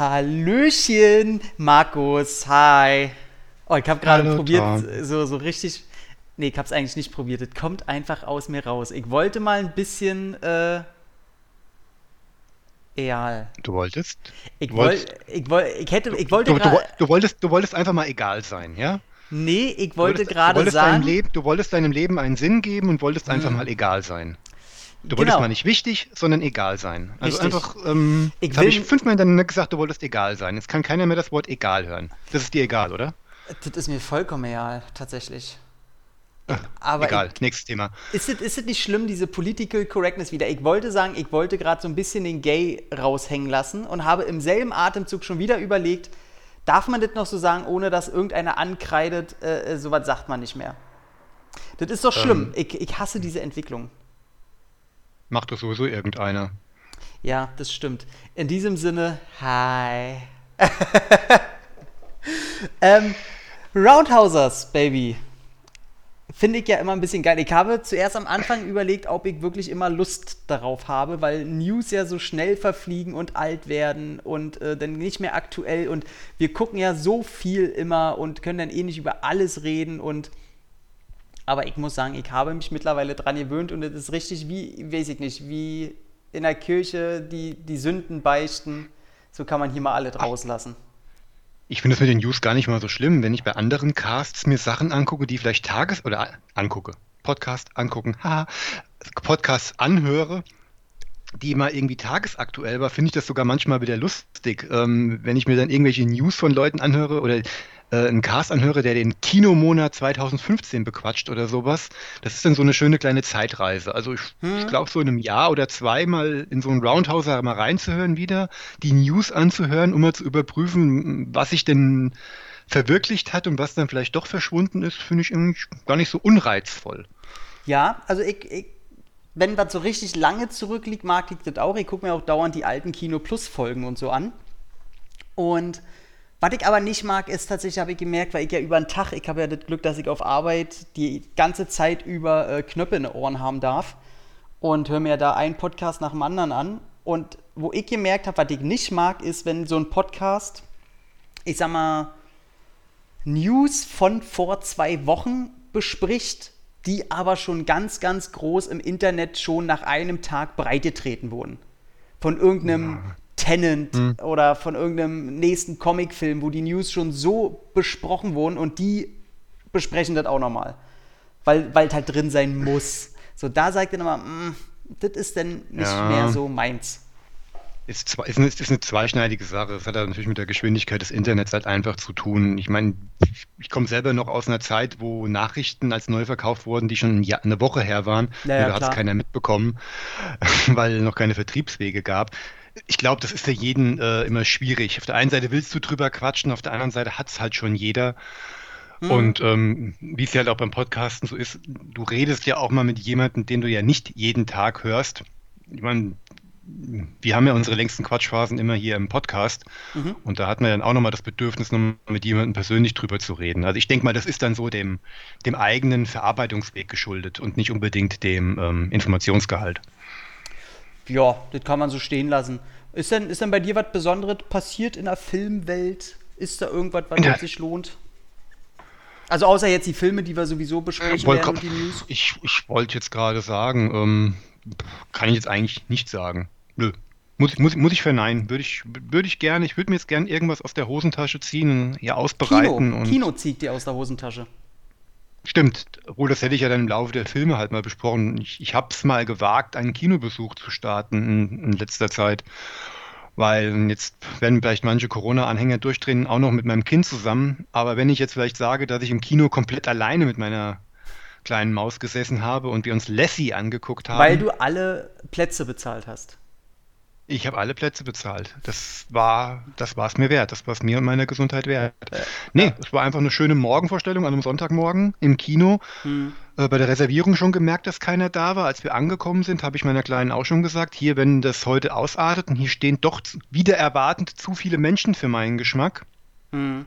Hallöchen, Markus, hi. Oh, ich habe gerade probiert, so, so richtig. Nee, ich habe es eigentlich nicht probiert. Es kommt einfach aus mir raus. Ich wollte mal ein bisschen. Äh, egal. Du wolltest? Ich, Du woll, ich, woll, ich, hätte, ich wollte Du, du, du, wolltest, du wolltest einfach mal egal sein, ja? Nee, ich wollte gerade deinem sagen. Leben, du wolltest deinem Leben einen Sinn geben und wolltest einfach Hm. mal egal sein. Du wolltest Genau. mal nicht wichtig, sondern egal sein. Also Richtig. einfach, ähm, Ich habe ich fünfmal hintereinander gesagt, du wolltest egal sein. Jetzt kann keiner mehr das Wort egal hören. Das ist dir egal, oder? Das ist mir vollkommen egal, tatsächlich. Ah, Aber egal, nächstes Thema. Ist es, ist nicht schlimm, diese Political Correctness wieder? Ich wollte sagen, ich wollte gerade so ein bisschen den Gay raushängen lassen und habe im selben Atemzug schon wieder überlegt, darf man das noch so sagen, ohne dass irgendeiner ankreidet, äh, äh, sowas sagt man nicht mehr. Das ist doch schlimm. Ähm. Ich, ich hasse diese Entwicklung. Macht doch sowieso irgendeiner. Ja, das stimmt. In diesem Sinne, hi. ähm, Roundhousers, Baby. Finde ich ja immer ein bisschen geil. Ich habe zuerst am Anfang überlegt, ob ich wirklich immer Lust darauf habe, weil News ja so schnell verfliegen und alt werden und äh, dann nicht mehr aktuell und wir gucken ja so viel immer und können dann eh nicht über alles reden und aber ich muss sagen, ich habe mich mittlerweile dran gewöhnt und es ist richtig wie, weiß ich nicht, wie in der Kirche die, die Sünden beichten. So kann man hier mal alle rauslassen. Ich finde es mit den News gar nicht mal so schlimm, wenn ich bei anderen Casts mir Sachen angucke, die vielleicht Tages- oder angucke, Podcast angucken, haha, Podcasts anhöre, die mal irgendwie tagesaktuell war, finde ich das sogar manchmal wieder lustig. Ähm, wenn ich mir dann irgendwelche News von Leuten anhöre oder äh, einen Cast anhöre, der den Kinomonat 2015 bequatscht oder sowas, das ist dann so eine schöne kleine Zeitreise. Also ich, ich glaube, so in einem Jahr oder zwei mal in so einen Roundhouser mal reinzuhören wieder, die News anzuhören, um mal zu überprüfen, was sich denn verwirklicht hat und was dann vielleicht doch verschwunden ist, finde ich irgendwie gar nicht so unreizvoll. Ja, also ich, ich wenn was so richtig lange zurückliegt, mag ich das auch. Ich gucke mir auch dauernd die alten Kino Plus Folgen und so an. Und was ich aber nicht mag, ist tatsächlich, habe ich gemerkt, weil ich ja über den Tag, ich habe ja das Glück, dass ich auf Arbeit die ganze Zeit über äh, Knöpfe in den Ohren haben darf und höre mir da einen Podcast nach dem anderen an. Und wo ich gemerkt habe, was ich nicht mag, ist, wenn so ein Podcast, ich sag mal, News von vor zwei Wochen bespricht, die aber schon ganz, ganz groß im Internet schon nach einem Tag breitgetreten wurden. Von irgendeinem Tenant oder von irgendeinem nächsten Comicfilm, wo die News schon so besprochen wurden und die besprechen das auch nochmal. Weil es halt drin sein muss. So, da sagt dann immer, "Mm, das ist denn nicht Ja. mehr so meins. Ist, ist, eine, ist eine zweischneidige Sache. Es hat natürlich mit der Geschwindigkeit des Internets halt einfach zu tun. Ich meine, ich, ich komme selber noch aus einer Zeit, wo Nachrichten als neu verkauft wurden, die schon ein Jahr, eine Woche her waren. Ja, ja, da hat es keiner mitbekommen, weil noch keine Vertriebswege gab. Ich glaube, das ist für jeden äh, immer schwierig. Auf der einen Seite willst du drüber quatschen, auf der anderen Seite hat es halt schon jeder. Und ähm, wie es ja halt auch beim Podcasten so ist, du redest ja auch mal mit jemandem, den du ja nicht jeden Tag hörst. Ich meine, wir haben ja unsere längsten Quatschphasen immer hier im Podcast und da hat man dann auch nochmal das Bedürfnis, nochmal mit jemandem persönlich drüber zu reden. Also ich denke mal, das ist dann so dem, dem eigenen Verarbeitungsweg geschuldet und nicht unbedingt dem ähm, Informationsgehalt. Ja, das kann man so stehen lassen. Ist denn, ist denn bei dir was Besonderes passiert in der Filmwelt? Ist da irgendwas, was der- sich lohnt? Also außer jetzt die Filme, die wir sowieso besprechen Wollt- werden die News. Ich, ich wollte jetzt gerade sagen, ähm, kann ich jetzt eigentlich nicht sagen. Nö. Muss, muss, muss ich verneinen. Würde ich, würde ich gerne, ich würde mir jetzt gerne irgendwas aus der Hosentasche ziehen und hier Kino, ausbereiten. und Kino zieht dir aus der Hosentasche. Stimmt, obwohl das hätte ich ja dann im Laufe der Filme halt mal besprochen. Ich, ich habe es mal gewagt, einen Kinobesuch zu starten in, in letzter Zeit. Weil jetzt werden vielleicht manche Corona-Anhänger durchdrehen, auch noch mit meinem Kind zusammen. Aber wenn ich jetzt vielleicht sage, dass ich im Kino komplett alleine mit meiner kleinen Maus gesessen habe und wir uns Lassie angeguckt haben. Weil du alle Plätze bezahlt hast. Ich habe alle Plätze bezahlt. Das war, das war es mir wert. Das war es mir und meiner Gesundheit wert. Nee, es war einfach eine schöne Morgenvorstellung an einem Sonntagmorgen im Kino. Hm. Äh, bei der Reservierung schon gemerkt, dass keiner da war. Als wir angekommen sind, habe ich meiner Kleinen auch schon gesagt, hier, wenn das heute ausartet und hier stehen doch wieder erwartend zu viele Menschen für meinen Geschmack, Hm.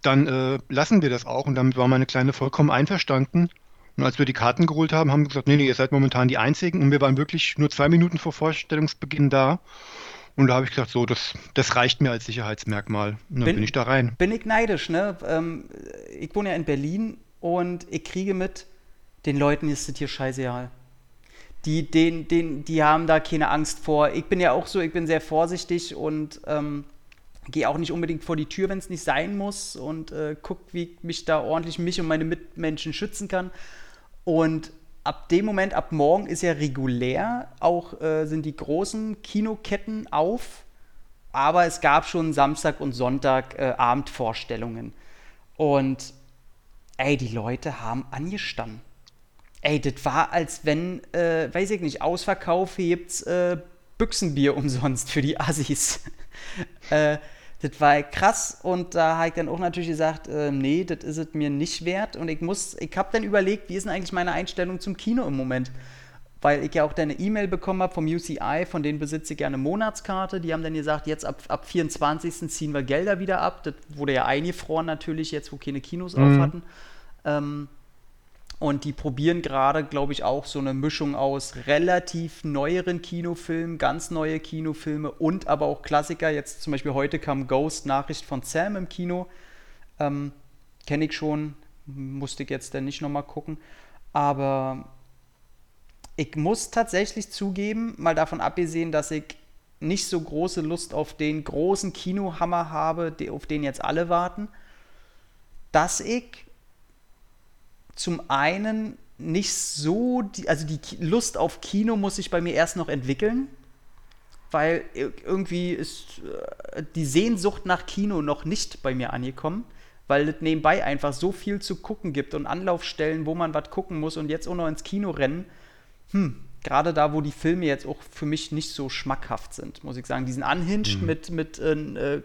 dann äh, lassen wir das auch. Und damit war meine Kleine vollkommen einverstanden. Und als wir die Karten geholt haben, haben wir gesagt, nee, nee, ihr seid momentan die Einzigen. Und wir waren wirklich nur zwei Minuten vor Vorstellungsbeginn da. Und da habe ich gesagt, so, das, das reicht mir als Sicherheitsmerkmal. Und dann bin, bin ich da rein. Bin ich neidisch, ne? Ähm, ich wohne ja in Berlin und ich kriege mit, den Leuten ist das hier scheißegal. Die, den, den, die haben da keine Angst vor. Ich bin ja auch so, ich bin sehr vorsichtig und ähm, gehe auch nicht unbedingt vor die Tür, wenn es nicht sein muss und äh, gucke, wie ich mich da ordentlich mich und meine Mitmenschen schützen kann. Und ab dem Moment, ab morgen ist ja regulär, auch äh, sind die großen Kinoketten auf, aber es gab schon Samstag und Sonntag äh, Abendvorstellungen. Und ey, die Leute haben angestanden. Ey, das war, als wenn, äh, weiß ich nicht, Ausverkauf hebt's äh, Büchsenbier umsonst für die Assis. das war krass und da habe ich dann auch natürlich gesagt, äh, nee, das ist es mir nicht wert und ich muss, ich habe dann überlegt, wie ist denn eigentlich meine Einstellung zum Kino im Moment? Weil ich ja auch deine E-Mail bekommen habe vom UCI, von denen besitze ich gerne Monatskarte. Die haben dann gesagt, jetzt ab, ab 24. ziehen wir Gelder wieder ab. Das wurde ja eingefroren natürlich, jetzt wo keine Kinos mhm. auf hatten. Ähm, und die probieren gerade, glaube ich, auch so eine Mischung aus relativ neueren Kinofilmen, ganz neue Kinofilme und aber auch Klassiker. Jetzt zum Beispiel heute kam Ghost, Nachricht von Sam im Kino. Ähm, Kenne ich schon, musste ich jetzt dann nicht nochmal gucken. Aber ich muss tatsächlich zugeben, mal davon abgesehen, dass ich nicht so große Lust auf den großen Kinohammer habe, auf den jetzt alle warten, dass ich zum einen nicht so, die, also die Lust auf Kino muss sich bei mir erst noch entwickeln, weil irgendwie ist äh, die Sehnsucht nach Kino noch nicht bei mir angekommen, weil es nebenbei einfach so viel zu gucken gibt und Anlaufstellen, wo man was gucken muss und jetzt auch noch ins Kino rennen. Hm, gerade da, wo die Filme jetzt auch für mich nicht so schmackhaft sind, muss ich sagen. Diesen Unhinged mhm. mit, mit äh,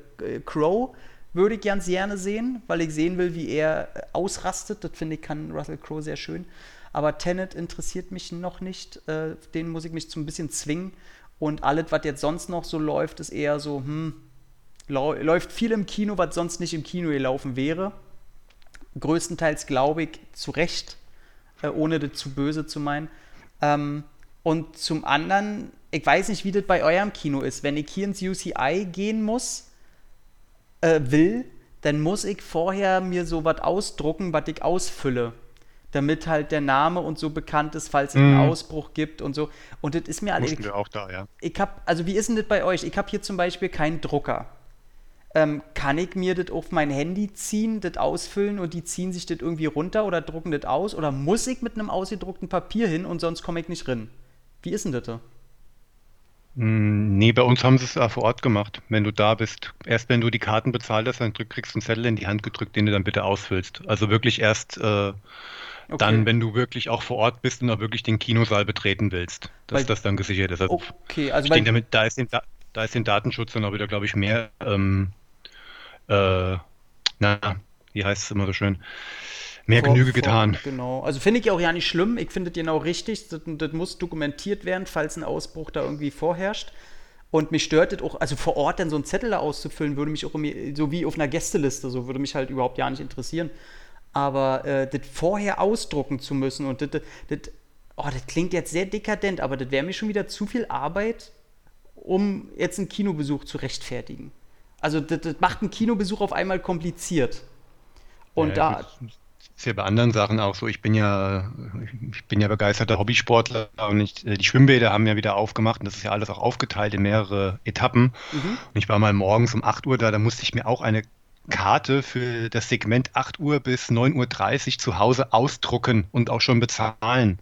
Crow würde ich ganz gerne sehen, weil ich sehen will, wie er äh, ausrastet. Das finde ich, kann Russell Crowe sehr schön. Aber Tenet interessiert mich noch nicht. Äh, den muss ich mich so ein bisschen zwingen. Und alles, was jetzt sonst noch so läuft, ist eher so, hm, läuft viel im Kino, was sonst nicht im Kino gelaufen wäre. Größtenteils glaube ich zu Recht, äh, ohne das zu böse zu meinen. Ähm, und zum anderen, ich weiß nicht, wie das bei eurem Kino ist. Wenn ich hier ins UCI gehen muss, äh, will, dann muss ich vorher mir so was ausdrucken, was ich ausfülle. Damit halt der Name und so bekannt ist, falls es einen mhm. Ausbruch gibt und so. Und das ist mir alles. wir auch da, ja. Ich hab, also wie ist denn das bei euch? Ich habe hier zum Beispiel keinen Drucker. Ähm, kann ich mir das auf mein Handy ziehen, das ausfüllen und die ziehen sich das irgendwie runter oder drucken das aus? Oder muss ich mit einem ausgedruckten Papier hin und sonst komme ich nicht rein? Wie ist denn das? Hm, nee, bei uns haben sie es vor Ort gemacht. Wenn du da bist, erst wenn du die Karten bezahlt hast, dann kriegst du einen Zettel in die Hand gedrückt, den du dann bitte ausfüllst. Also wirklich erst äh, okay. dann, wenn du wirklich auch vor Ort bist und auch wirklich den Kinosaal betreten willst, dass weil, das dann gesichert ist. Also, okay, also ich denke, damit, da ist, den, da ist den Datenschutz dann auch wieder, glaube ich, mehr, ähm, äh, na, wie heißt es immer so schön, Mehr vor, Genüge getan. Vor, genau. Also finde ich auch ja nicht schlimm. Ich finde es genau richtig. Das, das, muss dokumentiert werden, falls ein Ausbruch da irgendwie vorherrscht. Und mich stört es auch, also vor Ort dann so einen Zettel da auszufüllen, würde mich auch so wie auf einer Gästeliste, so würde mich halt überhaupt ja nicht interessieren. Aber äh, das vorher ausdrucken zu müssen und das, das, oh, das klingt jetzt sehr dekadent, aber das wäre mir schon wieder zu viel Arbeit, um jetzt einen Kinobesuch zu rechtfertigen. Also das, das macht einen Kinobesuch auf einmal kompliziert. Und ja, da ist ja bei anderen Sachen auch so. Ich bin ja, ich bin ja begeisterter Hobbysportler und ich, äh, die Schwimmbäder haben ja wieder aufgemacht und das ist ja alles auch aufgeteilt in mehrere Etappen. Mhm. Und ich war mal morgens um 8 Uhr da, da musste ich mir auch eine Karte für das Segment 8 Uhr bis 9.30 Uhr zu Hause ausdrucken und auch schon bezahlen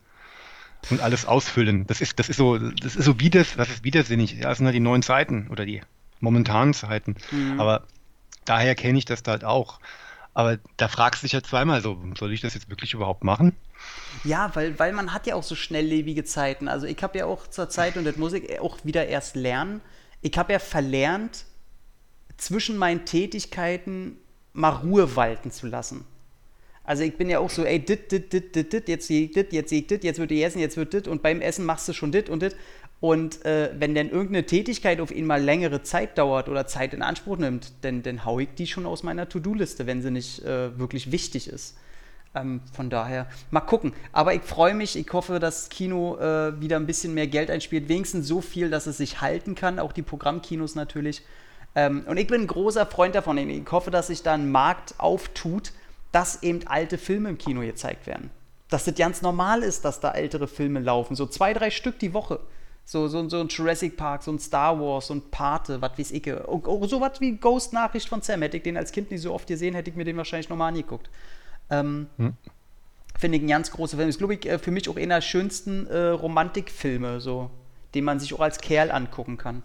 und alles ausfüllen. Das ist, das ist so, das ist so widers, das ist widersinnig. Ja, das sind halt die neuen Zeiten oder die momentanen Zeiten. Mhm. Aber daher kenne ich das da halt auch. Aber da fragst du dich ja zweimal so, soll ich das jetzt wirklich überhaupt machen? Ja, weil, weil man hat ja auch so schnelllebige Zeiten. Also ich habe ja auch zur Zeit, und das muss ich auch wieder erst lernen, ich habe ja verlernt, zwischen meinen Tätigkeiten mal Ruhe walten zu lassen. Also ich bin ja auch so, ey, dit, dit, dit, dit, dit, jetzt sehe ich dit, jetzt sehe ich dit, jetzt wird die essen, jetzt wird dit und beim Essen machst du schon dit und dit. Und äh, wenn dann irgendeine Tätigkeit auf ihn mal längere Zeit dauert oder Zeit in Anspruch nimmt, dann, dann hau ich die schon aus meiner To-Do-Liste, wenn sie nicht äh, wirklich wichtig ist. Ähm, von daher, mal gucken. Aber ich freue mich, ich hoffe, dass das Kino äh, wieder ein bisschen mehr Geld einspielt. Wenigstens so viel, dass es sich halten kann. Auch die Programmkinos natürlich. Ähm, und ich bin ein großer Freund davon. Ich hoffe, dass sich da ein Markt auftut, dass eben alte Filme im Kino gezeigt werden. Dass das ganz normal ist, dass da ältere Filme laufen. So zwei, drei Stück die Woche. So, so, so ein Jurassic Park, so ein Star Wars, so ein Pate, was weiß ich. Oh, oh, so was wie Ghost Nachricht von Sam. Hätte ich den als Kind nicht so oft gesehen, hätte ich mir den wahrscheinlich nochmal angeguckt. Ähm, hm. Finde ich ein ganz großer Film. Ist, glaube ich, äh, für mich auch einer der schönsten äh, Romantikfilme, so, den man sich auch als Kerl angucken kann.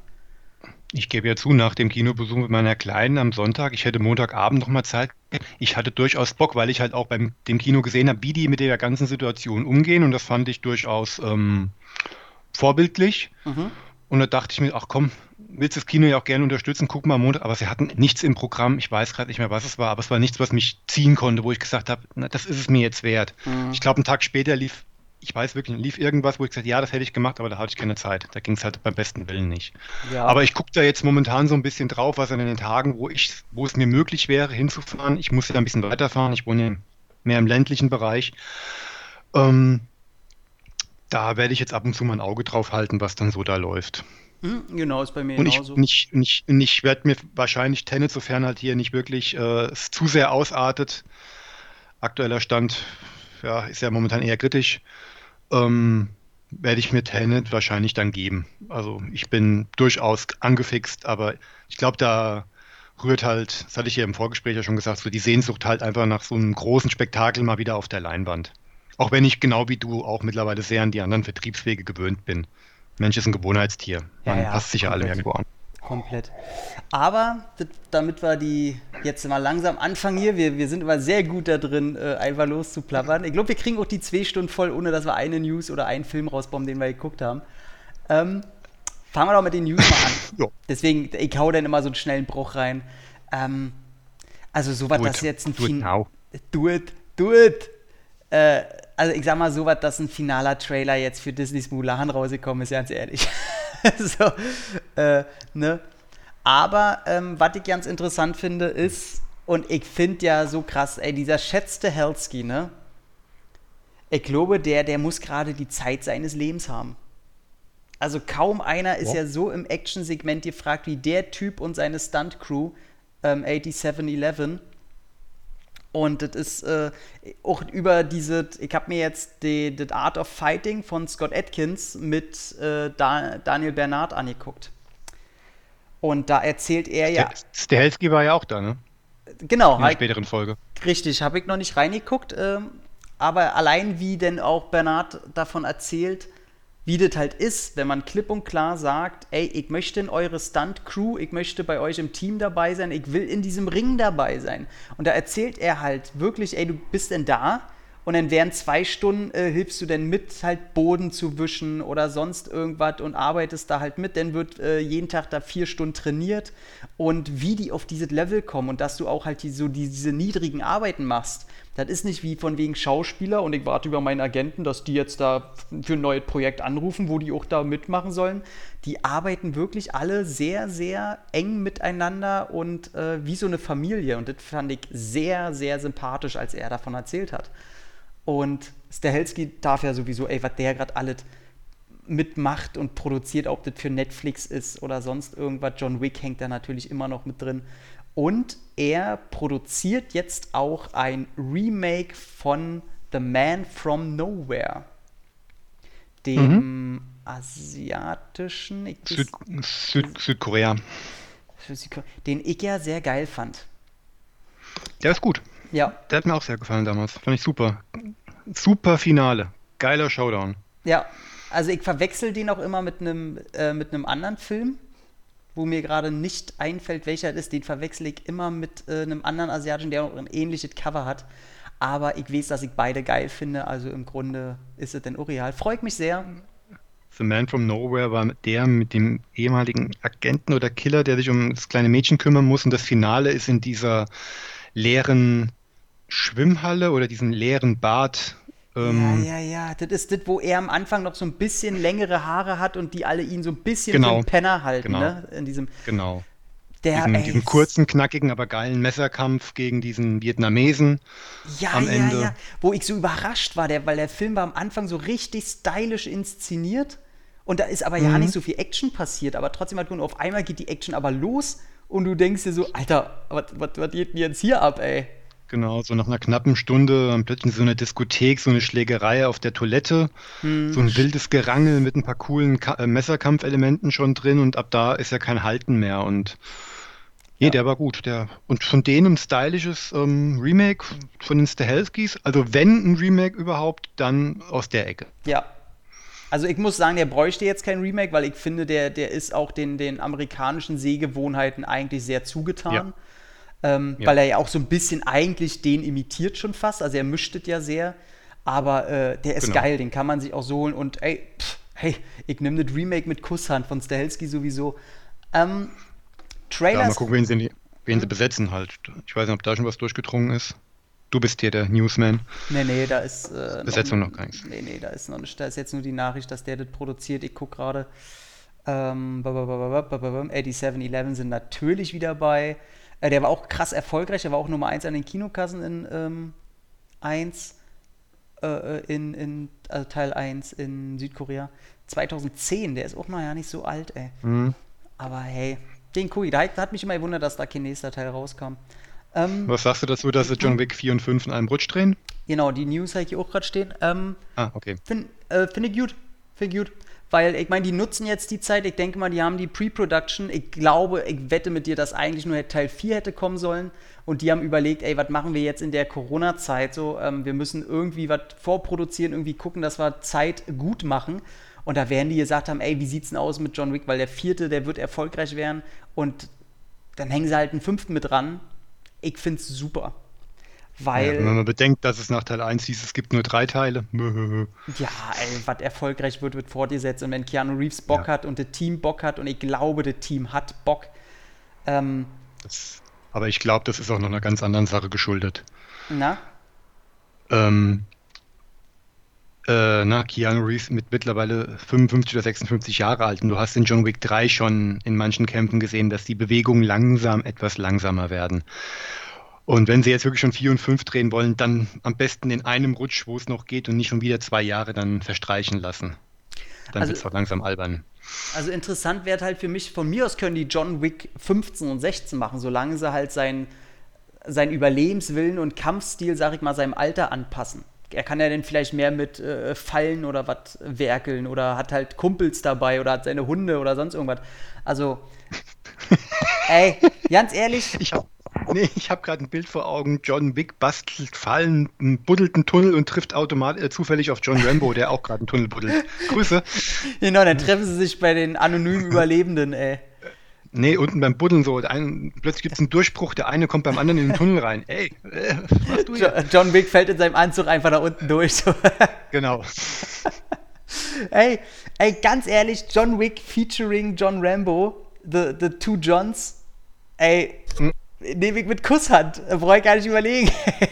Ich gebe ja zu, nach dem Kinobesuch mit meiner Kleinen am Sonntag, ich hätte Montagabend noch mal Zeit. Ich hatte durchaus Bock, weil ich halt auch beim dem Kino gesehen habe, wie die mit der ganzen Situation umgehen und das fand ich durchaus ähm, vorbildlich. Mhm. Und da dachte ich mir, ach komm, willst das Kino ja auch gerne unterstützen, guck mal am Montag, aber sie hatten nichts im Programm, ich weiß gerade nicht mehr, was es war, aber es war nichts, was mich ziehen konnte, wo ich gesagt habe, na, das ist es mir jetzt wert. Mhm. Ich glaube, einen Tag später lief, ich weiß wirklich, lief irgendwas, wo ich gesagt habe, ja, das hätte ich gemacht, aber da hatte ich keine Zeit. Da ging es halt beim besten Willen nicht. Ja. Aber ich gucke da jetzt momentan so ein bisschen drauf, was an den Tagen, wo ich, wo es mir möglich wäre, hinzufahren. Ich muss ja ein bisschen weiterfahren, ich wohne mehr im ländlichen Bereich. Ähm, da werde ich jetzt ab und zu mal ein Auge drauf halten, was dann so da läuft. Hm, genau, ist bei mir und genauso. Ich, nicht, nicht, ich werde mir wahrscheinlich Tenet, sofern halt hier nicht wirklich äh, zu sehr ausartet. Aktueller Stand ja, ist ja momentan eher kritisch. Ähm, werde ich mir Tenet wahrscheinlich dann geben. Also ich bin durchaus angefixt, aber ich glaube, da rührt halt, das hatte ich ja im Vorgespräch ja schon gesagt, so die Sehnsucht halt einfach nach so einem großen Spektakel mal wieder auf der Leinwand. Auch wenn ich genau wie du auch mittlerweile sehr an die anderen Vertriebswege gewöhnt bin. Mensch ist ein Gewohnheitstier. Man ja, ja, passt sich ja alle irgendwo an. Komplett. Aber damit wir die jetzt mal langsam anfangen hier, wir, wir sind immer sehr gut da drin, äh, einfach loszuplappern. Ich glaube, wir kriegen auch die zwei Stunden voll, ohne dass wir eine News oder einen Film rausbauen, den wir geguckt haben. Ähm, fangen wir doch mit den News mal an. ja. Deswegen, ich hau dann immer so einen schnellen Bruch rein. Ähm, also, so was, das jetzt ein Do it now. Do it, do it. Äh, also ich sag mal so was, dass ein finaler Trailer jetzt für Disneys Mulan rausgekommen ist, ganz ehrlich. so, äh, ne? Aber ähm, was ich ganz interessant finde, ist, und ich finde ja so krass, ey, dieser schätzte Helsky, ne? Ich glaube, der, der muss gerade die Zeit seines Lebens haben. Also kaum einer ist ja, ja so im Action-Segment gefragt wie der Typ und seine Stunt-Crew, ähm, 8711 und das ist äh, auch über diese, ich habe mir jetzt die, The Art of Fighting von Scott Atkins mit äh, da, Daniel Bernard angeguckt. Und da erzählt er ja. Stahelski war ja auch da, ne? Genau. In der späteren Folge. Richtig, habe ich noch nicht reingeguckt. Äh, aber allein wie denn auch Bernard davon erzählt, wie das halt ist, wenn man klipp und klar sagt, ey, ich möchte in eure Stunt-Crew, ich möchte bei euch im Team dabei sein, ich will in diesem Ring dabei sein. Und da erzählt er halt wirklich, ey, du bist denn da? Und dann während zwei Stunden äh, hilfst du denn mit, halt Boden zu wischen oder sonst irgendwas und arbeitest da halt mit. Dann wird äh, jeden Tag da vier Stunden trainiert. Und wie die auf dieses Level kommen und dass du auch halt die, so die, diese niedrigen Arbeiten machst, das ist nicht wie von wegen Schauspieler und ich warte über meinen Agenten, dass die jetzt da für ein neues Projekt anrufen, wo die auch da mitmachen sollen. Die arbeiten wirklich alle sehr, sehr eng miteinander und äh, wie so eine Familie. Und das fand ich sehr, sehr sympathisch, als er davon erzählt hat. Und Stahelski darf ja sowieso, ey, was der gerade alles mitmacht und produziert, ob das für Netflix ist oder sonst irgendwas. John Wick hängt da natürlich immer noch mit drin. Und er produziert jetzt auch ein Remake von The Man from Nowhere, dem mhm. asiatischen Süd, Süd, Südkorea, den ich ja sehr geil fand. Der ist gut. Ja. Der hat mir auch sehr gefallen damals. Fand ich super. Super Finale. Geiler Showdown. Ja, also ich verwechsel den auch immer mit einem äh, mit einem anderen Film wo mir gerade nicht einfällt, welcher das ist, den verwechsel ich immer mit äh, einem anderen Asiatischen, der auch ein ähnliches Cover hat. Aber ich weiß, dass ich beide geil finde, also im Grunde ist es denn Urial. Freut mich sehr. The Man from Nowhere war der mit dem ehemaligen Agenten oder Killer, der sich um das kleine Mädchen kümmern muss. Und das Finale ist in dieser leeren Schwimmhalle oder diesem leeren Bad ähm, ja, ja, ja. Das ist das, wo er am Anfang noch so ein bisschen längere Haare hat und die alle ihn so ein bisschen genau, für Penner halten, genau, ne? In diesem. Genau. Der, diesen, ey, diesen kurzen, knackigen, aber geilen Messerkampf gegen diesen Vietnamesen Ja, am ja, Ende. ja. Wo ich so überrascht war, der, weil der Film war am Anfang so richtig stylisch inszeniert. Und da ist aber ja Mhm. nicht so viel Action passiert. Aber trotzdem hat und auf einmal geht die Action aber los. Und du denkst dir so, Alter, was, was, was geht denn jetzt hier ab, ey? Genau, so nach einer knappen Stunde plötzlich so eine Diskothek, so eine Schlägerei auf der Toilette, Hm. so ein wildes Gerangel mit ein paar coolen Ka äh, Messerkampfelementen schon drin und ab da ist ja kein Halten mehr und nee, Ja. der war gut. Der, und von denen ein stylisches ähm, Remake von den Stahelskis, also wenn ein Remake überhaupt, dann aus der Ecke. Ja. Also ich muss sagen, der bräuchte jetzt kein Remake, weil ich finde, der, der ist auch den, den amerikanischen Sehgewohnheiten eigentlich sehr zugetan. Ähm, Ja. Weil er ja auch so ein bisschen eigentlich den imitiert schon fast. Also er mischt es ja sehr. Aber äh, der ist Genau. geil, den kann man sich auch so holen. Und ey, pff, hey, ich nehme das Remake mit Kusshand von Stahelski sowieso. Ähm, Ja, Trailers. mal gucken, wen sie, wen sie besetzen halt. Ich weiß nicht, ob da schon was durchgedrungen ist. Du bist hier der Newsman. Nee, nee, da ist. Äh, Besetzung noch gar nichts. Nee, nee, da ist noch nicht. Da ist jetzt nur die Nachricht, dass der das produziert. Ich gucke gerade. Ähm, 8711 sind natürlich wieder bei. Äh, der war auch krass erfolgreich. Der war auch Nummer 1 an den Kinokassen in ähm, 1. Äh, in, in also Teil 1 in Südkorea. 2010, der ist auch noch ja nicht so alt, ey. Mhm. Aber hey, den ich. Da hat, da hat mich immer gewundert, dass da kein nächster Teil rauskam. Ähm, Was sagst du dazu, dass sie John Wick 4 und 5 in einem Rutsch drehen? genau, die News habe ich hier auch gerade stehen. Ähm, Ah, okay. Finde äh, find ich gut. Finde ich gut. Weil, ich meine, die nutzen jetzt die Zeit. Ich denke mal, die haben die Pre-Production. Ich glaube, ich wette mit dir, dass eigentlich nur Teil 4 hätte kommen sollen. Und die haben überlegt, ey, was machen wir jetzt in der Corona-Zeit so? Ähm, wir müssen irgendwie was vorproduzieren, irgendwie gucken, dass wir Zeit gut machen. Und da werden die gesagt haben, ey, wie sieht's denn aus mit John Wick? Weil der vierte, der wird erfolgreich werden. Und dann hängen sie halt einen fünften mit dran. Ich finde es super. Weil. Ja, wenn man bedenkt, dass es nach Teil 1 hieß, es gibt nur drei Teile. Ja, ey, was erfolgreich wird, wird fortgesetzt. Und wenn Keanu Reeves Bock Ja. hat und das Team Bock hat, und ich glaube, das Team hat Bock, ähm, Das, aber ich glaube, das ist auch noch einer ganz anderen Sache geschuldet. na, Ähm, äh, na, Keanu Reeves mit mittlerweile 55 oder 56 Jahre alt und du hast in John Wick 3 schon in manchen Kämpfen gesehen, dass die Bewegungen langsam etwas langsamer werden. Und wenn sie jetzt wirklich schon 4 und 5 drehen wollen, dann am besten in einem Rutsch, wo es noch geht und nicht schon wieder zwei Jahre dann verstreichen lassen. Dann Also- wird es auch langsam albern. also interessant wäre halt für mich, von mir aus können die John Wick 15 und 16 machen, solange sie halt sein, sein Überlebenswillen und Kampfstil, sag ich mal, seinem Alter anpassen. Er kann ja dann vielleicht mehr mit äh, Fallen oder was werkeln oder hat halt Kumpels dabei oder hat seine Hunde oder sonst irgendwas. Also, ey, ganz ehrlich, Ich habe nee, ich hab gerade ein Bild vor Augen. John Wick bastelt Fallen, buddelt einen Tunnel und trifft automatisch äh, zufällig auf John Rambo, der auch gerade einen Tunnel buddelt. Grüße. genau, dann treffen sie sich bei den anonymen Überlebenden, ey. Nee, unten beim Buddeln so. Ein, plötzlich gibt es einen Durchbruch, der eine kommt beim anderen in den Tunnel rein. Ey, äh, was machst du hier? John Wick fällt in seinem Anzug einfach da unten durch. So. Genau. ey, ey, ganz ehrlich, John Wick featuring John Rambo, the, the two Johns, ey. Nehme ich mit Kusshand. Da brauche ich gar nicht überlegen.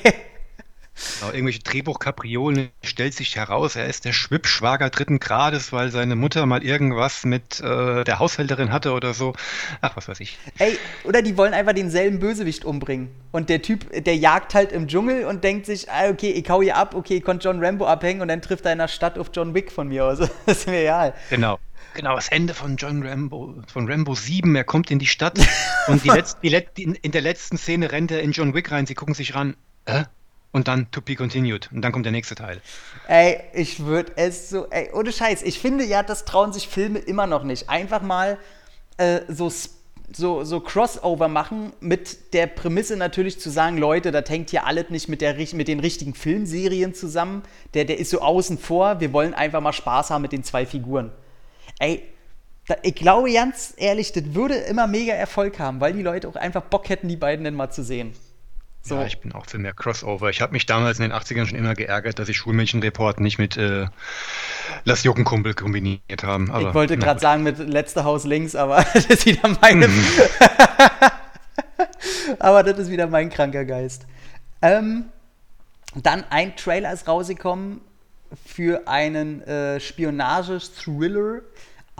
genau. Irgendwelche Drehbuchkapriolen stellt sich heraus, er ist der Schwippschwager dritten Grades, weil seine Mutter mal irgendwas mit äh, der Haushälterin hatte oder so. Ach, was weiß ich. ey, oder die wollen einfach denselben Bösewicht umbringen. Und der Typ, der jagt halt im Dschungel und denkt sich, ah, okay, ich hau hier ab, okay, ich konnte John Rambo abhängen und dann trifft er in der Stadt auf John Wick von mir aus. Das ist mir egal. Genau. Genau, das Ende von John Rambo, von Rambo 7, er kommt in die Stadt und die Letz-, die Let-, die, in der letzten Szene rennt er in John Wick rein, sie gucken sich ran, äh? Und dann to be continued. Und dann kommt der nächste Teil. Ey, ich würde es so, ey, ohne Scheiß. Ich finde ja, das trauen sich Filme immer noch nicht. Einfach mal äh, so, so, so Crossover machen mit der Prämisse natürlich zu sagen, Leute, das hängt hier alles nicht mit, der, mit den richtigen Filmserien zusammen. Der, der ist so außen vor. Wir wollen einfach mal Spaß haben mit den zwei Figuren. Ey, da, ich glaube ganz ehrlich, das würde immer mega Erfolg haben, weil die Leute auch einfach Bock hätten, die beiden dann mal zu sehen. So. Ja, ich bin auch für mehr Crossover. Ich habe mich damals in den 80ern schon immer geärgert, dass ich Schulmädchenreport nicht mit äh, Lass Juckenkumpel kombiniert haben. Aber, Ich wollte gerade sagen mit letzte Haus links, aber das ist wieder meine. aber das ist wieder mein kranker Geist. Ähm, dann ein Trailer ist rausgekommen für einen äh, Spionage-Thriller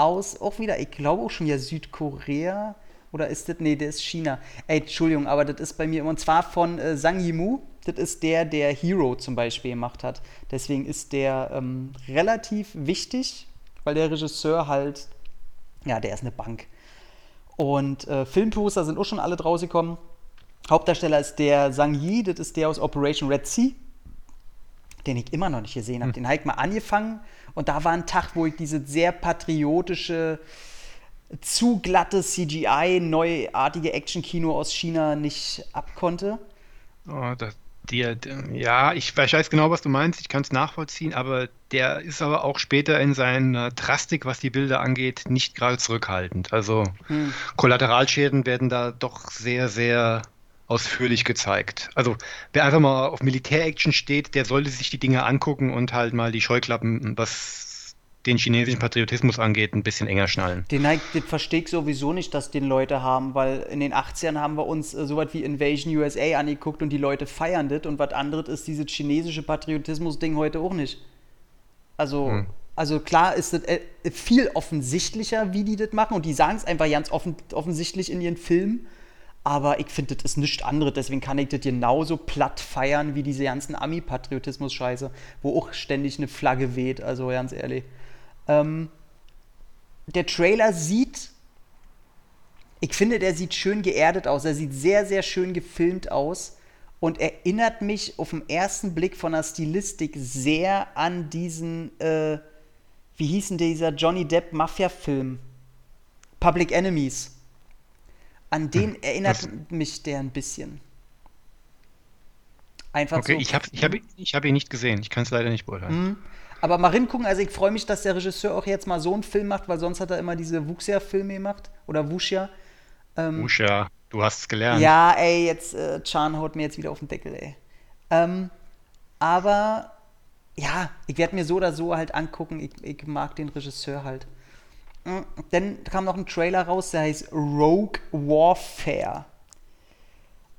aus, auch wieder, ich glaube auch schon wieder Südkorea. Oder ist das, nee, der ist China. Ey, Entschuldigung, aber das ist bei mir, und zwar von äh, Zhang Yimou. Das ist der, der Hero zum Beispiel gemacht hat. Deswegen ist der ähm, relativ wichtig, weil der Regisseur halt, ja, der ist eine Bank. Und äh, Filmposter sind auch schon alle rausgekommen. Hauptdarsteller ist der Sang Yi, das ist der aus Operation Red Sea, den ich immer noch nicht gesehen habe. Hm. Den habe ich mal angefangen und da war ein Tag, wo ich diese sehr patriotische, zu glatte CGI, neuartige Action-Kino aus China nicht abkonnte. Oh, das, der, der, ja, ich, ich, weiß genau, was du meinst, ich kann es nachvollziehen, aber der ist aber auch später in seiner Drastik, was die Bilder angeht, nicht gerade zurückhaltend. Also hm. Kollateralschäden werden da doch sehr, sehr ausführlich gezeigt. Also wer einfach mal auf Militär-Action steht, der sollte sich die Dinge angucken und halt mal die Scheuklappen, was den chinesischen Patriotismus angeht, ein bisschen enger schnallen. Den, den verstehe ich sowieso nicht, dass den Leute haben, weil in den 80ern haben wir uns äh, so was wie Invasion USA angeguckt und die Leute feiern das und was anderes ist dieses chinesische Patriotismus-Ding heute auch nicht. Also, hm. also klar ist es äh, viel offensichtlicher, wie die das machen und die sagen es einfach ganz offen, offensichtlich in ihren Filmen aber ich finde, das ist nichts anderes. Deswegen kann ich das genauso platt feiern wie diese ganzen Ami-Patriotismus-Scheiße, wo auch ständig eine Flagge weht. Also ganz ehrlich. Ähm, der Trailer sieht, ich finde, der sieht schön geerdet aus. Er sieht sehr, sehr schön gefilmt aus und erinnert mich auf den ersten Blick von der Stilistik sehr an diesen, äh, wie hieß denn dieser Johnny Depp Mafia-Film? Public Enemies. An den hm, erinnert mich der ein bisschen. Einfach okay, so. ich habe ich hab, ich hab ihn nicht gesehen. Ich kann es leider nicht beurteilen. Mhm. Aber mal hingucken, also ich freue mich, dass der Regisseur auch jetzt mal so einen Film macht, weil sonst hat er immer diese Wuxia-Filme gemacht. Oder Wuxia. Ähm, Wuxia, du hast es gelernt. Ja, ey, jetzt, äh, Chan haut mir jetzt wieder auf den Deckel, ey. Ähm, aber, ja, ich werde mir so oder so halt angucken. Ich, ich mag den Regisseur halt. Dann kam noch ein Trailer raus, der heißt Rogue Warfare.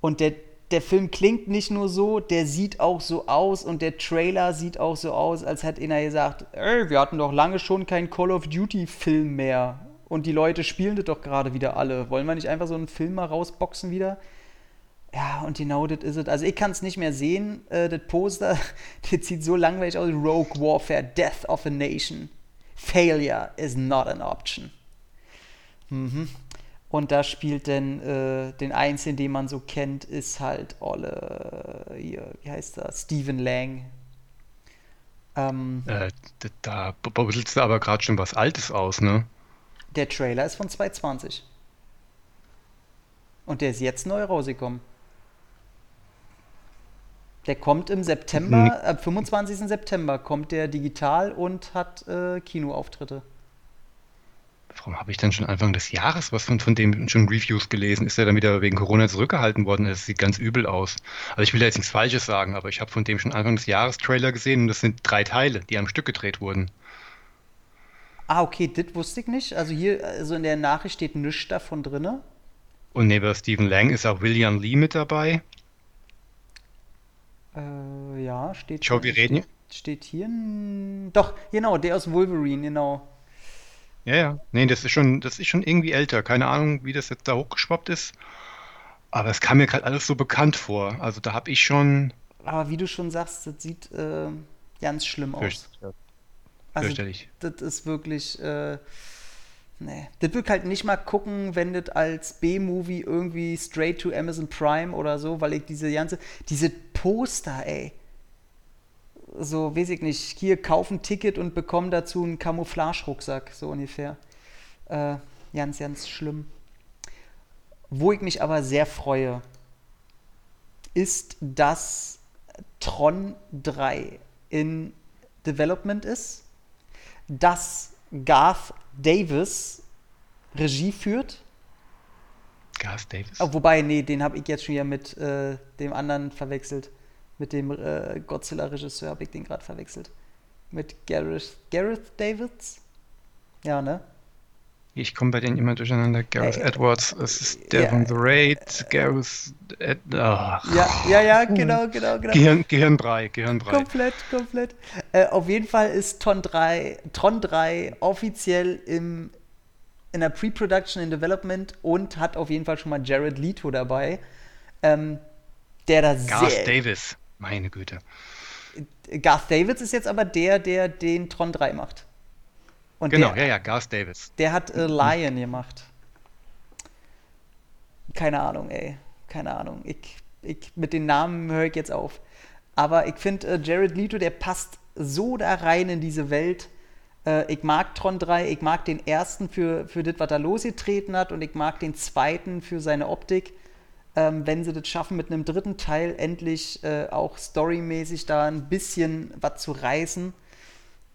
Und der, der Film klingt nicht nur so, der sieht auch so aus und der Trailer sieht auch so aus, als hätte einer gesagt, ey, wir hatten doch lange schon keinen Call of Duty Film mehr. Und die Leute spielen das doch gerade wieder alle. Wollen wir nicht einfach so einen Film mal rausboxen wieder? Ja, und genau das ist es. Also ich kann es nicht mehr sehen, äh, das Poster, das sieht so langweilig aus. Rogue Warfare, Death of a Nation. Failure is not an option. Mhm. Und da spielt denn äh, den einzigen, den man so kennt, ist halt Olle, hier, wie heißt er, Stephen Lang. Ähm, äh, da bubblst du aber gerade schon was Altes aus, ne? Der Trailer ist von 2020. Und der ist jetzt neu rausgekommen. Der kommt im September, am äh, 25. September kommt der digital und hat äh, Kinoauftritte. Warum habe ich dann schon Anfang des Jahres was von, von dem schon Reviews gelesen? Ist er dann wieder wegen Corona zurückgehalten worden? Das sieht ganz übel aus. Also ich will da jetzt nichts Falsches sagen, aber ich habe von dem schon Anfang des Jahres Trailer gesehen und das sind drei Teile, die am Stück gedreht wurden. Ah, okay, das wusste ich nicht. Also hier, also in der Nachricht steht nichts davon drin. Und neben Stephen Lang ist auch William Lee mit dabei. Äh, ja, steht. Schau, wir reden. Steht hier. Doch, genau, der aus Wolverine, genau. Ja, ja. Nee, das ist schon, das ist schon irgendwie älter. Keine Ahnung, wie das jetzt da hochgeschwappt ist. Aber es kam mir gerade alles so bekannt vor. Also da habe ich schon. Aber wie du schon sagst, das sieht äh, ganz schlimm aus. Also, das ist wirklich. Äh, Nee. Das würde halt nicht mal gucken, wenn das als B-Movie irgendwie straight to Amazon Prime oder so, weil ich diese ganze, diese Poster, ey. So, weiß ich nicht, hier kauf ein Ticket und bekomm dazu einen Camouflage-Rucksack, so ungefähr. Äh, ganz, ganz schlimm. Wo ich mich aber sehr freue, ist, dass Tron 3 in Development ist, dass Garth Davis Regie führt. Garth Davis? Oh, wobei, nee, den habe ich jetzt schon wieder mit äh, dem anderen verwechselt. Mit dem äh, Godzilla-Regisseur habe ich den gerade verwechselt. Mit Gareth, Gareth Davids? Ja, ne? Ich komme bei denen immer durcheinander. Gareth äh, Edwards, es ist der ja, von The Raid, Gareth. Ed, ja, ja, ja, genau, genau, genau. Gehirn, Gehirnbrei, Gehirnbrei. Komplett, komplett. Äh, auf jeden Fall ist Tron 3, Tron 3 offiziell im in der Pre-Production, in Development und hat auf jeden Fall schon mal Jared Leto dabei, ähm, der da Garth sehr. Davis, meine Güte. Garth Davis ist jetzt aber der, der den Tron 3 macht. Und Genau, der, ja, ja, Garth Davis. der hat äh, Lion gemacht. Keine Ahnung, ey. Keine Ahnung. Ich, ich, mit den Namen höre ich jetzt auf. Aber ich finde, äh, Jared Leto, der passt so da rein in diese Welt. Äh, ich mag Tron 3, ich mag den ersten für, für das, was er losgetreten hat, und ich mag den zweiten für seine Optik. Ähm, wenn sie das schaffen, mit einem dritten Teil endlich äh, auch storymäßig da ein bisschen was zu reißen,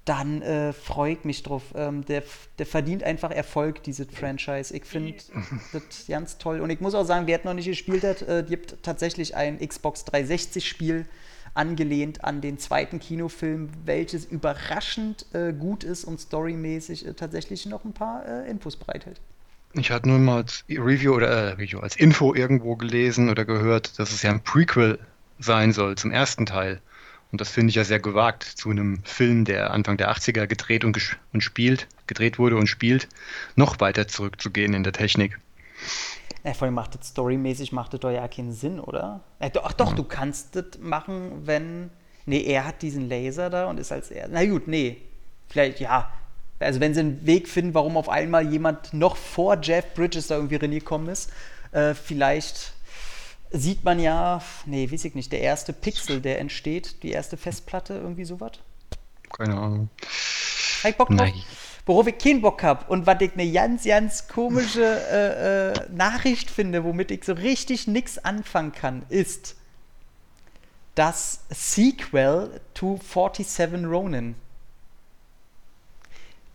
dann äh, freue ich mich drauf. Ähm, der, der verdient einfach Erfolg, dieses Franchise. Ich finde das ganz toll. Und ich muss auch sagen, wer es noch nicht gespielt hat, äh, gibt tatsächlich ein Xbox 360-Spiel angelehnt an den zweiten Kinofilm, welches überraschend äh, gut ist und storymäßig äh, tatsächlich noch ein paar äh, Infos bereithält. Ich hatte nur mal als Review oder äh, Review, als Info irgendwo gelesen oder gehört, dass es ja ein Prequel sein soll zum ersten Teil. Und das finde ich ja sehr gewagt zu einem Film, der Anfang der 80er gedreht und, und spielt, gedreht wurde und spielt, noch weiter zurückzugehen in der Technik. Ja, vor allem macht das storymäßig macht das doch ja keinen Sinn, oder? Äh, doch, ach doch, du kannst das machen, wenn. Nee, er hat diesen Laser da und ist als er. Na gut, nee. Vielleicht, ja. Also wenn sie einen Weg finden, warum auf einmal jemand noch vor Jeff Bridges da irgendwie reingekommen ist, äh, vielleicht sieht man ja, nee, weiß ich nicht, der erste Pixel, der entsteht, die erste Festplatte, irgendwie sowas. Keine Ahnung. Hab ich Bock drauf? Nein. Worauf ich keinen Bock habe und was ich eine ganz, ganz komische äh, äh, Nachricht finde, womit ich so richtig nichts anfangen kann, ist das Sequel to 47 Ronin.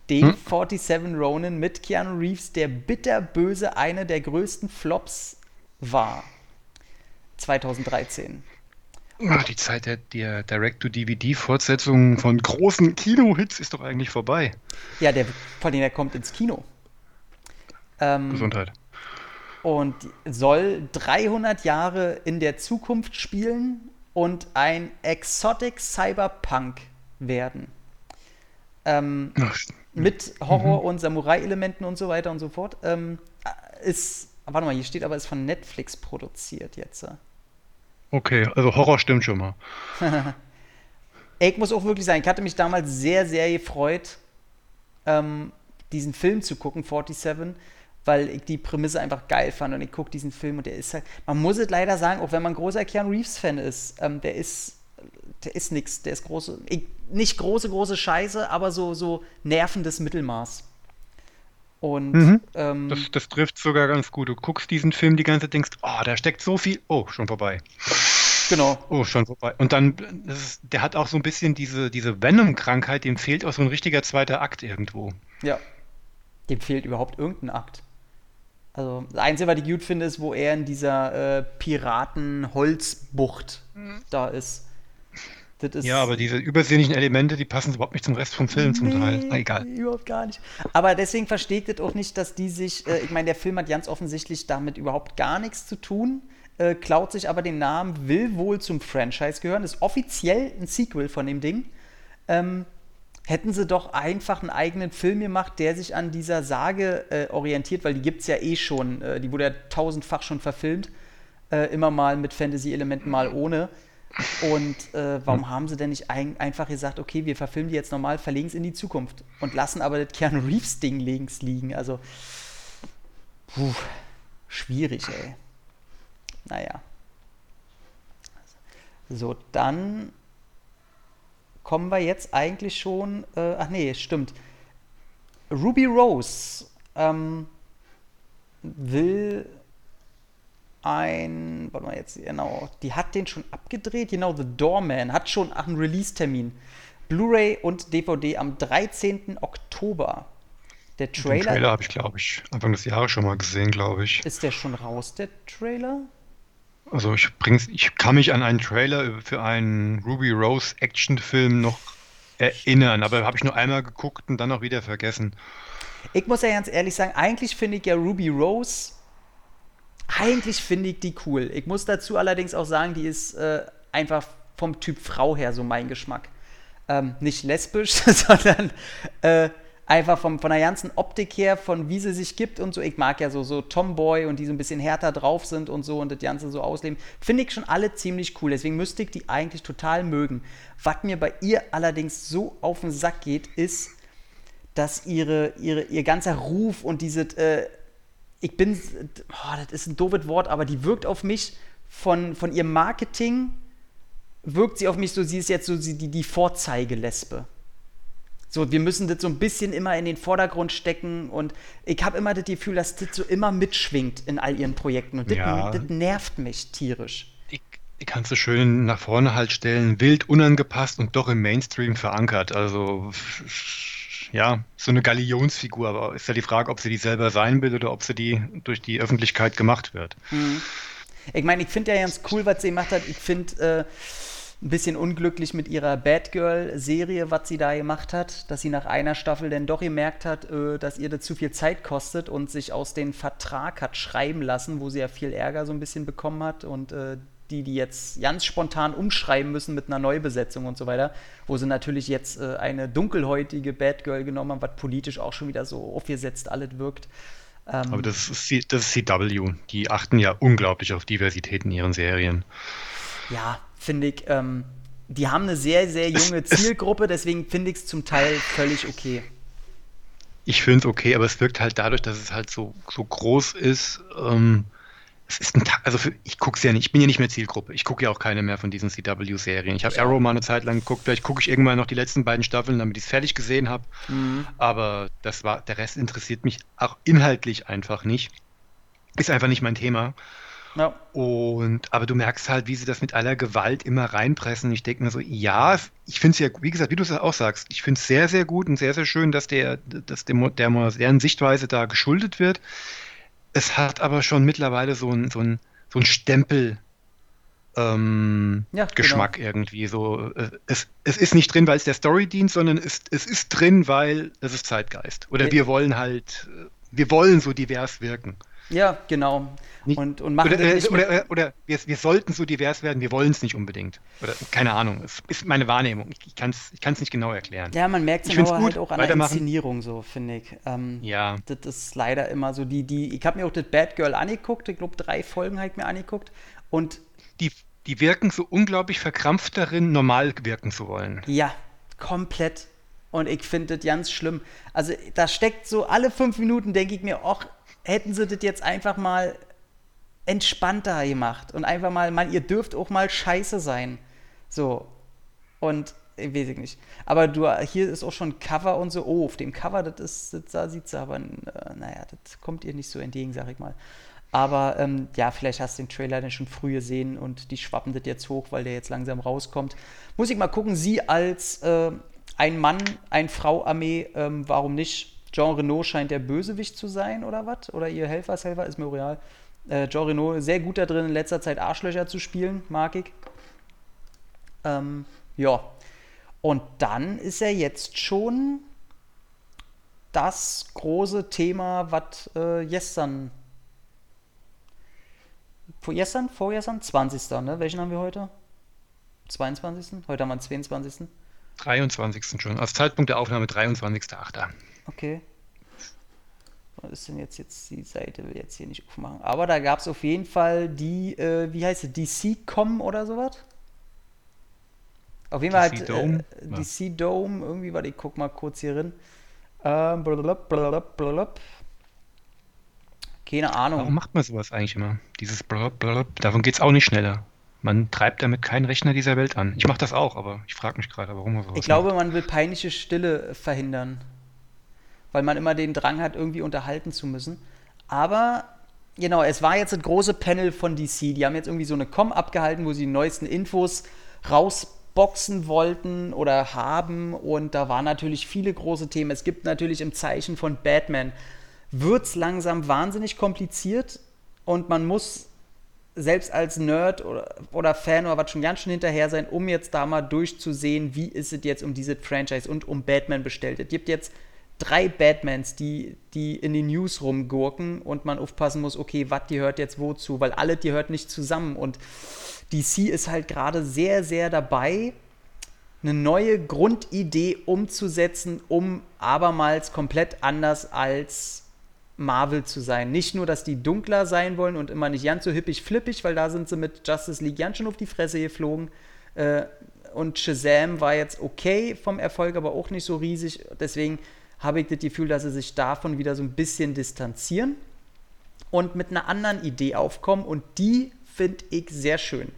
Den Hm? 47 Ronin mit Keanu Reeves, der bitterböse eine der größten Flops war. 2013. Ah, die Zeit der, der Direct-to-DVD-Fortsetzungen von großen Kino-Hits ist doch eigentlich vorbei. Ja, der, vor allem, der kommt ins Kino. Ähm, Gesundheit. und soll 300 Jahre in der Zukunft spielen und ein Exotic Cyberpunk werden. Ähm, Ach, mit Horror- und Samurai-Elementen und so weiter und so fort. Ähm, ist, warte mal, hier steht aber, ist von Netflix produziert jetzt. Okay, also Horror stimmt schon mal. Ich muss auch wirklich sagen, ich hatte mich damals sehr, sehr gefreut, ähm, diesen Film zu gucken, 47, weil ich die Prämisse einfach geil fand und ich gucke diesen Film und der ist halt, man muss es leider sagen, auch wenn man großer Keanu Reeves-Fan ist, ähm, der ist, der ist nix, der ist große, ich, nicht große, große Scheiße, aber so, so nervendes Mittelmaß. Und Mhm. ähm, Das, das trifft sogar ganz gut. Du guckst diesen Film die ganze Zeit, denkst, oh, da steckt so viel. Oh, schon vorbei. genau. Oh, schon vorbei. Und dann, das ist, der hat auch so ein bisschen diese, diese Venom-Krankheit, dem fehlt auch so ein richtiger zweiter Akt irgendwo. Ja. Dem fehlt überhaupt irgendein Akt. Also, das Einzige, was ich gut finde, ist, wo er in dieser äh, Piraten-Holzbucht da ist. Ja, aber diese übersinnlichen Elemente, die passen überhaupt nicht zum Rest vom Film zum Teil. Na, egal. Überhaupt gar nicht. Aber deswegen verstehe ich das auch nicht, dass die sich, äh, ich meine, der Film hat ganz offensichtlich damit überhaupt gar nichts zu tun, äh, klaut sich aber den Namen, will wohl zum Franchise gehören, ist offiziell ein Sequel von dem Ding. Ähm, hätten sie doch einfach einen eigenen Film gemacht, der sich an dieser Sage äh, orientiert, weil die gibt es ja eh schon, äh, die wurde ja tausendfach schon verfilmt, äh, immer mal mit Fantasy-Elementen, mal ohne. Und äh, warum haben sie denn nicht ein, einfach gesagt, okay, wir verfilmen die jetzt normal, verlegen es in die Zukunft und lassen aber das Keanu Reeves-Ding links liegen? Also, puh, schwierig, ey. Naja. So, dann kommen wir jetzt eigentlich schon. Äh, ach nee, stimmt. Ruby Rose ähm, will ein, warte mal jetzt, genau, die hat den schon abgedreht, genau, The Doorman hat schon einen Release-Termin. Blu-ray und DVD am 13. Oktober. Der Den Trailer, Trailer habe ich, glaube ich, Anfang des Jahres schon mal gesehen, glaube ich. ist der schon raus, der Trailer? Also ich, bring's, ich kann mich an einen Trailer für einen Ruby Rose Actionfilm noch erinnern, aber habe ich nur einmal geguckt und dann auch wieder vergessen. Ich muss ja ganz ehrlich sagen, eigentlich finde ich ja Ruby Rose, eigentlich finde ich die cool. Ich muss dazu allerdings auch sagen, die ist äh, einfach vom Typ Frau her so mein Geschmack. Ähm, nicht lesbisch, sondern äh, einfach vom, von der ganzen Optik her, von wie sie sich gibt und so. Ich mag ja so, so Tomboy und die so ein bisschen härter drauf sind und so und das Ganze so ausleben. Finde ich schon alle ziemlich cool. Deswegen müsste ich die eigentlich total mögen. Was mir bei ihr allerdings so auf den Sack geht, ist, dass ihre, ihre, ihr ganzer Ruf und diese, äh, ich bin, oh, das ist ein doofes Wort, aber die wirkt auf mich von, von ihrem Marketing, wirkt sie auf mich so, sie ist jetzt so die, die Vorzeigelesbe. So, wir müssen das so ein bisschen immer in den Vordergrund stecken und ich habe immer das Gefühl, dass das so immer mitschwingt in all ihren Projekten und das, ja. das nervt mich tierisch. Ich, ich kann es so schön nach vorne halt stellen, wild, unangepasst und doch im Mainstream verankert. Also ja, so eine Galionsfigur, aber ist ja die Frage, ob sie die selber sein will oder ob sie die durch die Öffentlichkeit gemacht wird. Mhm. Ich meine, ich finde ja ganz cool, was sie gemacht hat. Ich finde, äh, ein bisschen unglücklich mit ihrer Batgirl-Serie, was sie da gemacht hat, dass sie nach einer Staffel dann doch gemerkt hat, äh, dass ihr das zu viel Zeit kostet und sich aus dem Vertrag hat schreiben lassen, wo sie ja viel Ärger so ein bisschen bekommen hat und äh, die, die jetzt ganz spontan umschreiben müssen mit einer Neubesetzung und so weiter, wo sie natürlich jetzt äh, eine dunkelhäutige Batgirl genommen haben, was politisch auch schon wieder so aufgesetzt alles wirkt. Ähm, Aber das ist, das ist CW. Die achten ja unglaublich auf Diversität in ihren Serien. Ja, finde ich, ähm, die haben eine sehr, sehr junge Zielgruppe, deswegen finde ich es zum Teil völlig okay. Ich finde es okay, aber es wirkt halt dadurch, dass es halt so, so groß ist. Ähm, es ist ein also für, ich gucke es ja nicht, ich bin ja nicht mehr Zielgruppe. Ich gucke ja auch keine mehr von diesen CW-Serien. Ich habe Arrow mal eine Zeit lang geguckt, vielleicht gucke ich irgendwann noch die letzten beiden Staffeln, damit ich es fertig gesehen habe. Mhm. Aber das war, der Rest interessiert mich auch inhaltlich einfach nicht. Ist einfach nicht mein Thema. Ja. Und, aber du merkst halt, wie sie das mit aller Gewalt immer reinpressen. Ich denke mir so, ja, ich finde es ja, wie gesagt, wie du es auch sagst, ich finde es sehr, sehr gut und sehr, sehr schön, dass der, dass dem, der modernen Sichtweise da geschuldet wird. Es hat aber schon mittlerweile so ein, so ein, so ein Stempel, ähm, ja, genau. Geschmack genau. irgendwie. So, äh, es, es ist nicht drin, weil es der Story dient, sondern es, es ist drin, weil es ist Zeitgeist. Oder ja. wir wollen halt, äh, wir wollen so divers wirken. Ja, genau. Nicht, und, und machen oder, äh, nicht oder, oder, oder, wir, wir sollten so divers werden, wir wollen es nicht unbedingt. Oder keine Ahnung, es ist meine Wahrnehmung. Ich, kann es ich nicht genau erklären. Ja, man merkt es halt auch an der Inszenierung so, finde ich. Ähm, ja. Das ist leider immer so. Die, die, ich habe mir auch das Bad Girl angeguckt, ich glaube drei Folgen habe ich mir angeguckt. Und die, die wirken so unglaublich verkrampft darin, normal wirken zu wollen. Ja, komplett. Und ich finde das ganz schlimm. Also da steckt so alle fünf Minuten, denke ich mir, ach, hätten sie das jetzt einfach mal entspannter gemacht und einfach mal, man, ihr dürft auch mal scheiße sein. So. Und ich weiß ich nicht. Aber du, hier ist auch schon Cover und so. Oh, auf dem Cover, das ist, das, da sieht es aber, äh, naja, das kommt ihr nicht so entgegen, sag ich mal. Aber ähm, ja, vielleicht hast du den Trailer dann schon früh gesehen und die schwappen das jetzt hoch, weil der jetzt langsam rauskommt. Muss ich mal gucken, sie als äh, ein Mann, ein Frau-Armee, ähm, warum nicht? Jean Renault scheint der Bösewicht zu sein oder was? Oder ihr Helfershelfer, ist mir real. Äh, Jean Renault sehr gut da drin, in letzter Zeit Arschlöcher zu spielen, mag ich. Ähm, ja. Und dann ist er jetzt schon das große Thema, was äh, gestern. Gestern? Vorgestern? 20. Ne? Welchen haben wir heute? 22. Heute haben wir den 22. 23. schon. Als Zeitpunkt der Aufnahme 23.8. Okay. Was ist denn jetzt, jetzt die Seite, will jetzt hier nicht aufmachen. Aber da gab es auf jeden Fall die, äh, wie heißt es, DC-Com oder sowas? Auf jeden Fall halt Dome? Äh, DC Dome, irgendwie, warte, ich guck mal kurz hier rein. Ähm, blablabla, Keine Ahnung. Warum macht man sowas eigentlich immer? Dieses blablabla, davon geht es auch nicht schneller. Man treibt damit keinen Rechner dieser Welt an. Ich mache das auch, aber ich frage mich gerade, warum man sowas Ich glaube, macht. man will peinliche Stille verhindern weil man immer den Drang hat, irgendwie unterhalten zu müssen. Aber genau, es war jetzt ein große Panel von DC. Die haben jetzt irgendwie so eine Com abgehalten, wo sie die neuesten Infos rausboxen wollten oder haben. Und da waren natürlich viele große Themen. Es gibt natürlich im Zeichen von Batman, wird es langsam wahnsinnig kompliziert und man muss selbst als Nerd oder, oder Fan oder was schon ganz schön hinterher sein, um jetzt da mal durchzusehen, wie ist es jetzt um diese Franchise und um Batman bestellt. Es gibt jetzt drei Batmans, die, die in den News rumgurken und man aufpassen muss, okay, was die hört jetzt wozu, weil alle die hört nicht zusammen und DC ist halt gerade sehr, sehr dabei, eine neue Grundidee umzusetzen, um abermals komplett anders als Marvel zu sein. Nicht nur, dass die dunkler sein wollen und immer nicht ganz so hippig flippig, weil da sind sie mit Justice League ganz schön auf die Fresse geflogen. Äh, und Shazam war jetzt okay vom Erfolg, aber auch nicht so riesig. Deswegen habe ich das Gefühl, dass sie sich davon wieder so ein bisschen distanzieren und mit einer anderen Idee aufkommen. Und die finde ich sehr schön.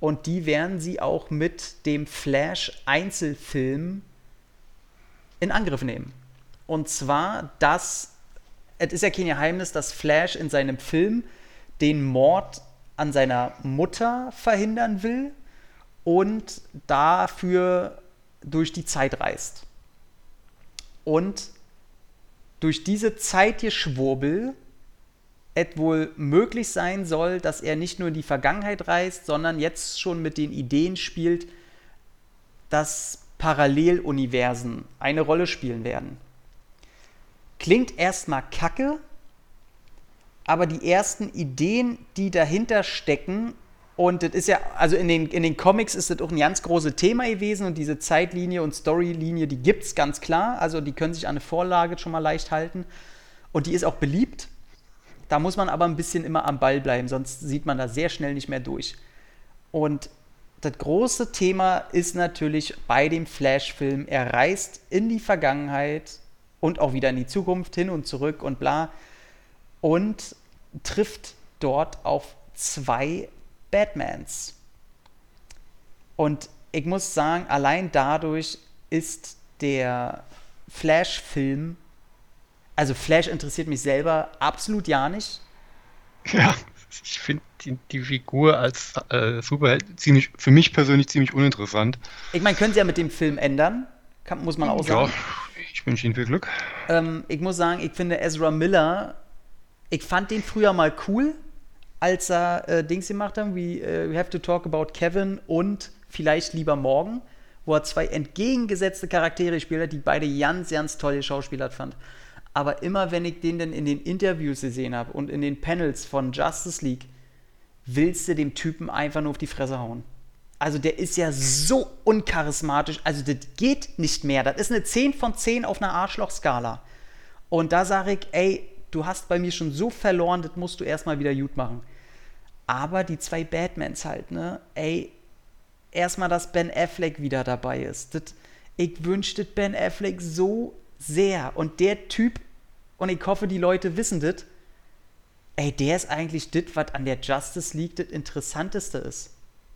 Und die werden sie auch mit dem Flash-Einzelfilm in Angriff nehmen. Und zwar, dass, es ist ja kein Geheimnis, dass Flash in seinem Film den Mord an seiner Mutter verhindern will und dafür durch die Zeit reist. Und durch diese Zeitgeschwurbel es wohl möglich sein soll, dass er nicht nur in die Vergangenheit reist, sondern jetzt schon mit den Ideen spielt, dass Paralleluniversen eine Rolle spielen werden. Klingt erstmal kacke, aber die ersten Ideen, die dahinter stecken, und das ist ja, also in den, in den Comics ist das auch ein ganz großes Thema gewesen und diese Zeitlinie und Storylinie, die gibt es ganz klar. Also die können sich an eine Vorlage schon mal leicht halten. Und die ist auch beliebt. Da muss man aber ein bisschen immer am Ball bleiben, sonst sieht man da sehr schnell nicht mehr durch. Und das große Thema ist natürlich bei dem Flash-Film, er reist in die Vergangenheit und auch wieder in die Zukunft, hin und zurück und bla, und trifft dort auf zwei Batmans. Und ich muss sagen, allein dadurch ist der Flash-Film also Flash interessiert mich selber absolut ja nicht. Ja, ich finde die, die, Figur als äh, Superheld ziemlich, für mich persönlich ziemlich uninteressant. Ich meine, können sie ja mit dem Film ändern, Kann, muss man auch sagen. Ja, ich wünsche Ihnen viel Glück. Ähm, ich muss sagen, ich finde Ezra Miller, ich fand den früher mal cool, als er äh, Dings gemacht hat, wie äh, We Have to Talk About Kevin und Vielleicht lieber morgen, wo er zwei entgegengesetzte Charaktere gespielt hat, die beide ganz, ganz tolle Schauspieler fand aber immer wenn ich den dann in den Interviews gesehen habe und in den Panels von Justice League, willst du dem Typen einfach nur auf die Fresse hauen. Also der ist ja so uncharismatisch, also das geht nicht mehr. Das ist eine 10 von 10 auf einer Arschlochskala. Und da sage ich, ey, du hast bei mir schon so verloren, das musst du erstmal wieder gut machen. Aber die zwei Batmans halt, ne? Ey, erstmal, dass Ben Affleck wieder dabei ist. Das, ich wünschte Ben Affleck so sehr. Und der Typ und ich hoffe, die Leute wissen das, ey, der ist eigentlich das, was an der Justice League das Interessanteste ist.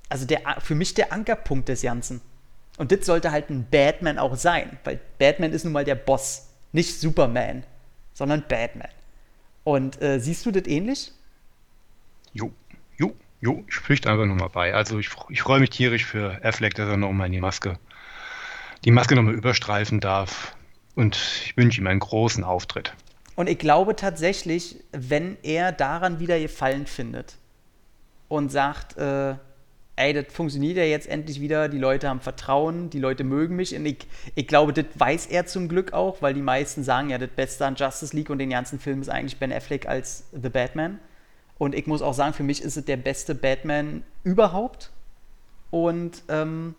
Also der, für mich der Ankerpunkt des Ganzen. Und das sollte halt ein Batman auch sein, weil Batman ist nun mal der Boss, nicht Superman, sondern Batman. Und äh, siehst du das ähnlich? Jo, jo, jo, ich pflichte einfach nur mal bei. Also ich, ich freue mich tierisch für Affleck, dass er nochmal in die Maske, die Maske nochmal überstreifen darf. Und ich wünsche ihm einen großen Auftritt. Und ich glaube tatsächlich, wenn er daran wieder Gefallen findet und sagt, äh, ey, das funktioniert ja jetzt endlich wieder, die Leute haben Vertrauen, die Leute mögen mich. Und ich, ich glaube, das weiß er zum Glück auch, weil die meisten sagen ja, das Beste an Justice League und den ganzen Film ist eigentlich Ben Affleck als The Batman. Und ich muss auch sagen, für mich ist es der beste Batman überhaupt. Und ähm,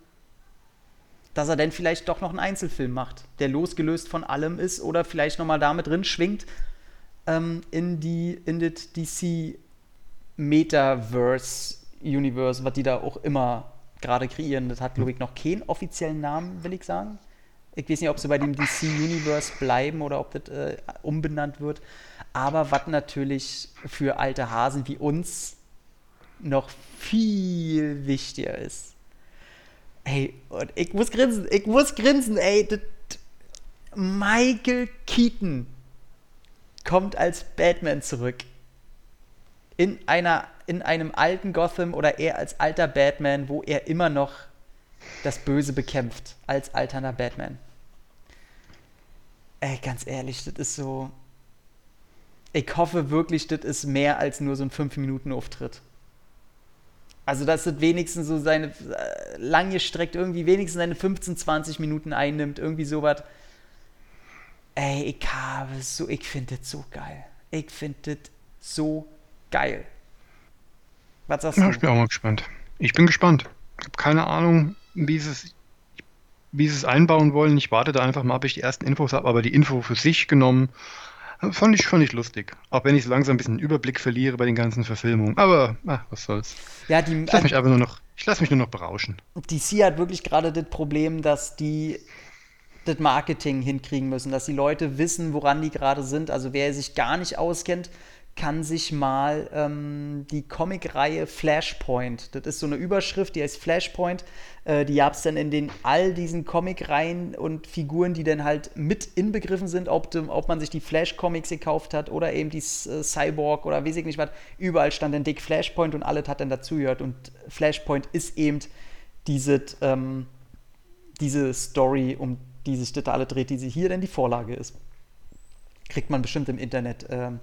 dass er dann vielleicht doch noch einen Einzelfilm macht, der losgelöst von allem ist oder vielleicht nochmal damit drin schwingt ähm, in die in das DC Metaverse Universe, was die da auch immer gerade kreieren. Das hat, glaube ich, noch keinen offiziellen Namen, will ich sagen. Ich weiß nicht, ob sie bei dem DC Universe bleiben oder ob das äh, umbenannt wird. Aber was natürlich für alte Hasen wie uns noch viel wichtiger ist, Ey, und ich muss grinsen, ich muss grinsen, ey. Das, Michael Keaton kommt als Batman zurück. In, einer, in einem alten Gotham oder er als alter Batman, wo er immer noch das Böse bekämpft, als alterner Batman. Ey, ganz ehrlich, das ist so. Ich hoffe wirklich, das ist mehr als nur so ein 5-Minuten-Auftritt. Also, dass es wenigstens so seine äh, lange Strecke irgendwie wenigstens seine 15, 20 Minuten einnimmt, irgendwie sowas. Ey, ich habe so, ich finde das so geil. Ich finde das so geil. Was sagst ja, du? Ich bin auch mal gespannt. Ich bin gespannt. Ich habe keine Ahnung, wie es ist. Ich wie sie es einbauen wollen. Ich warte da einfach mal, ob ich die ersten Infos habe, aber die Info für sich genommen fand ich, fand ich lustig. Auch wenn ich so langsam ein bisschen Überblick verliere bei den ganzen Verfilmungen. Aber ach, was soll's. Ja, die, ich lasse mich einfach nur noch, ich lasse mich nur noch berauschen. DC hat wirklich gerade das Problem, dass die das Marketing hinkriegen müssen, dass die Leute wissen, woran die gerade sind. Also wer sich gar nicht auskennt, kann sich mal ähm, die Comicreihe Flashpoint, das ist so eine Überschrift, die heißt Flashpoint, äh, die gab es dann in den all diesen Comicreihen und Figuren, die dann halt mit inbegriffen sind, ob, ob man sich die Flash-Comics gekauft hat oder eben die äh, Cyborg oder weiß ich nicht was, überall stand dann dick Flashpoint und alles hat dann dazugehört und Flashpoint ist eben diese, ähm, diese Story, um die sich das alle dreht, die sie hier dann die Vorlage ist. Kriegt man bestimmt im Internet. Ähm,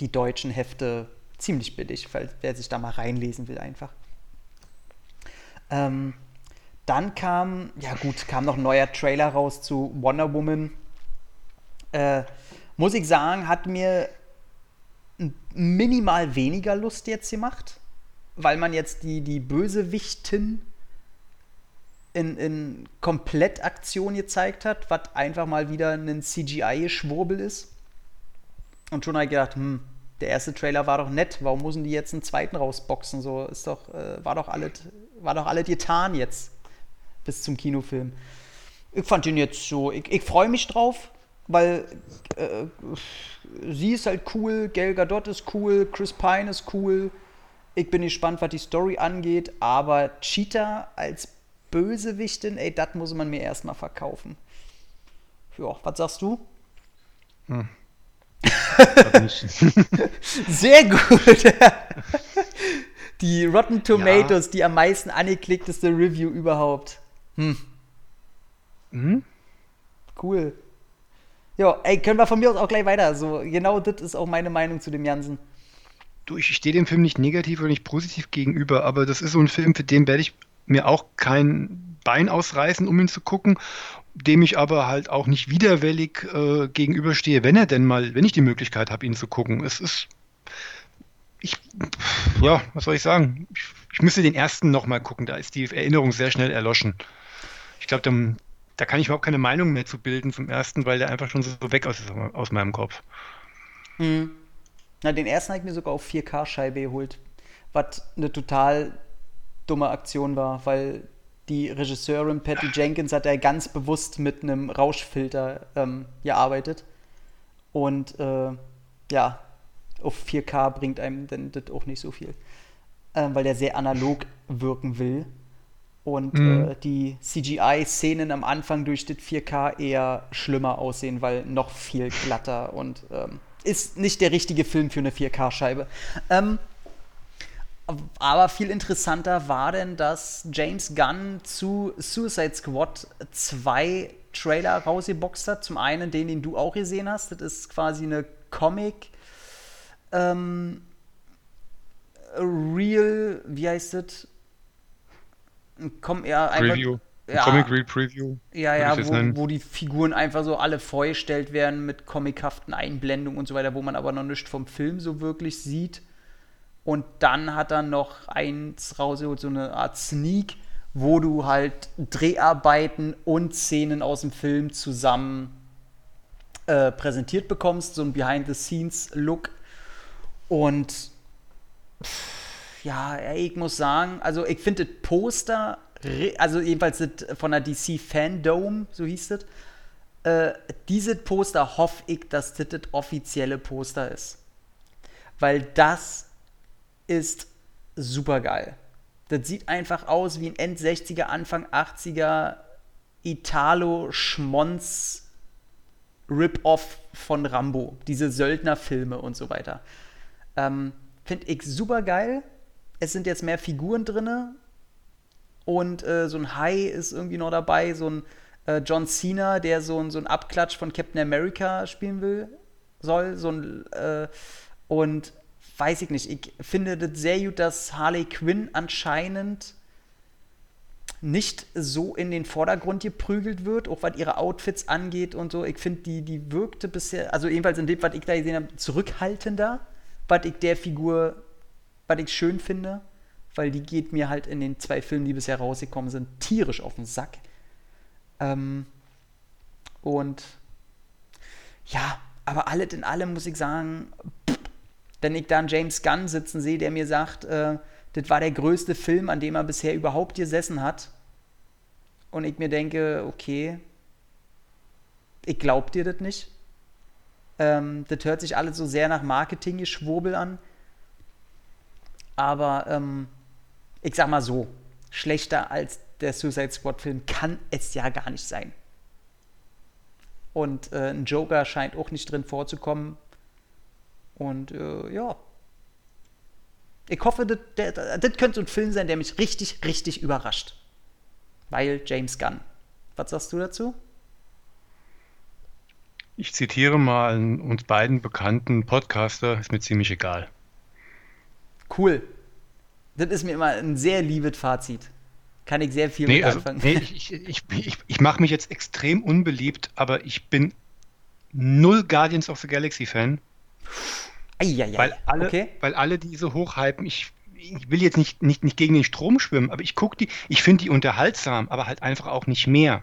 die deutschen Hefte ziemlich billig, weil wer sich da mal reinlesen will einfach. Ähm, dann kam, ja gut, kam noch ein neuer Trailer raus zu Wonder Woman. Äh, muss ich sagen, hat mir minimal weniger Lust jetzt gemacht, weil man jetzt die, die Bösewichtin in, in Komplettaktion gezeigt hat, was einfach mal wieder ein CGI-Schwurbel ist. Und schon habe ich gedacht, hm, der erste Trailer war doch nett, warum müssen die jetzt einen zweiten rausboxen? So ist doch, äh, war doch alles, war doch alles getan jetzt bis zum Kinofilm. Ich fand ihn jetzt so, ich, ich freue mich drauf, weil äh, sie ist halt cool, Gal Gadot ist cool, Chris Pine ist cool. Ich bin gespannt, was die Story angeht, aber Cheetah als Bösewichtin, ey, das muss man mir erstmal verkaufen. Ja, was sagst du? Hm. Sehr gut. die Rotten Tomatoes, ja. die am meisten angeklickteste Review überhaupt. Hm. Mhm. Cool. Ja, ey, können wir von mir aus auch gleich weiter. So, genau das ist auch meine Meinung zu dem Jansen. Du, ich stehe dem Film nicht negativ oder nicht positiv gegenüber, aber das ist so ein Film, für den werde ich mir auch kein Bein ausreißen, um ihn zu gucken dem ich aber halt auch nicht widerwillig äh, gegenüberstehe, wenn er denn mal, wenn ich die Möglichkeit habe, ihn zu gucken. Es ist, ich, ja, was soll ich sagen? Ich, ich müsste den ersten nochmal gucken, da ist die Erinnerung sehr schnell erloschen. Ich glaube, da, da kann ich überhaupt keine Meinung mehr zu bilden zum ersten, weil der einfach schon so weg aus, aus meinem Kopf. Hm. Na, den ersten habe ich mir sogar auf 4K-Scheibe geholt, was eine total dumme Aktion war, weil die Regisseurin Patty Jenkins hat ja ganz bewusst mit einem Rauschfilter ähm, gearbeitet. Und äh, ja, auf 4K bringt einem dann das auch nicht so viel. Ähm, weil der sehr analog wirken will. Und mhm. äh, die CGI-Szenen am Anfang durch das 4K eher schlimmer aussehen, weil noch viel glatter und ähm, ist nicht der richtige Film für eine 4K-Scheibe. Ähm, aber viel interessanter war denn, dass James Gunn zu Suicide Squad zwei Trailer rausgeboxt hat. Zum einen den, den du auch gesehen hast. Das ist quasi eine Comic. Ähm, Real, wie heißt das? Komm, ja, einfach, Preview. Ja, Comic Real Preview. Ja, ja, wo, wo, die Figuren einfach so alle vorgestellt werden mit comichaften Einblendungen und so weiter, wo man aber noch nichts vom Film so wirklich sieht. Und dann hat er noch eins rausgeholt, so eine Art Sneak, wo du halt Dreharbeiten und Szenen aus dem Film zusammen äh, präsentiert bekommst, so ein Behind-the-Scenes-Look. Und ja, ich muss sagen, also ich finde das Poster, also jedenfalls von der DC Fandom, so hieß das, äh, dieses Poster hoffe ich, dass das das offizielle Poster ist. Weil das ist super geil. Das sieht einfach aus wie ein End 60er, Anfang 80er Italo-Schmonz Rip-Off von Rambo. Diese Söldnerfilme und so weiter. Ähm, Finde ich super geil. Es sind jetzt mehr Figuren drin. Und äh, so ein Hai ist irgendwie noch dabei. So ein äh, John Cena, der so, ein, so ein Abklatsch von Captain America spielen will, soll. So ein, äh, und weiß ich nicht. Ich finde das sehr gut, dass Harley Quinn anscheinend nicht so in den Vordergrund geprügelt wird, auch was ihre Outfits angeht und so. Ich finde, die, die wirkte bisher, also jedenfalls in dem, was ich da gesehen habe, zurückhaltender, was ich der Figur, was ich schön finde, weil die geht mir halt in den zwei Filmen, die bisher rausgekommen sind, tierisch auf den Sack. Ähm, und ja, aber alles in allem muss ich sagen, wenn ich da einen James Gunn sitzen sehe, der mir sagt, äh, das war der größte Film, an dem er bisher überhaupt gesessen hat. Und ich mir denke, okay, ich glaub dir das nicht. Ähm, das hört sich alles so sehr nach Marketing-Geschwurbel an. Aber ähm, ich sag mal so, schlechter als der Suicide Squad-Film kann es ja gar nicht sein. Und äh, ein Joker scheint auch nicht drin vorzukommen. Und äh, ja. Ich hoffe, das, könnte ein Film sein, der mich richtig, richtig überrascht. Weil James Gunn. Was sagst du dazu? Ich zitiere mal einen uns beiden bekannten Podcaster, ist mir ziemlich egal. Cool. Das ist mir immer ein sehr liebes Fazit. Kann ich sehr viel nee, mit also, anfangen. Nee, ich, ich, ich, ich mache mich jetzt extrem unbeliebt, aber ich bin null Guardians of the Galaxy Fan. Eieiei. Weil alle, okay. weil alle diese hochhypen, ich, ich will jetzt nicht, nicht, nicht gegen den Strom schwimmen, aber ich gucke die, ich finde die unterhaltsam, aber halt einfach auch nicht mehr.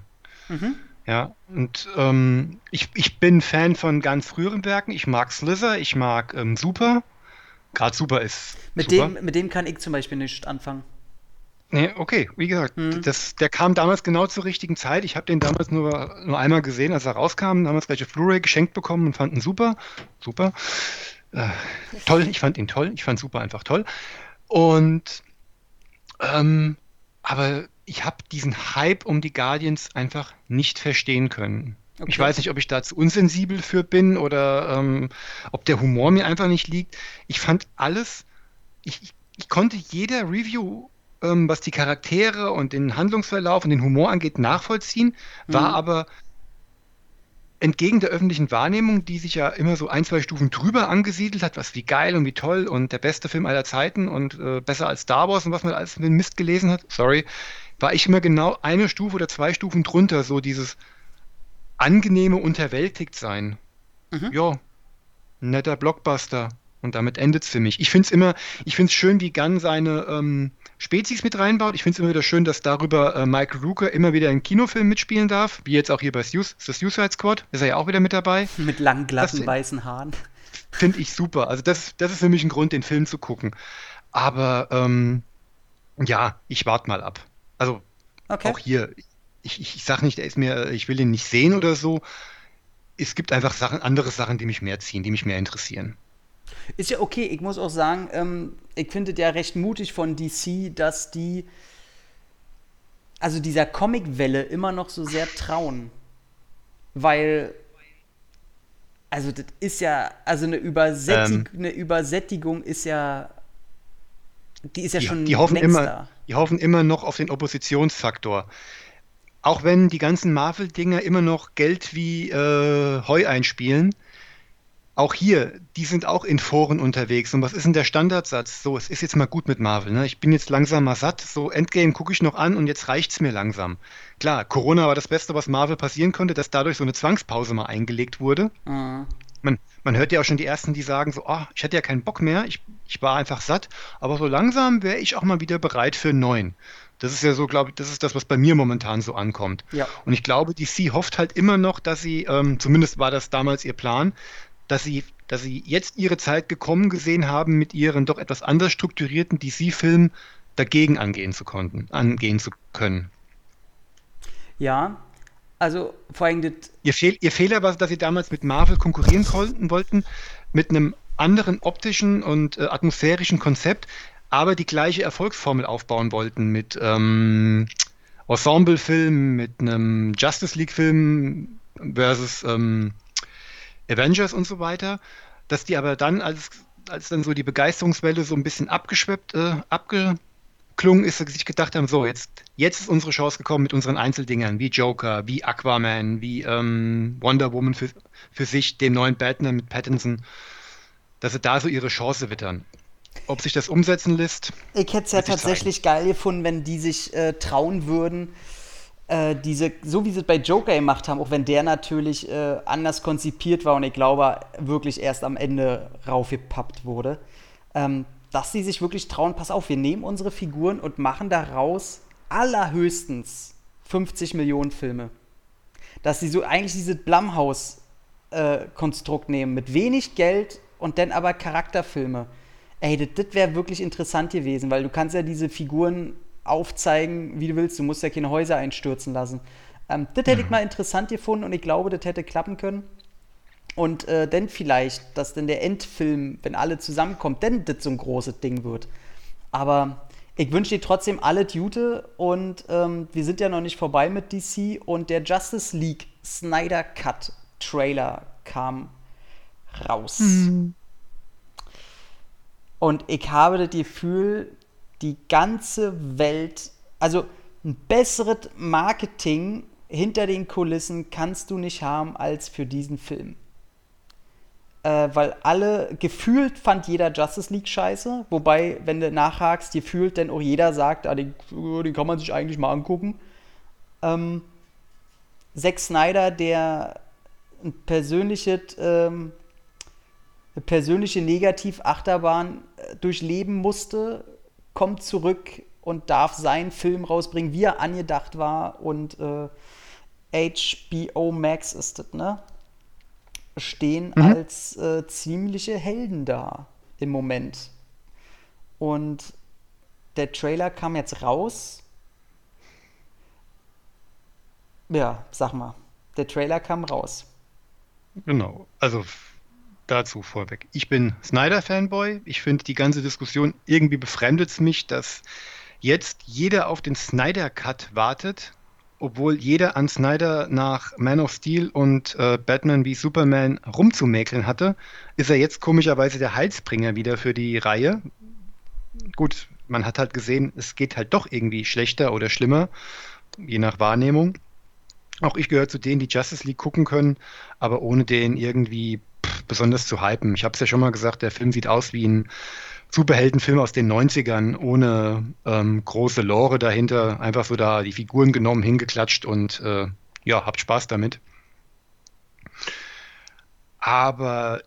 Mhm. Ja, und ähm, ich, ich bin Fan von ganz früheren Werken. Ich mag Slither, ich mag ähm, Super. Gerade Super ist. Mit, super. dem, mit dem kann ich zum Beispiel nicht anfangen. Nee, okay, wie gesagt, Mhm. das, der kam damals genau zur richtigen Zeit. Ich habe den damals nur, nur einmal gesehen, als er rauskam, damals gleich auf Blu-ray geschenkt bekommen und fand ihn super. Super. Äh, toll, ich fand ihn toll. Ich fand super einfach toll. Und ähm, aber ich habe diesen Hype um die Guardians einfach nicht verstehen können. Okay. Ich weiß nicht, ob ich da zu unsensibel für bin oder ähm, ob der Humor mir einfach nicht liegt. Ich fand alles, ich, ich, ich konnte jeder Review, ähm, was die Charaktere und den Handlungsverlauf und den Humor angeht, nachvollziehen, war Mhm. aber entgegen der öffentlichen Wahrnehmung, die sich ja immer so ein, zwei Stufen drüber angesiedelt hat, was wie geil und wie toll und der beste Film aller Zeiten und äh, besser als Star Wars und was man alles für Mist gelesen hat, sorry, war ich immer genau eine Stufe oder zwei Stufen drunter, so dieses angenehme Unterwältigtsein. Mhm. Ja, netter Blockbuster. Und damit endet es für mich. Ich finde es immer, ich finde es schön, wie Gunn seine ähm, Spezies mit reinbaut. Ich finde es immer wieder schön, dass darüber äh, Michael Rooker immer wieder in Kinofilmen mitspielen darf, wie jetzt auch hier bei The Suicide Squad. Ist er ja auch wieder mit dabei. Mit langen, glatten, Das- weißen Haaren. Finde ich super. Also das, das ist für mich ein Grund, den Film zu gucken. Aber ähm, ja, ich warte mal ab. Also Okay. auch hier, ich, ich, ich sage nicht, er ist mir, ich will ihn nicht sehen oder so. Es gibt einfach Sachen, andere Sachen, die mich mehr ziehen, die mich mehr interessieren. Ist ja okay, ich muss auch sagen, ähm, ich finde es ja recht mutig von DC, dass die also dieser Comicwelle immer noch so sehr trauen. Weil, also das ist ja, also eine, Übersättig Ähm. eine Übersättigung ist ja, die ist ja Die, schon die, hoffen immer, da. die hoffen immer noch auf den Oppositionsfaktor. Auch wenn die ganzen Marvel-Dinger immer noch Geld wie äh, Heu einspielen, auch hier, die sind auch in Foren unterwegs. Und was ist denn der Standardsatz? So, es ist jetzt mal gut mit Marvel. Ne? Ich bin jetzt langsam mal satt. So, Endgame gucke ich noch an und jetzt reicht's mir langsam. Klar, Corona war das Beste, was Marvel passieren konnte, dass dadurch so eine Zwangspause mal eingelegt wurde. Mhm. Man, man hört ja auch schon die Ersten, die sagen so, oh, ich hatte ja keinen Bock mehr, ich, ich war einfach satt, aber so langsam wäre ich auch mal wieder bereit für einen neuen. Das ist ja so, glaube ich, das ist das, was bei mir momentan so ankommt. Ja. Und ich glaube, DC hofft halt immer noch, dass sie, ähm, zumindest war das damals ihr Plan, dass sie, dass sie jetzt ihre Zeit gekommen gesehen haben, mit ihren doch etwas anders strukturierten DC-Filmen dagegen angehen zu konnten, angehen zu können. Ja, also vor allem das Ihr, Fehl, ihr Fehler war, dass sie damals mit Marvel konkurrieren konnten, wollten, mit einem anderen optischen und äh, atmosphärischen Konzept, aber die gleiche Erfolgsformel aufbauen wollten mit ähm, Ensemble-Film, mit einem Justice League-Film versus ähm, Avengers und so weiter, dass die aber dann, als, als dann so die Begeisterungswelle so ein bisschen abgeschweppt, äh, abgeklungen ist, sich gedacht haben, so, jetzt, jetzt ist unsere Chance gekommen mit unseren Einzeldingern, wie Joker, wie Aquaman, wie ähm, Wonder Woman für, für sich, dem neuen Batman mit Pattinson, dass sie da so ihre Chance wittern. Ob sich das umsetzen lässt, Ich hätte es ja tatsächlich geil gefunden, wenn die sich äh, trauen würden, äh, diese, so wie sie es bei Joker gemacht haben, auch wenn der natürlich äh, anders konzipiert war und ich glaube wirklich erst am Ende raufgepappt wurde, ähm, dass sie sich wirklich trauen, pass auf, wir nehmen unsere Figuren und machen daraus allerhöchstens 50 Millionen Filme. dass sie so eigentlich dieses Blumhouse-Konstrukt äh, nehmen, mit wenig Geld und dann aber Charakterfilme. Ey, das wäre wirklich interessant gewesen, weil du kannst ja diese Figuren aufzeigen, wie du willst. Du musst ja keine Häuser einstürzen lassen. Ähm, das hätte ich mhm. mal interessant gefunden und ich glaube, das hätte klappen können. Und äh, dann vielleicht, dass dann der Endfilm, wenn alle zusammenkommen, dann das so ein großes Ding wird. Aber ich wünsche dir trotzdem alle Gute und ähm, wir sind ja noch nicht vorbei mit DC und der Justice League Snyder Cut Trailer kam raus. Mhm. Und ich habe das Gefühl, die ganze Welt, also ein besseres Marketing hinter den Kulissen kannst du nicht haben als für diesen Film. Äh, weil alle, gefühlt fand jeder Justice League scheiße, wobei, wenn du nachhakst, gefühlt dann auch jeder sagt, ah, den, den kann man sich eigentlich mal angucken. Ähm, Zack Snyder, der ein persönliches, ähm, eine persönliche Negativ-Achterbahn äh, durchleben musste, kommt zurück und darf seinen Film rausbringen, wie er angedacht war. Und äh, HBO Max ist das, ne? Stehen mhm. als äh, ziemliche Helden da im Moment. Und der Trailer kam jetzt raus. Ja, sag mal. Der Trailer kam raus. Genau. Also dazu vorweg. Ich bin Snyder-Fanboy. Ich finde die ganze Diskussion irgendwie befremdet es mich, dass jetzt jeder auf den Snyder-Cut wartet, obwohl jeder an Snyder nach Man of Steel und äh, Batman wie Superman rumzumäkeln hatte, ist er jetzt komischerweise der Heilsbringer wieder für die Reihe. Gut, man hat halt gesehen, es geht halt doch irgendwie schlechter oder schlimmer, je nach Wahrnehmung. Auch ich gehöre zu denen, die Justice League gucken können, aber ohne den irgendwie besonders zu hypen. Ich habe es ja schon mal gesagt, der Film sieht aus wie ein Superheldenfilm aus den 90ern, ohne ähm, große Lore dahinter. Einfach so da die Figuren genommen, hingeklatscht und äh, ja, habt Spaß damit. Aber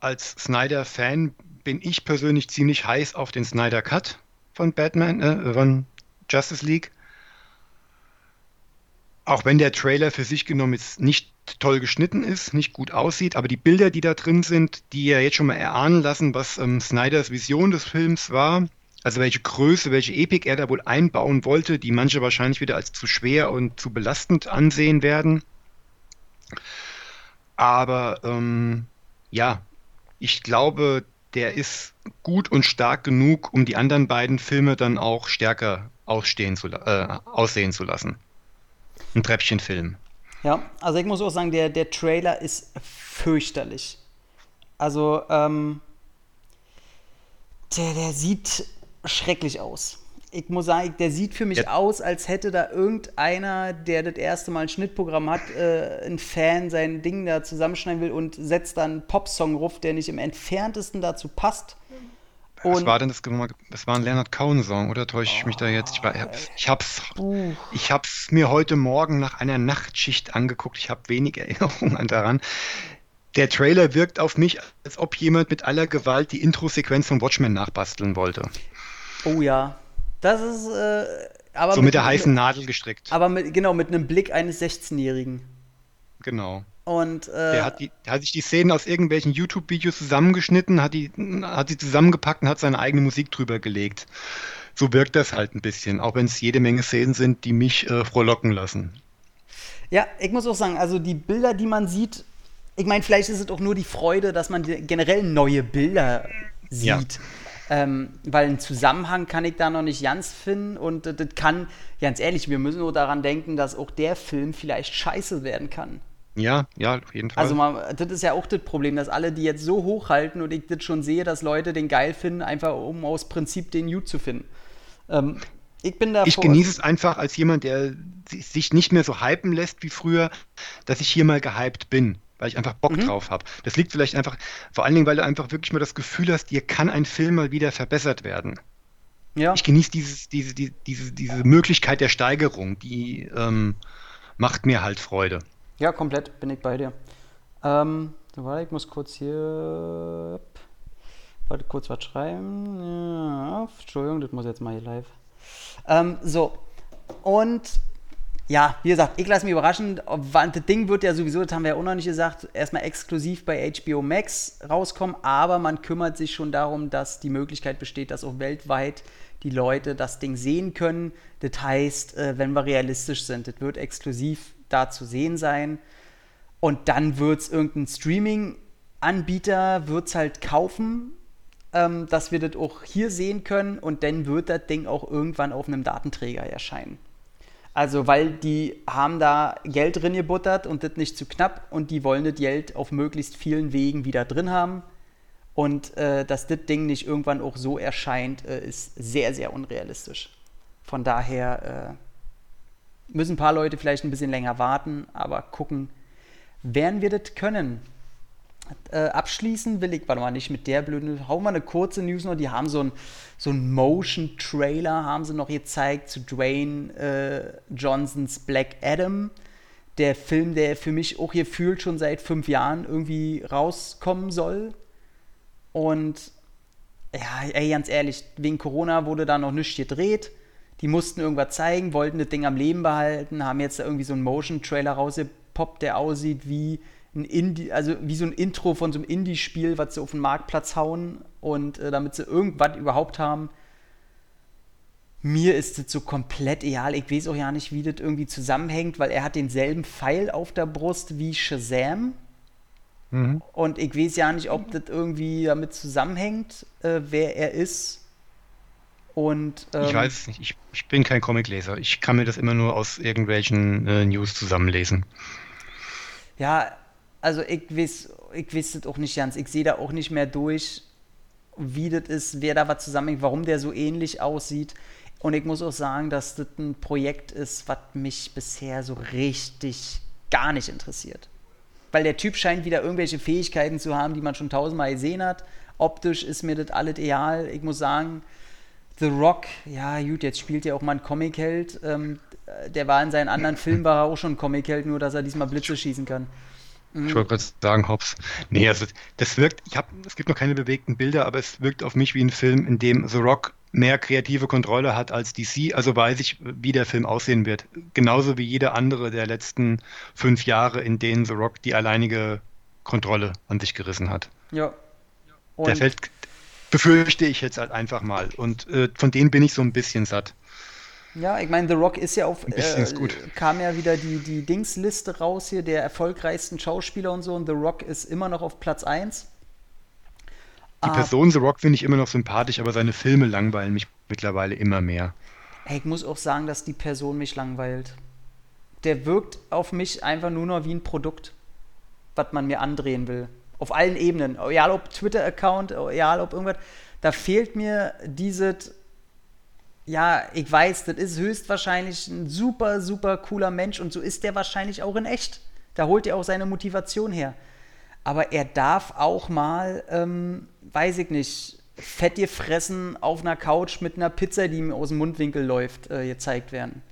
als Snyder-Fan bin ich persönlich ziemlich heiß auf den Snyder Cut von Batman, äh, von Justice League. Auch wenn der Trailer für sich genommen jetzt nicht toll geschnitten ist, nicht gut aussieht, aber die Bilder, die da drin sind, die ja jetzt schon mal erahnen lassen, was ähm, Snyders Vision des Films war, also welche Größe, welche Epik er da wohl einbauen wollte, die manche wahrscheinlich wieder als zu schwer und zu belastend ansehen werden. Aber ähm, ja, ich glaube, der ist gut und stark genug, um die anderen beiden Filme dann auch stärker ausstehen zu, äh, aussehen zu lassen. Ein Treppchenfilm. Ja, also ich muss auch sagen, der, der Trailer ist fürchterlich. Also, ähm, der, der sieht schrecklich aus. Ich muss sagen, der sieht für mich ja. aus, als hätte da irgendeiner, der das erste Mal ein Schnittprogramm hat, äh, ein Fan sein Ding da zusammenschneiden will und setzt dann einen Popsong ruf, der nicht im entferntesten dazu passt. Was und war denn das? Das war ein Leonard Cohen-Song, oder täusche ich mich da jetzt? Ich, war, ich, hab's, ich hab's mir heute Morgen nach einer Nachtschicht angeguckt. Ich habe wenig Erinnerungen daran. Der Trailer wirkt auf mich, als ob jemand mit aller Gewalt die Intro-Sequenz von Watchmen nachbasteln wollte. Oh ja. Das ist. Äh, aber so mit, mit der heißen Nadel gestrickt. Aber mit, genau, mit einem Blick eines 16-Jährigen. Genau. Und, äh, der, hat die, der hat sich die Szenen aus irgendwelchen YouTube-Videos zusammengeschnitten, hat die, hat sie zusammengepackt und hat seine eigene Musik drüber gelegt. So wirkt das halt ein bisschen, auch wenn es jede Menge Szenen sind, die mich äh, frohlocken lassen. Ja, ich muss auch sagen, also die Bilder, die man sieht, ich meine, vielleicht ist es auch nur die Freude, dass man generell neue Bilder sieht. Ja. Ähm, weil einen Zusammenhang kann ich da noch nicht ganz finden und das kann, ganz ehrlich, wir müssen nur daran denken, dass auch der Film vielleicht scheiße werden kann. Ja, ja, auf jeden Fall. Also man, das ist ja auch das Problem, dass alle die jetzt so hochhalten und ich das schon sehe, dass Leute den geil finden, einfach um aus Prinzip den Mute zu finden. Ähm, ich bin da. Ich genieße es einfach als jemand, der sich nicht mehr so hypen lässt wie früher, dass ich hier mal gehypt bin, weil ich einfach Bock mhm. drauf habe. Das liegt vielleicht einfach, vor allen Dingen, weil du einfach wirklich mal das Gefühl hast, dir kann ein Film mal wieder verbessert werden. Ja. Ich genieße dieses, diese, diese, diese, diese Möglichkeit der Steigerung, die ähm, macht mir halt Freude. Ja, komplett bin ich bei dir. Ähm, warte, ich muss kurz hier. Warte, kurz was schreiben. Ja, Entschuldigung, das muss jetzt mal hier live. Ähm, so. Und ja, wie gesagt, ich lasse mich überraschen. Das Ding wird ja sowieso, das haben wir ja auch noch nicht gesagt, erstmal exklusiv bei HBO Max rauskommen, aber man kümmert sich schon darum, dass die Möglichkeit besteht, dass auch weltweit die Leute das Ding sehen können. Das heißt, äh, wenn wir realistisch sind, das wird exklusiv da zu sehen sein. Und dann wird es irgendein Streaming-Anbieter wird's halt kaufen, ähm, dass wir das auch hier sehen können. Und dann wird das Ding auch irgendwann auf einem Datenträger erscheinen. Also, weil die haben da Geld drin gebuttert und das nicht zu knapp und die wollen das Geld auf möglichst vielen Wegen wieder drin haben. Und äh, dass das Ding nicht irgendwann auch so erscheint, äh, ist sehr, sehr unrealistisch. Von daher äh, müssen ein paar Leute vielleicht ein bisschen länger warten, aber gucken, werden wir das können. Äh, abschließen will ich, warte mal, nicht mit der blöden, hau mal eine kurze News noch, die haben so ein so Motion-Trailer, haben sie noch gezeigt zu Dwayne äh, Johnsons Black Adam. Der Film, der für mich auch hier fühlt schon seit fünf Jahren irgendwie rauskommen soll. Und ja, ey, ganz ehrlich, wegen Corona wurde da noch nichts gedreht. Die mussten irgendwas zeigen, wollten das Ding am Leben behalten, haben jetzt da irgendwie so einen Motion-Trailer rausgepoppt, der aussieht wie ein Indie, also wie so ein Intro von so einem Indie-Spiel, was sie auf den Marktplatz hauen und äh, damit sie irgendwas überhaupt haben. Mir ist das so komplett egal. Ich weiß auch ja nicht, wie das irgendwie zusammenhängt, weil er hat denselben Pfeil auf der Brust wie Shazam. Mhm. Und ich weiß ja nicht, ob das irgendwie damit zusammenhängt, äh, wer er ist. Und, ähm, ich weiß es nicht. Ich, ich, bin kein Comicleser. Ich kann mir das immer nur aus irgendwelchen äh, News zusammenlesen. Ja, also ich weiß, ich weiß das auch nicht ganz. Ich sehe da auch nicht mehr durch, wie das ist, wer da was zusammenhängt, warum der so ähnlich aussieht. Und ich muss auch sagen, dass das ein Projekt ist, was mich bisher so richtig gar nicht interessiert. Weil der Typ scheint wieder irgendwelche Fähigkeiten zu haben, die man schon tausendmal gesehen hat. Optisch ist mir das alles egal. Ich muss sagen, The Rock, ja gut, jetzt spielt er auch mal einen Comic-Held. Ähm, der war in seinen anderen Filmen war er auch schon ein Comic-Held, nur dass er diesmal Blitze schießen kann. Mhm. Ich wollte gerade sagen, Hobbs. Nee, also das wirkt, ich habe, es gibt noch keine bewegten Bilder, aber es wirkt auf mich wie ein Film, in dem The Rock mehr kreative Kontrolle hat als DC. Also weiß ich, wie der Film aussehen wird. Genauso wie jeder andere der letzten fünf Jahre, in denen The Rock die alleinige Kontrolle an sich gerissen hat. Ja. Und der fällt, befürchte ich jetzt halt einfach mal. Und äh, von denen bin ich so ein bisschen satt. Ja, ich meine, The Rock ist ja auf, äh, kam ja wieder die, die Dingsliste raus hier, der erfolgreichsten Schauspieler und so, und The Rock ist immer noch auf Platz 1. Die ah. Person The Rock finde ich immer noch sympathisch, aber seine Filme langweilen mich mittlerweile immer mehr. Hey, ich muss auch sagen, dass die Person mich langweilt. Der wirkt auf mich einfach nur noch wie ein Produkt, was man mir andrehen will. Auf allen Ebenen. Egal ob Twitter-Account, egal ob irgendwas. Da fehlt mir dieses ja, ich weiß, das ist höchstwahrscheinlich ein super, super cooler Mensch und so ist der wahrscheinlich auch in echt. Da holt er auch seine Motivation her. Aber er darf auch mal, ähm, weiß ich nicht, fett gefressen auf einer Couch mit einer Pizza, die ihm aus dem Mundwinkel läuft, äh, gezeigt werden.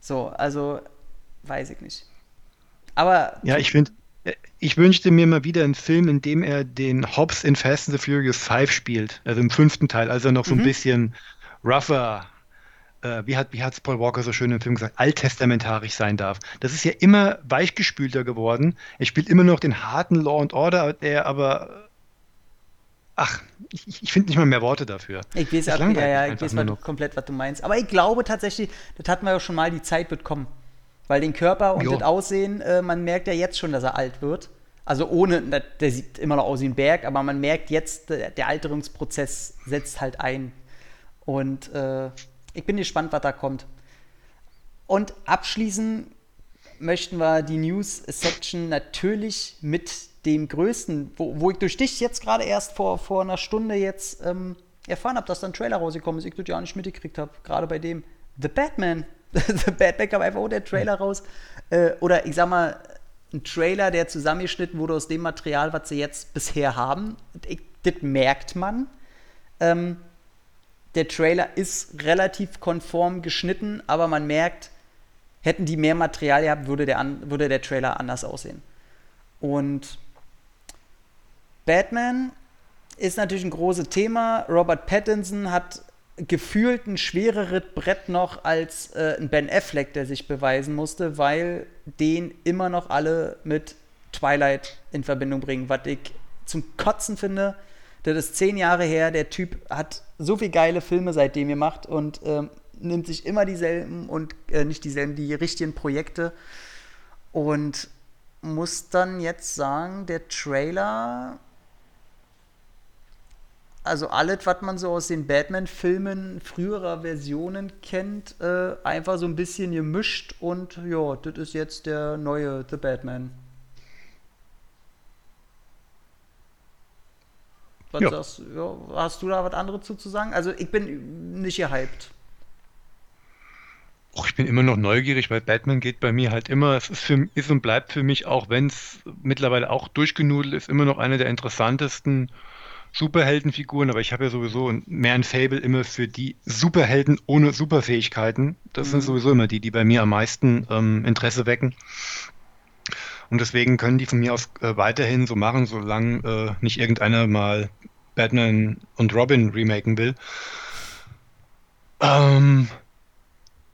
So, also, weiß ich nicht. Aber. Ja, ich finde, ich wünschte mir mal wieder einen Film, in dem er den Hobbs in Fast and the Furious 5 spielt, also im fünften Teil, also noch so ein mhm. bisschen rougher, äh, wie hat wie hat's Paul Walker so schön im Film gesagt, alttestamentarisch sein darf. Das ist ja immer weichgespülter geworden. Er spielt immer noch den harten Law and Order, der aber Ach, ich, ich finde nicht mal mehr Worte dafür. Ich weiß, ab, ja, ja, ich weiß mal komplett, was du meinst. Aber ich glaube tatsächlich, das hatten wir ja schon mal, die Zeit wird kommen. Weil den Körper und jo. das Aussehen, äh, man merkt ja jetzt schon, dass er alt wird. Also ohne, der sieht immer noch aus wie ein Berg, aber man merkt jetzt, der Alterungsprozess setzt halt ein. Und äh, ich bin gespannt, was da kommt. Und abschließen möchten wir die News-Section natürlich mit dem größten, wo, wo ich durch dich jetzt gerade erst vor, vor einer Stunde jetzt ähm, erfahren habe, dass da ein Trailer rausgekommen ist, ich das ja nicht mitgekriegt habe. Gerade bei dem The Batman. The Batman kam einfach der Trailer raus. Äh, oder ich sag mal, ein Trailer, der zusammengeschnitten wurde aus dem Material, was sie jetzt bisher haben. Das merkt man. Ähm, der Trailer ist relativ konform geschnitten, aber man merkt, hätten die mehr Material gehabt, würde der, würde der Trailer anders aussehen. Und Batman ist natürlich ein großes Thema. Robert Pattinson hat gefühlt ein schwereres Brett noch als äh, ein Ben Affleck, der sich beweisen musste, weil den immer noch alle mit Twilight in Verbindung bringen, was ich zum Kotzen finde. Das ist zehn Jahre her, der Typ hat so viele geile Filme seitdem gemacht und ähm, nimmt sich immer dieselben und äh, nicht dieselben, die richtigen Projekte und muss dann jetzt sagen, der Trailer also alles, was man so aus den Batman-Filmen früherer Versionen kennt, äh, einfach so ein bisschen gemischt und ja, das ist jetzt der neue The Batman. Was ja. Sagst, ja, hast du da was anderes zu, zu sagen? Also ich bin nicht gehypt. Och, ich bin immer noch neugierig, weil Batman geht bei mir halt immer, es ist, für, ist und bleibt für mich, auch wenn es mittlerweile auch durchgenudelt ist, immer noch eine der interessantesten Superheldenfiguren, aber ich habe ja sowieso mehr ein Fable immer für die Superhelden ohne Superfähigkeiten. Das mhm. sind sowieso immer die, die bei mir am meisten ähm, Interesse wecken. Und deswegen können die von mir aus äh, weiterhin so machen, solange äh, nicht irgendeiner mal Batman und Robin remaken will. Ähm,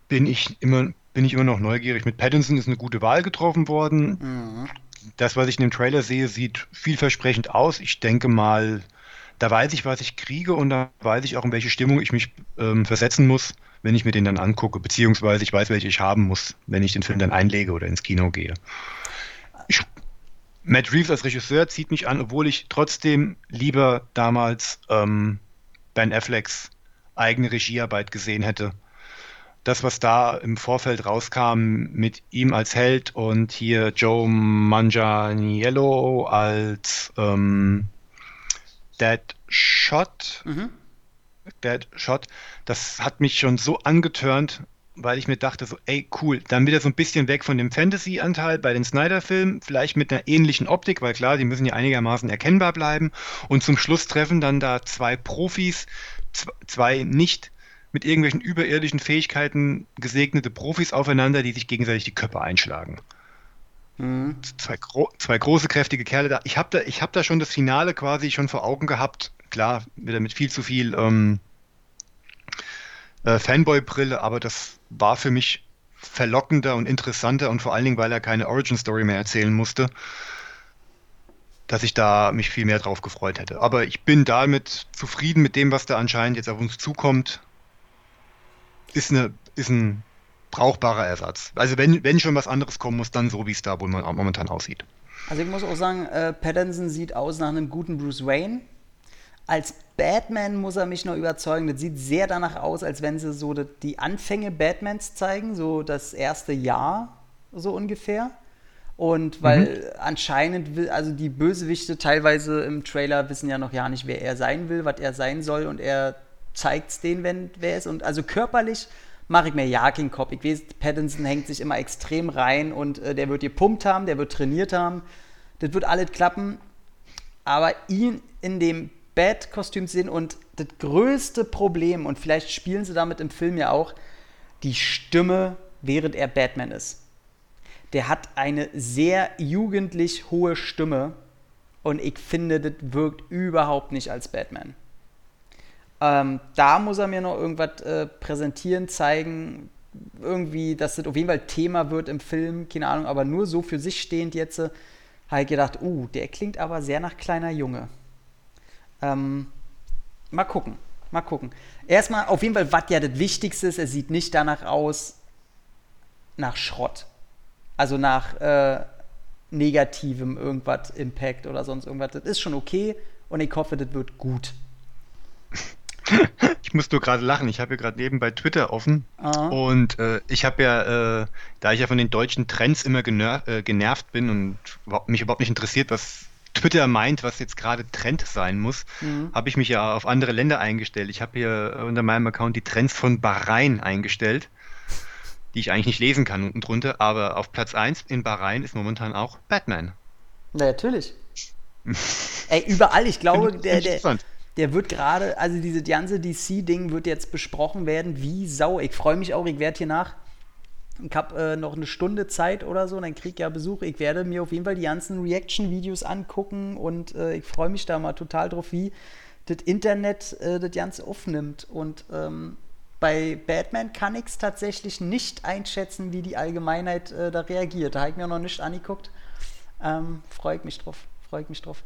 bin ich immer bin ich immer noch neugierig. Mit Pattinson ist eine gute Wahl getroffen worden. Mhm. Das, was ich in dem Trailer sehe, sieht vielversprechend aus. Ich denke mal, da weiß ich, was ich kriege und da weiß ich auch, in welche Stimmung ich mich ähm, versetzen muss, wenn ich mir den dann angucke, beziehungsweise ich weiß, welche ich haben muss, wenn ich den Film dann einlege oder ins Kino gehe. Ich, Matt Reeves als Regisseur zieht mich an, obwohl ich trotzdem lieber damals ähm, Ben Afflecks eigene Regiearbeit gesehen hätte. Das, was da im Vorfeld rauskam mit ihm als Held und hier Joe Manganiello als ähm, Dead Shot. Mhm. Dead Shot. Das hat mich schon so angetörnt, weil ich mir dachte, so, ey, cool, dann wieder so ein bisschen weg von dem Fantasy-Anteil bei den Snyder-Filmen, vielleicht mit einer ähnlichen Optik, weil klar, die müssen ja einigermaßen erkennbar bleiben. Und zum Schluss treffen dann da zwei Profis, zwei nicht mit irgendwelchen überirdischen Fähigkeiten gesegnete Profis aufeinander, die sich gegenseitig die Köpfe einschlagen. Mhm. Zwei, gro zwei, große, kräftige Kerle da. Ich habe da, hab da schon das Finale quasi schon vor Augen gehabt. Klar, wieder mit viel zu viel ähm, äh, Fanboy-Brille, aber das war für mich verlockender und interessanter und vor allen Dingen, weil er keine Origin-Story mehr erzählen musste, dass ich da mich viel mehr drauf gefreut hätte. Aber ich bin damit zufrieden mit dem, was da anscheinend jetzt auf uns zukommt. Ist, eine, ist ein brauchbarer Ersatz. Also wenn, wenn schon was anderes kommen muss, dann so, wie es da wohl momentan aussieht. Also ich muss auch sagen, äh, Pattinson sieht aus nach einem guten Bruce Wayne. Als Batman muss er mich noch überzeugen. Das sieht sehr danach aus, als wenn sie so die Anfänge Batmans zeigen, so das erste Jahr so ungefähr. Und weil mhm. anscheinend will, also die Bösewichte teilweise im Trailer wissen ja noch ja nicht, wer er sein will, was er sein soll und er zeigt es denen, wenn wer ist. Und also körperlich mache ich mir ja keinen Kopf. Ich weiß, Pattinson hängt sich immer extrem rein und äh, der wird gepumpt haben, der wird trainiert haben. Das wird alles klappen. Aber ihn in dem Bad-Kostüm sehen und das größte Problem, und vielleicht spielen sie damit im Film ja auch, die Stimme, während er Batman ist. Der hat eine sehr jugendlich hohe Stimme und ich finde, das wirkt überhaupt nicht als Batman. Ähm, da muss er mir noch irgendwas äh, präsentieren, zeigen, irgendwie, dass das auf jeden Fall Thema wird im Film, keine Ahnung, aber nur so für sich stehend jetzt, äh, habe ich gedacht, uh, der klingt aber sehr nach kleiner Junge. Ähm, mal gucken, mal gucken. Erstmal, auf jeden Fall, was ja das Wichtigste ist, er sieht nicht danach aus nach Schrott. Also nach äh, negativem irgendwas, Impact oder sonst irgendwas. Das ist schon okay und ich hoffe, das wird gut. Ich muss nur gerade lachen. Ich habe hier gerade nebenbei Twitter offen. Aha. Und äh, ich habe ja, äh, da ich ja von den deutschen Trends immer generv, äh, genervt bin und mich überhaupt nicht interessiert, was Twitter meint, was jetzt gerade Trend sein muss, mhm. habe ich mich ja auf andere Länder eingestellt. Ich habe hier unter meinem Account die Trends von Bahrain eingestellt, die ich eigentlich nicht lesen kann unten drunter. Aber auf Platz 1 in Bahrain ist momentan auch Batman. Na, natürlich. Ey, überall, ich glaube, der, der, der wird gerade, also diese ganze DC-Ding wird jetzt besprochen werden, wie Sau. Ich freue mich auch, ich werde hier nach. Ich habe äh, noch eine Stunde Zeit oder so, dann kriege ich ja Besuch. Ich werde mir auf jeden Fall die ganzen Reaction-Videos angucken und äh, ich freue mich da mal total drauf, wie das Internet äh, das Ganze aufnimmt. Und ähm, bei Batman kann ich es tatsächlich nicht einschätzen, wie die Allgemeinheit äh, da reagiert. Da habe ich mir noch nicht angeguckt. Ähm, Freue ich mich drauf. Freue ich mich drauf.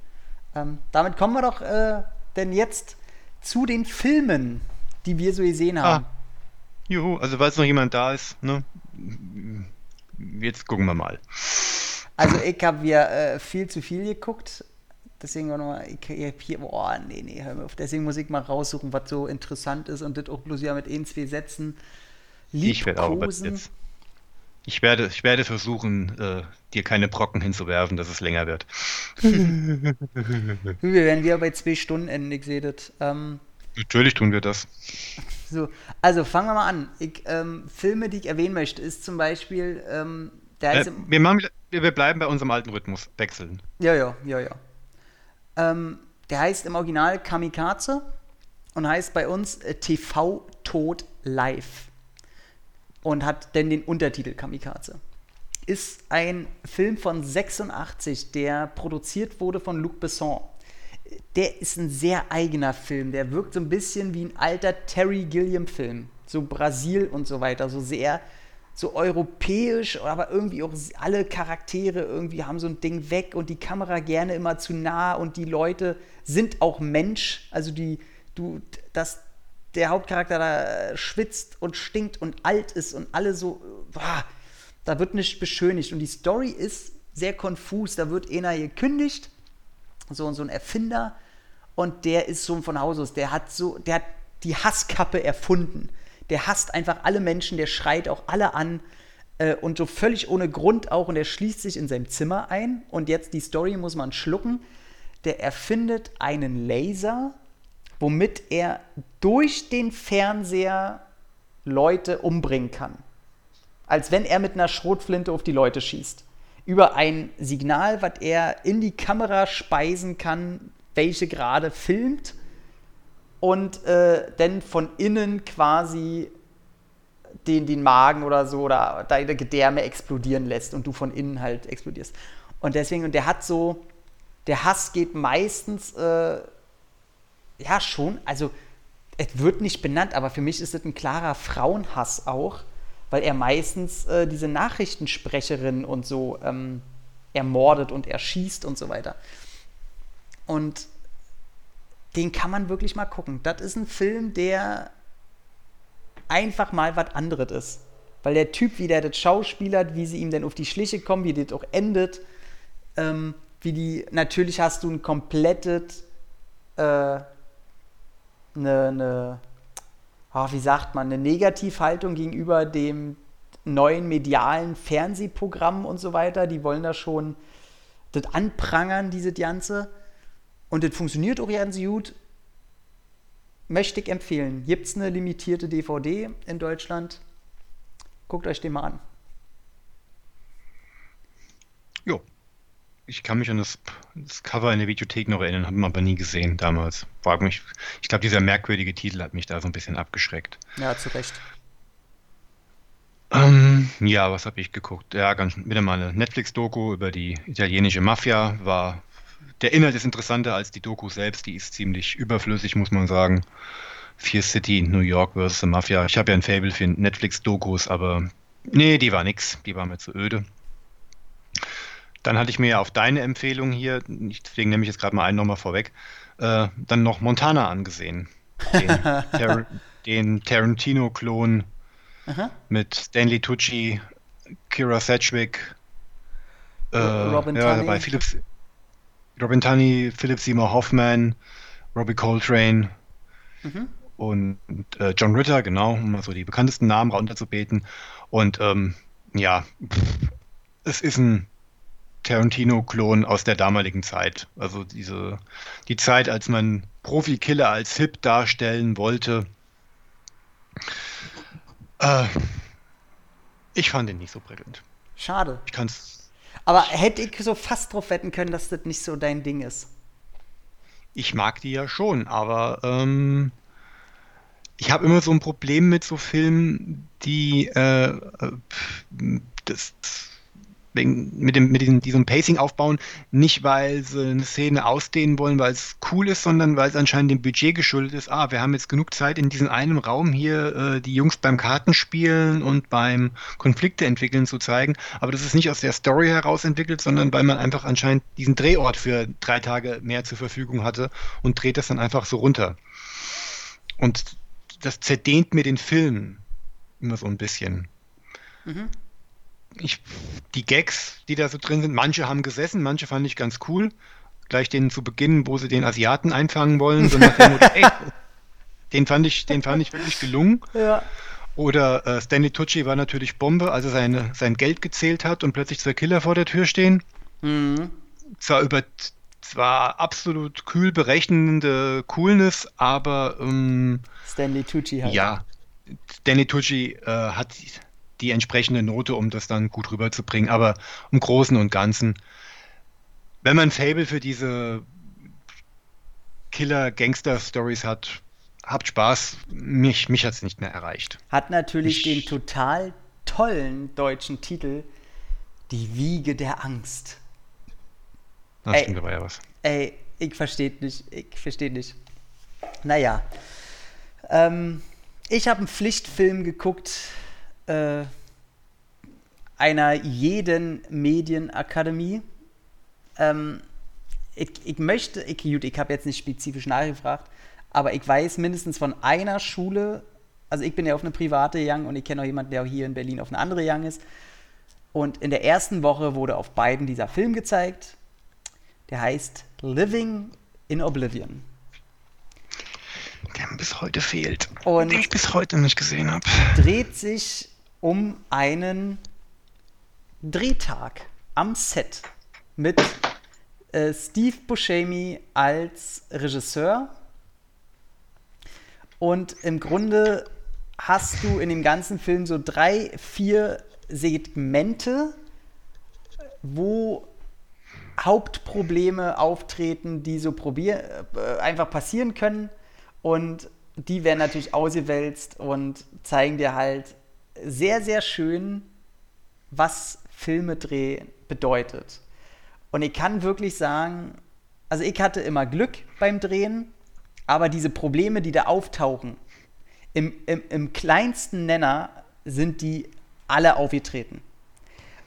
Ähm, damit kommen wir doch äh, denn jetzt zu den Filmen, die wir so gesehen ah. haben. Ah. Juhu, also weil es noch jemand da ist, ne? Jetzt gucken wir mal. Also ich habe ja äh, viel zu viel geguckt. Deswegen war nochmal, ich, ich hier, boah, nee, nee, hör mir auf. Deswegen muss ich mal raussuchen, was so interessant ist und das auch bloß ja mit ein, zwei Sätzen Ich werde auch jetzt. Ich werde, ich werde versuchen, äh, dir keine Brocken hinzuwerfen, dass es länger wird. wir werden wieder bei zwei Stunden enden, ich sehe das. Ähm, Natürlich tun wir das. So, also fangen wir mal an. Ich, ähm, Filme, die ich erwähnen möchte, ist zum Beispiel ähm, der äh, wir, machen, wir bleiben bei unserem alten Rhythmus, wechseln. Ja, ja, ja, ja. Ähm, der heißt im Original Kamikaze und heißt bei uns äh, TV Tod Live. Und hat denn den Untertitel Kamikaze. Ist ein Film von 86, der produziert wurde von Luc Besson. Der ist ein sehr eigener Film. Der wirkt so ein bisschen wie ein alter Terry Gilliam-Film. So Brasil und so weiter. So sehr so europäisch, aber irgendwie auch alle Charaktere irgendwie haben so ein Ding weg und die Kamera gerne immer zu nah und die Leute sind auch Mensch. Also die, du, dass der Hauptcharakter da schwitzt und stinkt und alt ist und alle so, boah, da wird nicht beschönigt. Und die Story ist sehr konfus. Da wird einer gekündigt, so, so ein Erfinder, und der ist so von Haus aus, der hat so, der hat die Hasskappe erfunden der hasst einfach alle Menschen, der schreit auch alle an äh, und so völlig ohne Grund auch und er schließt sich in seinem Zimmer ein und jetzt die Story muss man schlucken. Der erfindet einen Laser, womit er durch den Fernseher Leute umbringen kann. Als wenn er mit einer Schrotflinte auf die Leute schießt. Über ein Signal, was er in die Kamera speisen kann, welche gerade filmt und äh, dann von innen quasi den, den Magen oder so oder deine Gedärme explodieren lässt und du von innen halt explodierst. Und deswegen, und der hat so, der Hass geht meistens, äh, ja schon, also es wird nicht benannt, aber für mich ist es ein klarer Frauenhass auch, weil er meistens äh, diese Nachrichtensprecherin und so ähm, ermordet und erschießt und so weiter. Und den kann man wirklich mal gucken. Das ist ein Film, der einfach mal was anderes ist. Weil der Typ, wie der das schauspielert, wie sie ihm denn auf die Schliche kommen, wie das auch endet, ähm, wie die, natürlich hast du ein komplettes, äh, eine, eine oh, wie sagt man, eine Negativhaltung gegenüber dem neuen medialen Fernsehprogramm und so weiter. Die wollen da schon das anprangern, diese Ganze. Und das funktioniert auch ganz gut. Möchte ich empfehlen. Gibt es eine limitierte DVD in Deutschland? Guckt euch den mal an. Jo. Ich kann mich an das, das Cover in der Videothek noch erinnern, habe aber nie gesehen damals. Frag mich, ich glaube, dieser merkwürdige Titel hat mich da so ein bisschen abgeschreckt. Ja, zu Recht. Ähm, ja, was habe ich geguckt? Ja, ganz wieder mal eine Netflix-Doku über die italienische Mafia. War der Inhalt ist interessanter als die Doku selbst. Die ist ziemlich überflüssig, muss man sagen. Fear City, New York versus the Mafia. Ich habe ja ein Fable für Netflix-Dokus, aber nee, die war nix. Die war mir zu öde. Dann hatte ich mir ja auf deine Empfehlung hier, deswegen nehme ich jetzt gerade mal einen nochmal vorweg, äh, dann noch Montana angesehen. Den, Tar den Tarantino-Klon mit Stanley Tucci, Kira Sedgwick, äh, Robin ja, bei Philips, Robin Tunney, Philip Seymour Hoffman, Robbie Coltrane mhm. und äh, John Ritter, genau, um mal so die bekanntesten Namen runterzubeten. Und ähm, ja, es ist ein Tarantino-Klon aus der damaligen Zeit. Also diese die Zeit, als man Profikiller als hip darstellen wollte. Äh, ich fand ihn nicht so prickelnd. Schade. Ich kann es aber hätte ich so fast drauf wetten können, dass das nicht so dein Ding ist. Ich mag die ja schon, aber ähm, ich habe immer so ein Problem mit so Filmen, die äh, das, mit, dem, mit diesem, diesem Pacing aufbauen, nicht weil sie eine Szene ausdehnen wollen, weil es cool ist, sondern weil es anscheinend dem Budget geschuldet ist. Ah, wir haben jetzt genug Zeit in diesem einen Raum hier äh, die Jungs beim Kartenspielen und beim Konflikte entwickeln zu zeigen. Aber das ist nicht aus der Story heraus entwickelt, sondern weil man einfach anscheinend diesen Drehort für drei Tage mehr zur Verfügung hatte und dreht das dann einfach so runter. Und das zerdehnt mir den Film immer so ein bisschen. Mhm ich, die Gags, die da so drin sind, manche haben gesessen, manche fand ich ganz cool. Gleich den zu Beginn, wo sie den Asiaten einfangen wollen, so nach dem Motto, ey, den fand ich, den fand ich wirklich gelungen. Ja. Oder äh, Stanley Tucci war natürlich Bombe, als er seine, sein Geld gezählt hat und plötzlich zwei Killer vor der Tür stehen. Mhm. Zwar über zwar absolut kühl berechnende Coolness, aber ähm, Stanley Tucci halt. Ja, Stanley Tucci äh, hat die entsprechende Note, um das dann gut rüberzubringen. Aber im Großen und Ganzen, wenn man Fable für diese Killer-Gangster-Stories hat, habt Spaß. Mich, mich hat es nicht mehr erreicht. Hat natürlich ich, den total tollen deutschen Titel Die Wiege der Angst. Das ey, stimmt aber ja was. Ey, ich verstehe nicht. Ich verstehe nicht. Naja. Ähm, ich habe einen Pflichtfilm geguckt, äh, einer jeden Medienakademie. Ähm, ich, ich, möchte, ich, gut, ich habe jetzt nicht spezifisch nachgefragt, aber ich weiß mindestens von einer Schule, also ich bin ja auf eine private Young und ich kenne auch jemanden, der auch hier in Berlin auf eine andere Young ist. Und in der ersten Woche wurde auf beiden dieser Film gezeigt. Der heißt Living in Oblivion. Der mir bis heute fehlt. Und den ich bis heute nicht gesehen habe. Dreht sich um einen Drehtag am Set mit äh, Steve Buscemi als Regisseur. Und im Grunde hast du in dem ganzen Film so drei, vier Segmente, wo Hauptprobleme auftreten, die so probier äh, einfach passieren können. Und die werden natürlich ausgewälzt und zeigen dir halt, sehr, sehr schön, was Filmedreh bedeutet. Und ich kann wirklich sagen, also ich hatte immer Glück beim Drehen, aber diese Probleme, die da auftauchen, im, im, im kleinsten Nenner sind die alle aufgetreten.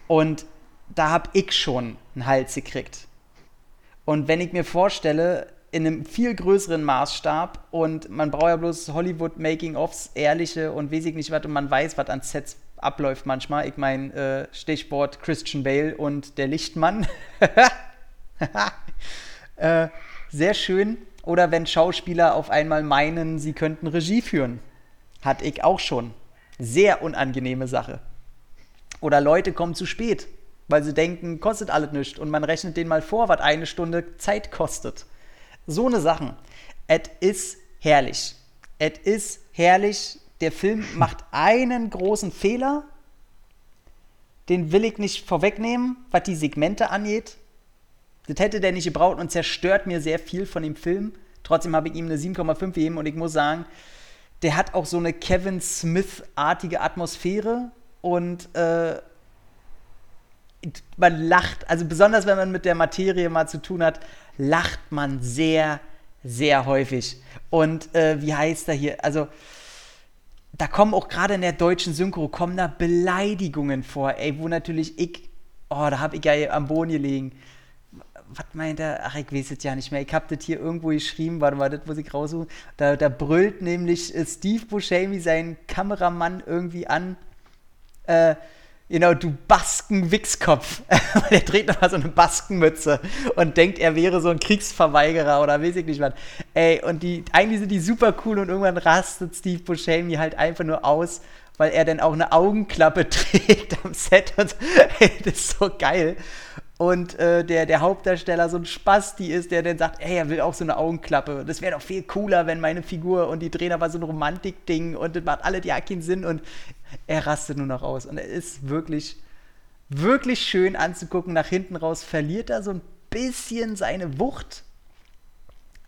Und da habe ich schon einen Hals gekriegt. Und wenn ich mir vorstelle, in einem viel größeren Maßstab und man braucht ja bloß Hollywood-Making-ofs, ehrliche und weiß ich nicht was und man weiß, was an Sets abläuft manchmal. Ich meine, äh, Stichwort Christian Bale und der Lichtmann. äh, sehr schön. Oder wenn Schauspieler auf einmal meinen, sie könnten Regie führen. Hatte ich auch schon. Sehr unangenehme Sache. Oder Leute kommen zu spät, weil sie denken, kostet alles nichts. Und man rechnet denen mal vor, was eine Stunde Zeit kostet. So eine Sachen. Es ist herrlich. Es ist herrlich. Der Film macht einen großen Fehler. Den will ich nicht vorwegnehmen, was die Segmente angeht. Das hätte der nicht gebraucht und zerstört mir sehr viel von dem Film. Trotzdem habe ich ihm eine 7,5 gegeben und ich muss sagen, der hat auch so eine Kevin Smith-artige Atmosphäre und äh, man lacht, also besonders wenn man mit der Materie mal zu tun hat, lacht man sehr, sehr häufig. Und äh, wie heißt er hier? Also, da kommen auch gerade in der deutschen Synchro kommen da Beleidigungen vor, ey, wo natürlich ich, oh, da habe ich ja am Boden gelegen. Was meint er? Ach, ich weiß es ja nicht mehr. Ich habe das hier irgendwo geschrieben, warte mal, das muss ich raussuchen. Da, da brüllt nämlich äh, Steve Buscemi seinen Kameramann irgendwie an. Äh, Genau, du Basken-Wichskopf. der trägt nochmal so eine Baskenmütze und denkt, er wäre so ein Kriegsverweigerer oder weiß ich nicht was. Ey, und die, eigentlich sind die super cool und irgendwann rastet Steve Buscemi halt einfach nur aus, weil er dann auch eine Augenklappe trägt am Set und ey, das ist so geil. Und äh, der, der Hauptdarsteller so ein Spasti ist, der dann sagt, ey, er will auch so eine Augenklappe. Das wäre doch viel cooler, wenn meine Figur und die Trainer war so ein Romantik-Ding und das macht alle ja keinen Sinn und er rastet nur noch aus. Und er ist wirklich, wirklich schön anzugucken. Nach hinten raus verliert er so ein bisschen seine Wucht.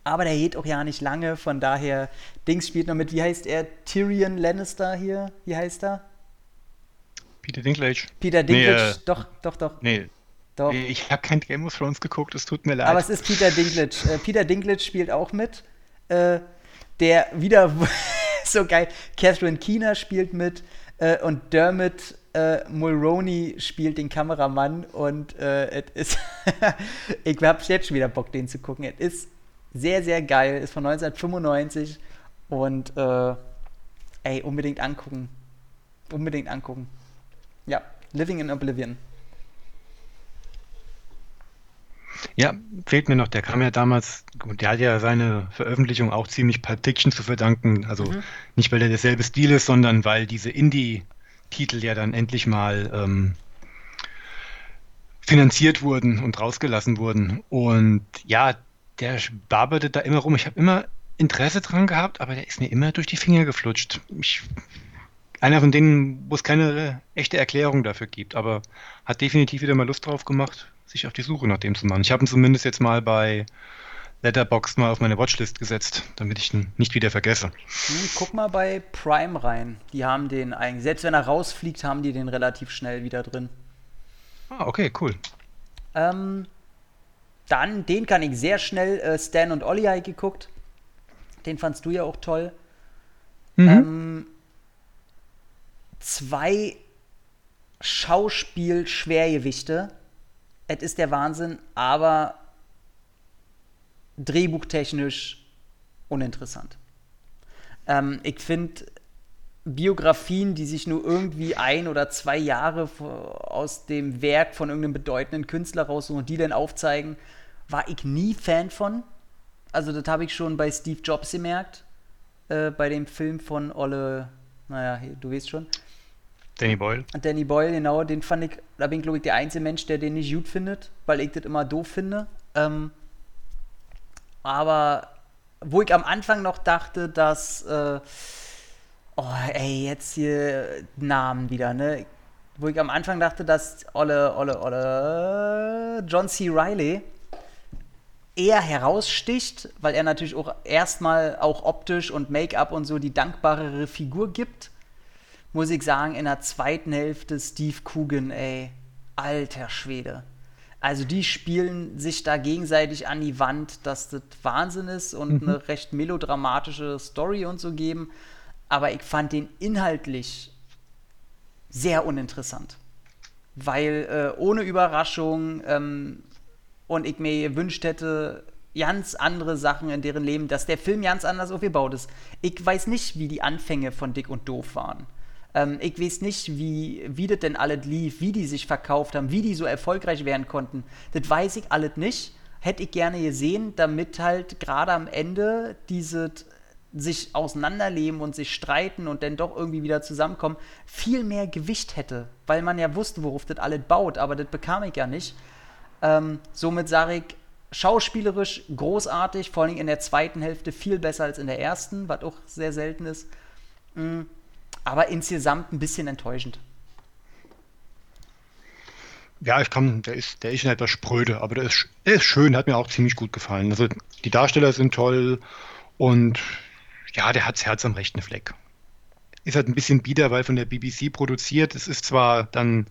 Aber der geht auch ja nicht lange, von daher, Dings spielt noch mit, wie heißt er? Tyrion Lannister hier? Wie heißt er? Peter Dinklage. Peter Dinklage, nee, äh, doch, doch, doch. Nee. Doch. Ich habe kein Game of Thrones geguckt, es tut mir leid. Aber es ist Peter Dinklage. Äh, Peter Dinklage spielt auch mit. Äh, der wieder so geil. Catherine Keener spielt mit äh, und Dermot äh, Mulroney spielt den Kameramann und äh, es ist ich habe jetzt schon wieder Bock, den zu gucken. Es ist sehr, sehr geil, ist von 1995 und äh, ey, unbedingt angucken. Unbedingt angucken. Ja, Living in Oblivion. Ja, fehlt mir noch. Der kam ja damals, der hat ja seine Veröffentlichung auch ziemlich Pulp Fiction zu verdanken. Also mhm. nicht, weil der derselbe Stil ist, sondern weil diese Indie-Titel ja dann endlich mal ähm, finanziert wurden und rausgelassen wurden. Und ja, der barberte da immer rum. Ich habe immer Interesse dran gehabt, aber der ist mir immer durch die Finger geflutscht. Ich, einer von denen, wo es keine echte Erklärung dafür gibt, aber hat definitiv wieder mal Lust drauf gemacht, sich auf die Suche nach dem zu machen. Ich habe ihn zumindest jetzt mal bei Letterboxd mal auf meine Watchlist gesetzt, damit ich ihn nicht wieder vergesse. Hm, guck mal bei Prime rein. Die haben den eigentlich, selbst wenn er rausfliegt, haben die den relativ schnell wieder drin. Ah, okay, cool. Ähm, dann, den kann ich sehr schnell, äh, Stan und Olli habe geguckt. Den fandst du ja auch toll. Mhm. Ähm, zwei Schauspiel-Schwergewichte es ist der Wahnsinn, aber drehbuchtechnisch uninteressant. Ähm, ich finde Biografien, die sich nur irgendwie ein oder zwei Jahre aus dem Werk von irgendeinem bedeutenden Künstler raussuchen und die dann aufzeigen, war ich nie Fan von. Also das habe ich schon bei Steve Jobs gemerkt, äh, bei dem Film von Olle, naja, du weißt schon. Danny Boyle. Danny Boyle, genau, den fand ich, da bin ich glaube ich der einzige Mensch, der den nicht gut findet, weil ich das immer doof finde. Ähm, aber wo ich am Anfang noch dachte, dass, äh, oh ey, jetzt hier Namen wieder, ne? Wo ich am Anfang dachte, dass Olle, Olle, Olle, John C. Riley eher heraussticht, weil er natürlich auch erstmal auch optisch und Make-up und so die dankbarere Figur gibt muss ich sagen, in der zweiten Hälfte Steve Coogan, ey, alter Schwede. Also die spielen sich da gegenseitig an die Wand, dass das Wahnsinn ist und mhm. eine recht melodramatische Story und so geben. Aber ich fand den inhaltlich sehr uninteressant. Weil äh, ohne Überraschung ähm, und ich mir gewünscht hätte, ganz andere Sachen in deren Leben, dass der Film ganz anders aufgebaut ist. Ich weiß nicht, wie die Anfänge von Dick und Doof waren. Ähm, ich weiß nicht, wie, wie das denn alles lief, wie die sich verkauft haben, wie die so erfolgreich werden konnten. Das weiß ich alles nicht. Hätte ich gerne gesehen, damit halt gerade am Ende diese sich auseinanderleben und sich streiten und dann doch irgendwie wieder zusammenkommen, viel mehr Gewicht hätte, weil man ja wusste, worauf das alles baut, aber das bekam ich ja nicht. Ähm, somit sage ich, schauspielerisch großartig, vor allem in der zweiten Hälfte viel besser als in der ersten, was auch sehr selten ist. Mhm aber insgesamt ein bisschen enttäuschend. Ja, ich kann, der ist, der ist etwas spröde, aber der ist, der ist schön, hat mir auch ziemlich gut gefallen. Also die Darsteller sind toll und ja, der hat das Herz am rechten Fleck. Ist halt ein bisschen bieder, weil von der BBC produziert. Es ist zwar dann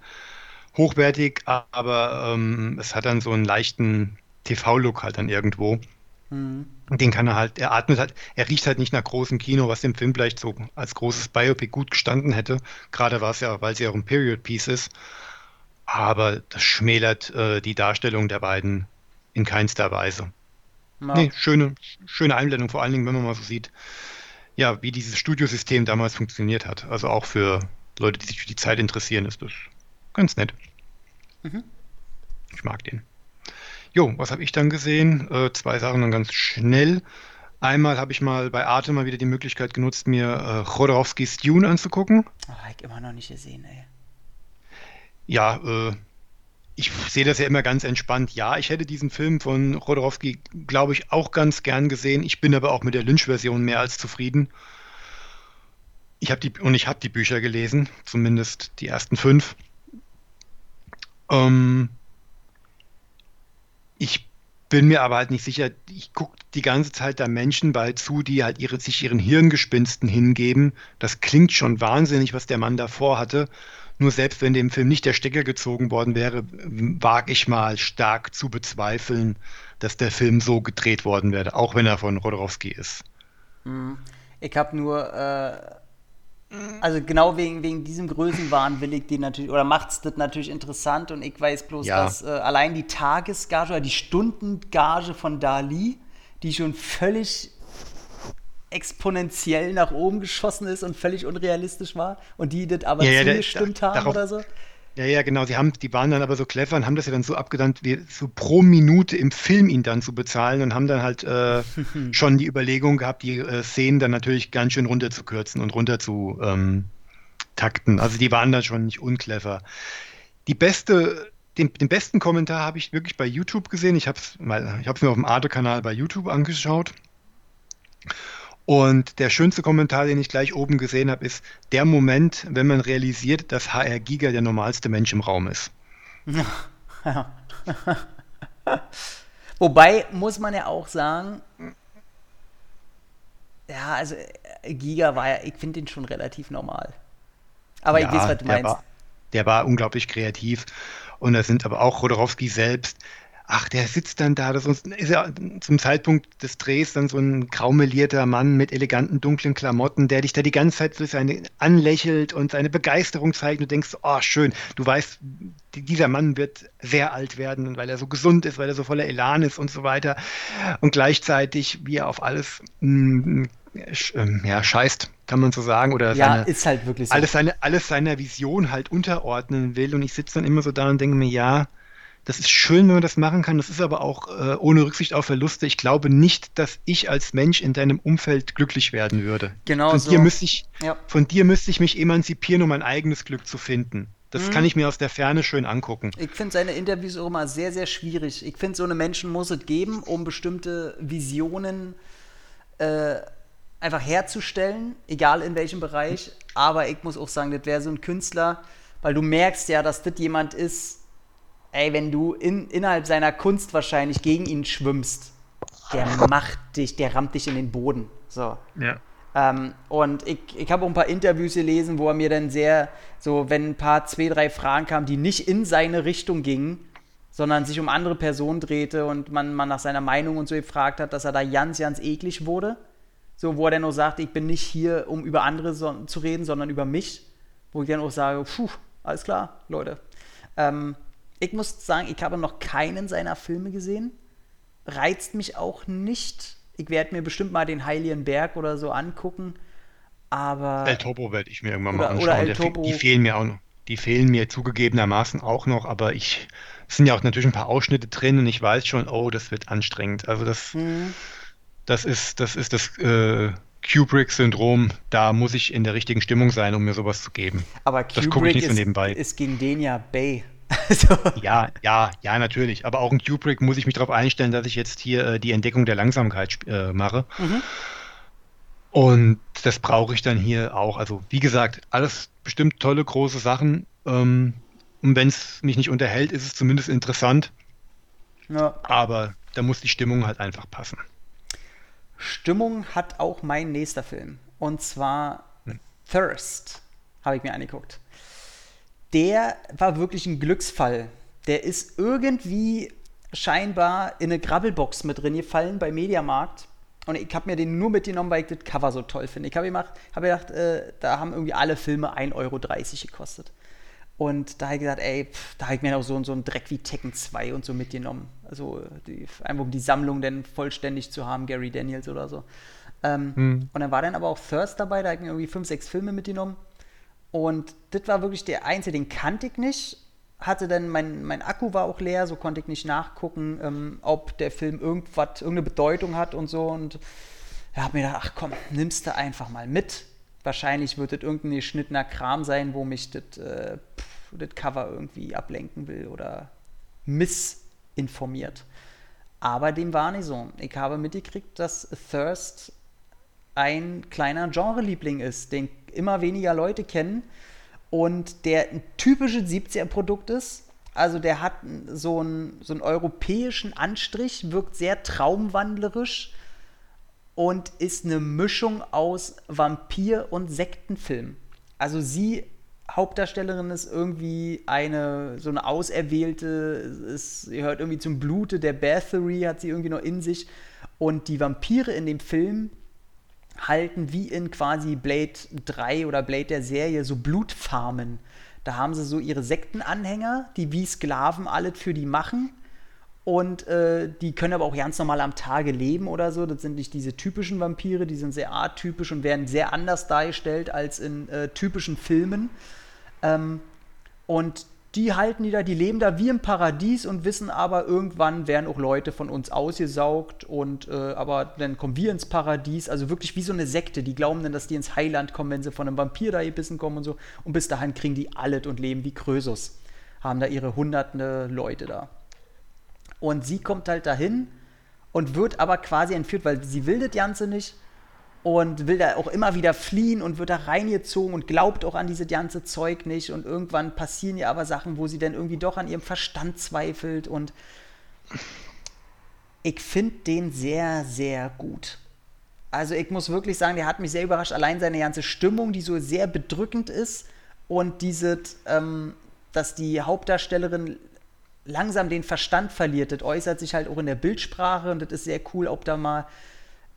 hochwertig, aber ähm, es hat dann so einen leichten TV-Look halt dann irgendwo. Mhm. Den kann er halt, er atmet halt, er riecht halt nicht nach großem Kino, was dem Film vielleicht so als großes Biopic gut gestanden hätte. Gerade war es ja, weil es ja auch ein Period Piece ist. Aber das schmälert äh, die Darstellung der beiden in keinster Weise. Ja. Nee, schöne, schöne Einblendung, vor allen Dingen, wenn man mal so sieht, ja, wie dieses Studiosystem damals funktioniert hat. Also auch für Leute, die sich für die Zeit interessieren, ist das ganz nett. Mhm. Ich mag den. Jo, was habe ich dann gesehen? Äh, zwei Sachen dann ganz schnell. Einmal habe ich mal bei Arte mal wieder die Möglichkeit genutzt, mir äh, Chodorowskis Dune anzugucken. Oh, ich immer noch nicht gesehen, ey. Ja, äh, ich sehe das ja immer ganz entspannt. Ja, ich hätte diesen Film von Chodorowski, glaube ich, auch ganz gern gesehen. Ich bin aber auch mit der Lynch-Version mehr als zufrieden. Ich habe die und ich habe die Bücher gelesen, zumindest die ersten fünf. Ähm, ich bin mir aber halt nicht sicher, ich gucke die ganze Zeit da Menschen bei zu, die halt ihre, sich ihren Hirngespinsten hingeben. Das klingt schon wahnsinnig, was der Mann davor hatte. Nur selbst wenn dem Film nicht der Stecker gezogen worden wäre, wage ich mal stark zu bezweifeln, dass der Film so gedreht worden wäre, auch wenn er von Rodorowski ist. Mhm. Ich habe nur, äh, also genau wegen, wegen diesem Größenwahn will ich den natürlich, oder macht es das natürlich interessant und ich weiß bloß, Ja. dass äh, allein die Tagesgage oder die Stundengage von Dali, die schon völlig exponentiell nach oben geschossen ist und völlig unrealistisch war und die das aber Ja, zugestimmt da- haben darauf- oder so. Ja, ja, genau. Sie haben, die waren dann aber so clever und haben das ja dann so abgedankt, wie so pro Minute im Film ihn dann zu bezahlen und haben dann halt äh, schon die Überlegung gehabt, die äh, Szenen dann natürlich ganz schön runterzukürzen und runter zu ähm, takten. Also die waren dann schon nicht unclever. Die beste, den, den besten Kommentar habe ich wirklich bei YouTube gesehen. Ich habe es mal, ich habe es mir auf dem Arte-Kanal bei YouTube angeschaut. Und der schönste Kommentar, den ich gleich oben gesehen habe, ist der Moment, wenn man realisiert, dass HR Giga der normalste Mensch im Raum ist. Wobei muss man ja auch sagen, ja, also äh, Giga war ja, ich finde den schon relativ normal. Aber ich Ja, weiß, was du der meinst. war, der war unglaublich kreativ. Und da sind aber auch Rodorowski selbst. Ach, der sitzt dann da. Das ist ja zum Zeitpunkt des Drehs dann so ein graumelierter Mann mit eleganten, dunklen Klamotten, der dich da die ganze Zeit so seine anlächelt und seine Begeisterung zeigt. Und du denkst, oh, schön. Du weißt, die- dieser Mann wird sehr alt werden, weil er so gesund ist, weil er so voller Elan ist und so weiter. Und gleichzeitig, wie er auf alles mm, ähm, ja, scheißt, kann man so sagen. Oder ja, seine, ist halt wirklich so. alles, seine, alles seiner Vision halt unterordnen will. Und ich sitze dann immer so da und denke mir, ja, das ist schön, wenn man das machen kann. Das ist aber auch äh, ohne Rücksicht auf Verluste. Ich glaube nicht, dass ich als Mensch in deinem Umfeld glücklich werden würde. Genau von so. dir müsste ich, Ja. von dir müsste ich mich emanzipieren, um mein eigenes Glück zu finden. Das Mhm. kann ich mir aus der Ferne schön angucken. Ich finde seine Interviews auch immer sehr, sehr schwierig. Ich finde, so eine Menschen muss es geben, um bestimmte Visionen äh, einfach herzustellen, egal in welchem Bereich. Aber ich muss auch sagen, das wäre so ein Künstler, weil du merkst ja, dass das jemand ist, ey, wenn du in, innerhalb seiner Kunst wahrscheinlich gegen ihn schwimmst, der macht dich, der rammt dich in den Boden. So. Ja. Ähm, und ich, ich habe auch ein paar Interviews gelesen, wo er mir dann sehr, so wenn ein paar, zwei, drei Fragen kamen, die nicht in seine Richtung gingen, sondern sich um andere Personen drehte und man, man nach seiner Meinung und so gefragt hat, dass er da ganz, ganz eklig wurde. So, wo er dann auch sagte, ich bin nicht hier, um über andere so, zu reden, sondern über mich. Wo ich dann auch sage, puh, alles klar, Leute. Ähm, ich muss sagen, ich habe noch keinen seiner Filme gesehen. Reizt mich auch nicht. Ich werde mir bestimmt mal den Heiligen Berg oder so angucken. Aber El Topo werde ich mir irgendwann Oder- mal oder anschauen. El Der fe- Topo. die fehlen mir auch noch. Die fehlen mir zugegebenermaßen auch noch, aber ich, es sind ja auch natürlich ein paar Ausschnitte drin und ich weiß schon, oh, das wird anstrengend. Also das, Mhm. das ist, das ist das äh, Kubrick-Syndrom. Da muss ich in der richtigen Stimmung sein, um mir sowas zu geben. Aber Das gucke ich Kubrick nicht so nebenbei. ist gegen den ja Bay. Also, Ja, ja, ja, natürlich. Aber auch in Kubrick muss ich mich darauf einstellen, dass ich jetzt hier äh, die Entdeckung der Langsamkeit äh, mache. Mhm. Und das brauche ich dann hier auch. Also, wie gesagt, alles bestimmt tolle, große Sachen. Ähm, und wenn es mich nicht unterhält, ist es zumindest interessant. ja. Aber da muss die Stimmung halt einfach passen. Stimmung hat auch mein nächster Film. Und zwar Thirst. Habe ich mir angeguckt. Der war wirklich ein Glücksfall. Der ist irgendwie scheinbar in eine Grabbelbox mit drin gefallen bei Mediamarkt. Und ich habe mir den nur mitgenommen, weil ich das Cover so toll finde. Ich habe gemacht, habe gedacht, äh, da haben irgendwie alle Filme 1,30 Euro gekostet. Und da habe ich gesagt, ey, pff, da habe ich mir auch so, so einen Dreck wie Tekken 2 und so mitgenommen. Also die, einfach um die Sammlung dann vollständig zu haben, Gary Daniels oder so. Ähm, Hm. Und dann war dann aber auch Thirst dabei, da habe ich mir irgendwie fünf, sechs Filme mitgenommen. Und das war wirklich der einzige, den kannte ich nicht. Hatte dann, mein, mein Akku war auch leer, so konnte ich nicht nachgucken, ähm, ob der Film irgendwas, irgendeine Bedeutung hat und so. Und ja, hab mir gedacht, ach komm, nimmst du einfach mal mit. Wahrscheinlich wird das irgendein geschnittener Kram sein, wo mich das, äh, Cover irgendwie ablenken will oder missinformiert. Aber dem war nicht so. Ich habe mitgekriegt, dass Thirst ein kleiner Genre-Liebling ist, den immer weniger Leute kennen und der ein typisches 70er-Produkt ist. Also der hat so einen, so einen europäischen Anstrich, wirkt sehr traumwandlerisch und ist eine Mischung aus Vampir- und Sektenfilm. Also sie Hauptdarstellerin ist irgendwie eine, so eine Auserwählte, ist, sie hört irgendwie zum Blute der Bathory, hat sie irgendwie noch in sich. Und die Vampire in dem Film halten wie in quasi Blade 3 oder Blade der Serie so Blutfarmen. Da haben sie so ihre Sektenanhänger, die wie Sklaven alles für die machen. Und äh, die können aber auch ganz normal am Tage leben oder so. Das sind nicht diese typischen Vampire, die sind sehr atypisch und werden sehr anders dargestellt als in äh, typischen Filmen. Ähm, und die halten die da, die leben da wie im Paradies und wissen aber, irgendwann werden auch Leute von uns ausgesaugt und äh, aber dann kommen wir ins Paradies, also wirklich wie so eine Sekte, die glauben dann, dass die ins Heiland kommen, wenn sie von einem Vampir da gebissen kommen und so. Und bis dahin kriegen die alles und leben wie Krösus, haben da ihre hunderte Leute da. Und sie kommt halt dahin und wird aber quasi entführt, weil sie will das Ganze nicht und will da auch immer wieder fliehen und wird da reingezogen und glaubt auch an diese ganze Zeug nicht und irgendwann passieren ihr aber Sachen, wo sie dann irgendwie doch an ihrem Verstand zweifelt und ich finde den sehr, sehr gut. Also ich muss wirklich sagen, der hat mich sehr überrascht. Allein seine ganze Stimmung, die so sehr bedrückend ist und diese, ähm, dass die Hauptdarstellerin langsam den Verstand verliert, das äußert sich halt auch in der Bildsprache und das ist sehr cool, ob da mal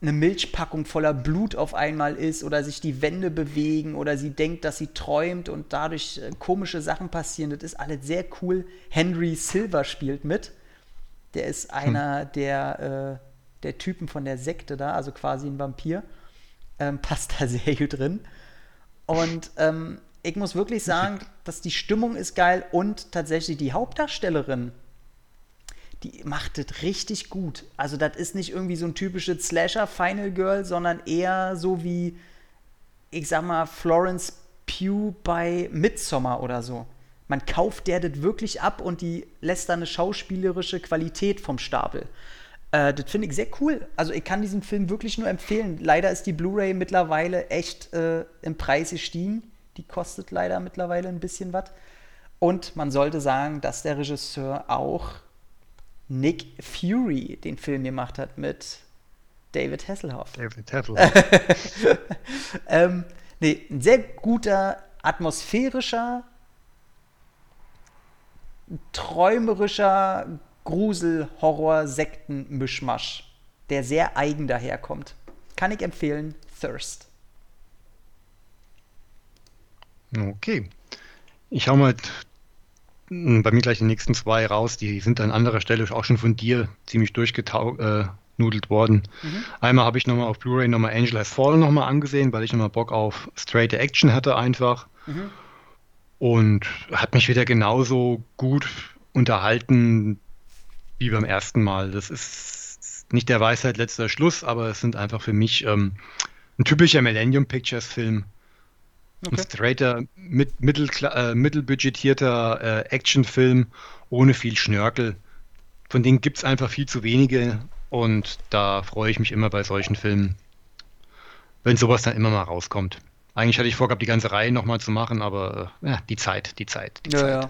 eine Milchpackung voller Blut auf einmal ist oder sich die Wände bewegen oder sie denkt, dass sie träumt und dadurch äh, komische Sachen passieren. Das ist alles sehr cool. Henry Silver spielt mit. Der ist hm. einer hm. der, äh, der Typen von der Sekte da, also quasi ein Vampir. Ähm, passt da sehr gut drin. Und ähm, ich muss wirklich sagen, dass die Stimmung ist geil und tatsächlich die Hauptdarstellerin die macht das richtig gut. Also das ist nicht irgendwie so ein typisches Slasher Final Girl, sondern eher so wie, ich sag mal, Florence Pugh bei Midsommar oder so. Man kauft der das wirklich ab und die lässt da eine schauspielerische Qualität vom Stapel. Äh, das finde ich sehr cool. Also ich kann diesen Film wirklich nur empfehlen. Leider ist die Blu-ray mittlerweile echt äh, im Preis gestiegen. Die kostet leider mittlerweile ein bisschen was. Und man sollte sagen, dass der Regisseur auch Nick Fury den Film gemacht hat mit David Hasselhoff. David Hasselhoff. ähm, nee, ein sehr guter, atmosphärischer, träumerischer Grusel-Horror-Sekten-Mischmasch, der sehr eigen daherkommt. Kann ich empfehlen, Thirst. Okay. Ich hau mal bei mir gleich die nächsten zwei raus. Die sind an anderer Stelle auch schon von dir ziemlich durchgenudelt äh, worden. Mhm. Einmal habe ich nochmal auf Blu-ray nochmal Angel Has Fallen nochmal angesehen, weil ich nochmal Bock auf straight Action hatte einfach. Mhm. Und hat mich wieder genauso gut unterhalten wie beim ersten Mal. Das ist nicht der Weisheit letzter Schluss, aber es sind einfach für mich ähm, ein typischer Millennium Pictures Film Okay. Ein straighter, mit, mittel, äh, mittelbudgetierter äh, Actionfilm ohne viel Schnörkel. Von denen gibt es einfach viel zu wenige und da freue ich mich immer bei solchen Filmen, wenn sowas dann immer mal rauskommt. Eigentlich hatte ich vorgehabt, die ganze Reihe nochmal zu machen, aber äh, die Zeit, die Zeit, die ja, Zeit. Ja.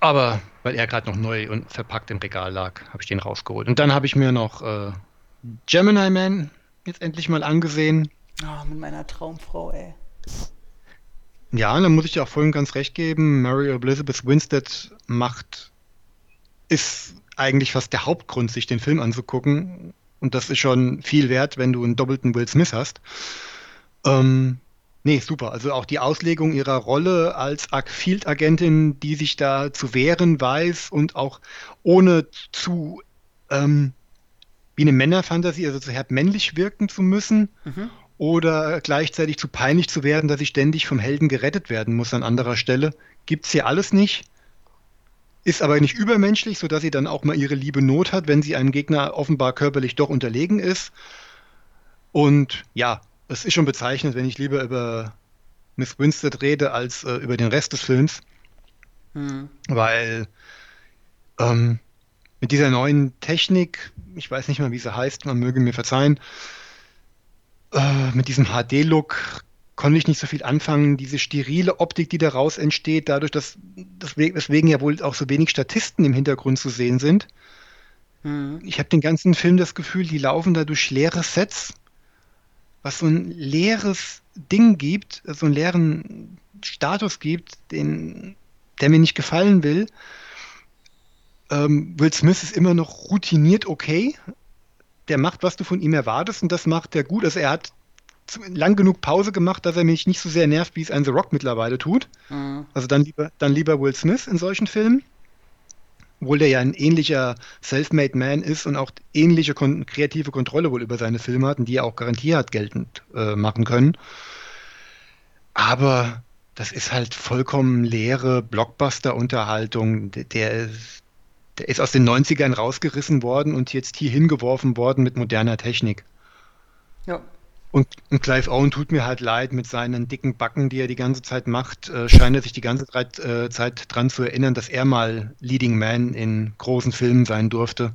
Aber weil er gerade noch neu und verpackt im Regal lag, habe ich den rausgeholt. Und dann habe ich mir noch äh, Gemini Man jetzt endlich mal angesehen. Oh, mit meiner Traumfrau, ey. Ja, da muss ich dir auch vorhin ganz recht geben. Mary Elizabeth Winstead macht, ist eigentlich fast der Hauptgrund, sich den Film anzugucken. Und das ist schon viel wert, wenn du einen doppelten Will Smith hast. Ähm, nee, super. Also auch die Auslegung ihrer Rolle als Field-Agentin, die sich da zu wehren weiß und auch ohne zu ähm, wie eine Männerfantasie, also zu herb männlich wirken zu müssen. Mhm oder gleichzeitig zu peinlich zu werden, dass ich ständig vom Helden gerettet werden muss an anderer Stelle. Gibt es hier alles nicht. Ist aber nicht übermenschlich, sodass sie dann auch mal ihre liebe Not hat, wenn sie einem Gegner offenbar körperlich doch unterlegen ist. Und ja, es ist schon bezeichnend, wenn ich lieber über Miss Winstead rede, als äh, über den Rest des Films. Mhm. Weil ähm, mit dieser neuen Technik, ich weiß nicht mal, wie sie heißt, man möge mir verzeihen, äh, mit diesem HD-Look konnte ich nicht so viel anfangen. Diese sterile Optik, die daraus entsteht, dadurch, dass deswegen ja wohl auch so wenig Statisten im Hintergrund zu sehen sind. Mhm. Ich habe den ganzen Film das Gefühl, die laufen da durch leere Sets, was so ein leeres Ding gibt, so einen leeren Status gibt, den, der mir nicht gefallen will. Ähm, Will Smith ist immer noch routiniert okay. Der macht, was du von ihm erwartest und das macht er gut. Also er hat lang genug Pause gemacht, dass er mich nicht so sehr nervt, wie es ein The Rock mittlerweile tut. Mhm. Also dann lieber, dann lieber Will Smith in solchen Filmen. Obwohl der ja ein ähnlicher Self-Made Man ist und auch ähnliche kon kreative Kontrolle wohl über seine Filme hat und die er auch garantiert hat geltend äh, machen können. Aber das ist halt vollkommen leere Blockbuster-Unterhaltung. Der ist, der ist aus den 90ern rausgerissen worden und jetzt hier hingeworfen worden mit moderner Technik. Ja. Und, und, Clive Owen tut mir halt leid mit seinen dicken Backen, die er die ganze Zeit macht. Äh, scheint er sich die ganze Zeit, äh, Zeit dran zu erinnern, dass er mal Leading Man in großen Filmen sein durfte.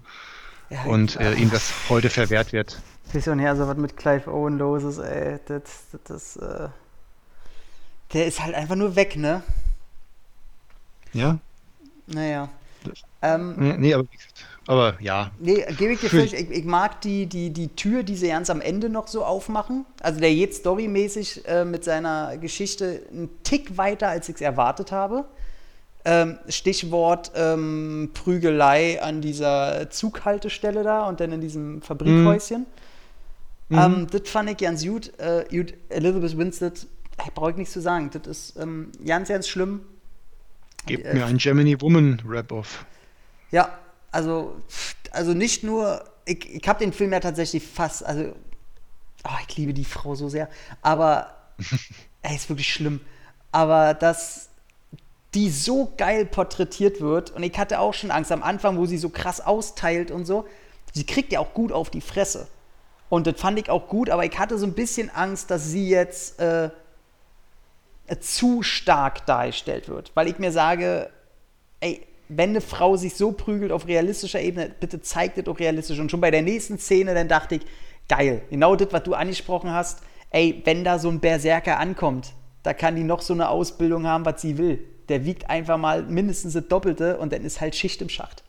Ja, und äh, ihm das heute verwehrt wird. Visionär, so was mit Clive Owen los ist, ey. Das, das, das äh, der ist halt einfach nur weg, ne? Ja. Naja. Ähm, nee, nee, aber, aber ja. Nee, gebe ich dir völlig. Ich, ich, mag die, die, die Tür, die sie ganz am Ende noch so aufmachen. Also der geht storymäßig äh, mit seiner Geschichte einen Tick weiter, als ich es erwartet habe. Ähm, Stichwort ähm, Prügelei an dieser Zughaltestelle da und dann in diesem Fabrikhäuschen. Mhm. Ähm, das fand ich ganz gut. Äh, gut Elizabeth Winstead ich brauche nichts zu sagen. Das ist ähm, ganz, ganz schlimm. Gebt äh, mir ein Gemini Woman Rap-Off. Ja, also, also nicht nur, ich, ich habe den Film ja tatsächlich fast, also, oh, ich liebe die Frau so sehr, aber er ist wirklich schlimm. Aber dass die so geil porträtiert wird, und ich hatte auch schon Angst am Anfang, wo sie so krass austeilt und so, sie kriegt ja auch gut auf die Fresse. Und das fand ich auch gut, aber ich hatte so ein bisschen Angst, dass sie jetzt äh, zu stark dargestellt wird. Weil ich mir sage, ey, wenn eine Frau sich so prügelt auf realistischer Ebene, bitte zeigt das auch realistisch. Und schon bei der nächsten Szene, dann dachte ich, geil, genau das, was du angesprochen hast, ey, wenn da so ein Berserker ankommt, da kann die noch so eine Ausbildung haben, was sie will. Der wiegt einfach mal mindestens das Doppelte und dann ist halt Schicht im Schacht.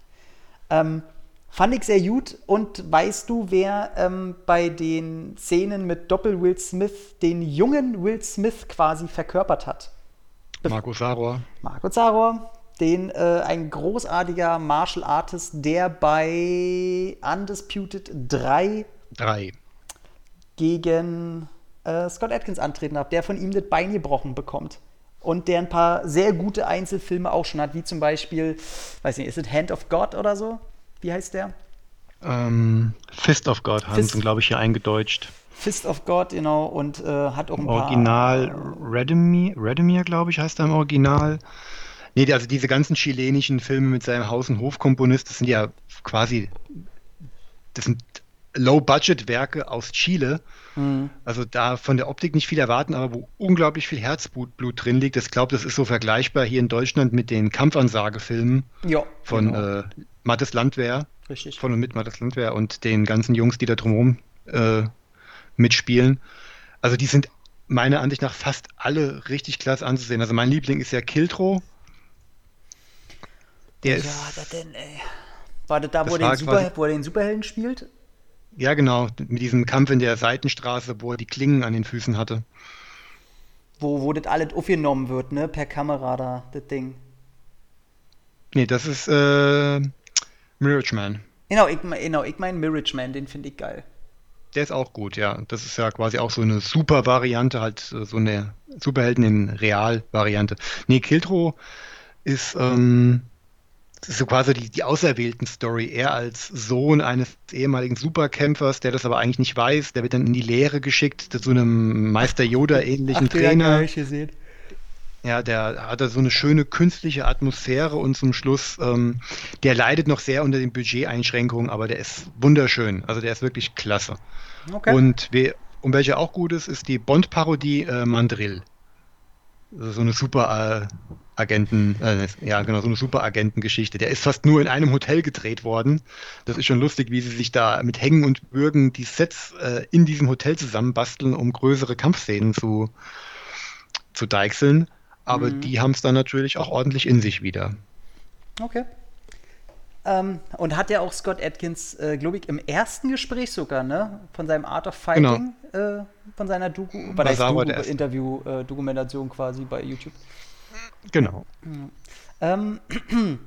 Ähm, Fand ich sehr gut. Und weißt du, wer ähm, bei den Szenen mit Doppel Will Smith den jungen Will Smith quasi verkörpert hat? Marco Saror. Marco Saror, den äh, ein großartiger Martial Artist, der bei Undisputed 3, 3. gegen äh, Scott Atkins antreten hat, der von ihm das Bein gebrochen bekommt. Und der ein paar sehr gute Einzelfilme auch schon hat, wie zum Beispiel, weiß nicht, ist es Hand of God oder so? Wie heißt der? Ähm, Fist of God haben sie, glaube ich, hier eingedeutscht. Fist of God, genau, und äh, hat auch ein Original paar... Original Redemir, Redemir glaube ich, heißt er im Original. Nee, also diese ganzen chilenischen Filme mit seinem Haus- und Hofkomponist, das sind ja quasi, das sind Low-Budget-Werke aus Chile. Mhm. Also da von der Optik nicht viel erwarten, aber wo unglaublich viel Herzblut drin liegt. Ich glaube, das ist so vergleichbar hier in Deutschland mit den Kampfansagefilmen ja, von genau. äh, Mattes Landwehr. Richtig. Von und mit Mattes Landwehr und den ganzen Jungs, die da drumherum äh, mitspielen. Also die sind meiner Ansicht nach fast alle richtig klasse anzusehen. Also mein Liebling ist ja Kiltro. Der ja, ist, denn, ey. War das da, wo, das den Super, wo er den Superhelden spielt? Ja, genau. Mit diesem Kampf in der Seitenstraße, wo er die Klingen an den Füßen hatte. Wo, wo das alles aufgenommen wird, ne? Per Kamera da, das Ding. Nee, das ist äh, Mirage Man. Genau, ich, genau, ich meine Mirage Man, den finde ich geil. Der ist auch gut, ja. Das ist ja quasi auch so eine super Variante, halt äh, so eine Superhelden in Real-Variante. Nee, Kiltro ist, ähm, ist so quasi die, die auserwählten Story. Er als Sohn eines ehemaligen Superkämpfers, der das aber eigentlich nicht weiß, der wird dann in die Lehre geschickt zu einem Meister Yoda-ähnlichen Trainer. Ja, gesehen. Ja, der hat da so eine schöne künstliche Atmosphäre und zum Schluss, ähm, der leidet noch sehr unter den Budgeteinschränkungen, aber der ist wunderschön. Also der ist wirklich klasse. Okay. Und wer, um welche auch gut ist, ist die Bond-Parodie äh, Mandrill. Also so eine super äh, Agenten, äh, ja genau, so eine super Agentengeschichte. Der ist fast nur in einem Hotel gedreht worden. Das ist schon lustig, wie sie sich da mit Hängen und Bürgen die Sets äh, in diesem Hotel zusammenbasteln, um größere Kampfszenen zu, zu deichseln. Aber mhm. die haben es dann natürlich auch ordentlich in sich wieder. Okay. Ähm, und hat ja auch Scott Atkins, äh, glaube ich, im ersten Gespräch sogar, ne? Von seinem Art of Fighting, genau. äh, von seiner Doku, bei der Doku, Interview, äh, Dokumentation quasi bei YouTube. Genau. Ähm,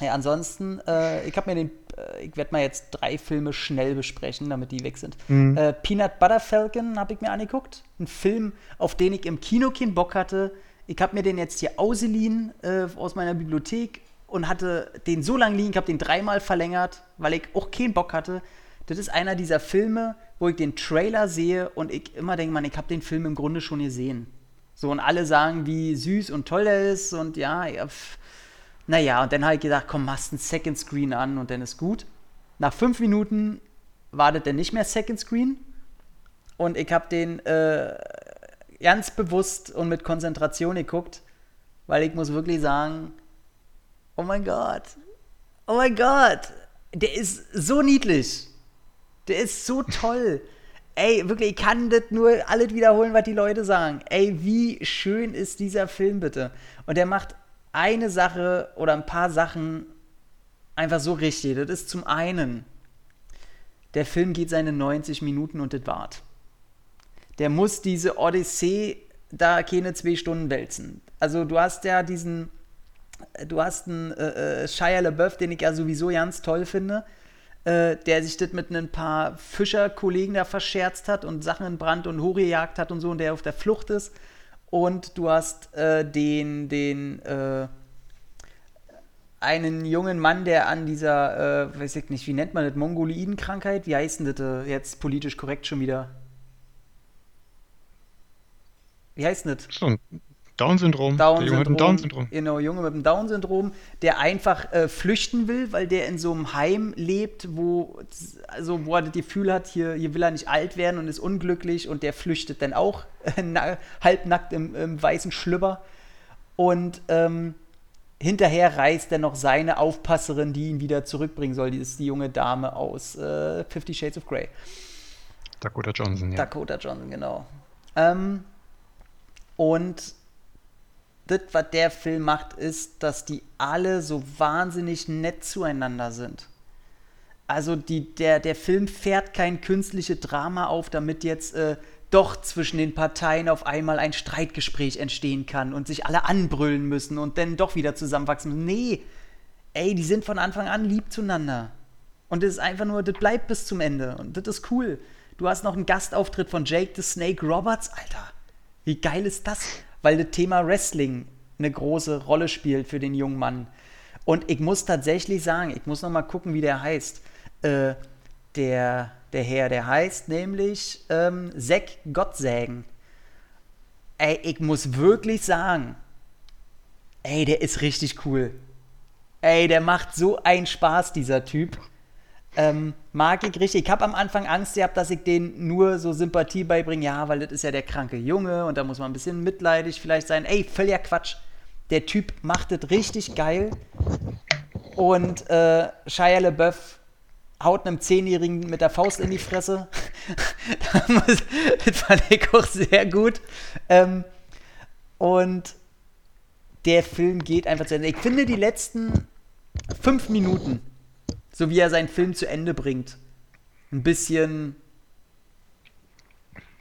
ja, ansonsten, äh, ich habe mir den, äh, ich werde mal jetzt drei Filme schnell besprechen, damit die weg sind. Mhm. Äh, Peanut Butter Falcon habe ich mir angeguckt. Ein Film, auf den ich im Kino keinen Bock hatte. Ich habe mir den jetzt hier ausgeliehen aus meiner Bibliothek und hatte den so lange liegen, ich habe den dreimal verlängert, weil ich auch keinen Bock hatte. Das ist einer dieser Filme, wo ich den Trailer sehe und ich immer denke, man, ich habe den Film im Grunde schon gesehen. So, und alle sagen, wie süß und toll er ist und ja, ja pff. naja, und dann habe ich gedacht, komm, machst einen Second Screen an und dann ist gut. Nach fünf Minuten wartet er nicht mehr Second Screen und ich habe den äh, ganz bewusst und mit Konzentration geguckt, weil ich muss wirklich sagen, Oh mein Gott. Oh mein Gott. Der ist so niedlich. Der ist so toll. Ey, wirklich, ich kann das nur alles wiederholen, was die Leute sagen. Ey, wie schön ist dieser Film bitte. Und der macht eine Sache oder ein paar Sachen einfach so richtig. Das ist zum einen, der Film geht seine 90 Minuten und das wart. Der muss diese Odyssee da keine zwei Stunden wälzen. Also du hast ja diesen du hast einen äh, äh, Shia LaBeouf, den ich ja sowieso ganz toll finde, äh, der sich das mit ein paar Fischerkollegen da verscherzt hat und Sachen in Brand und hochgejagt hat und so und der auf der Flucht ist. Und du hast äh, den, den, äh, einen jungen Mann, der an dieser, äh, weiß ich nicht, wie nennt man das, Mongoloidenkrankheit, wie heißt denn das jetzt politisch korrekt schon wieder? Wie heißt denn das? Down-Syndrom. Down-Syndrom. Down-Syndrom. Genau, Junge mit dem Down-Syndrom, der einfach äh, flüchten will, weil der in so einem Heim lebt, wo, also, wo er das Gefühl hat, hier, hier will er nicht alt werden und ist unglücklich und der flüchtet dann auch äh, halbnackt im, im, weißen Schlüpper. Und ähm, hinterher reist dann noch seine Aufpasserin, die ihn wieder zurückbringen soll. Die ist die junge Dame aus äh, Fifty Shades of Grey. Dakota Johnson, ja. Dakota Johnson, genau. Ähm, und das, was der Film macht, ist, dass die alle so wahnsinnig nett zueinander sind. Also die, der, der Film fährt kein künstliches Drama auf, damit jetzt äh, doch zwischen den Parteien auf einmal ein Streitgespräch entstehen kann und sich alle anbrüllen müssen und dann doch wieder zusammenwachsen müssen. Nee, ey, die sind von Anfang an lieb zueinander. Und das ist einfach nur, das bleibt bis zum Ende. Und das ist cool. Du hast noch einen Gastauftritt von Jake the Snake Roberts, Alter. Wie geil ist das? Weil das Thema Wrestling eine große Rolle spielt für den jungen Mann. Und ich muss tatsächlich sagen, ich muss noch mal gucken, wie der heißt. Äh, der, der Herr, der heißt nämlich ähm, Zack Gottsägen. Ey, ich muss wirklich sagen, ey, der ist richtig cool. Ey, der macht so einen Spaß, dieser Typ. Ähm, mag ich richtig. Ich habe am Anfang Angst gehabt, dass ich denen nur so Sympathie beibringe. Ja, weil das ist ja der kranke Junge und da muss man ein bisschen mitleidig vielleicht sein. Ey, völliger Quatsch. Der Typ macht das richtig geil. Und äh, Shia LeBeouf haut einem Zehnjährigen mit der Faust in die Fresse. das fand ich auch sehr gut. Ähm, und der Film geht einfach zu Ende. Ich finde die letzten fünf Minuten so wie er seinen Film zu Ende bringt. Ein bisschen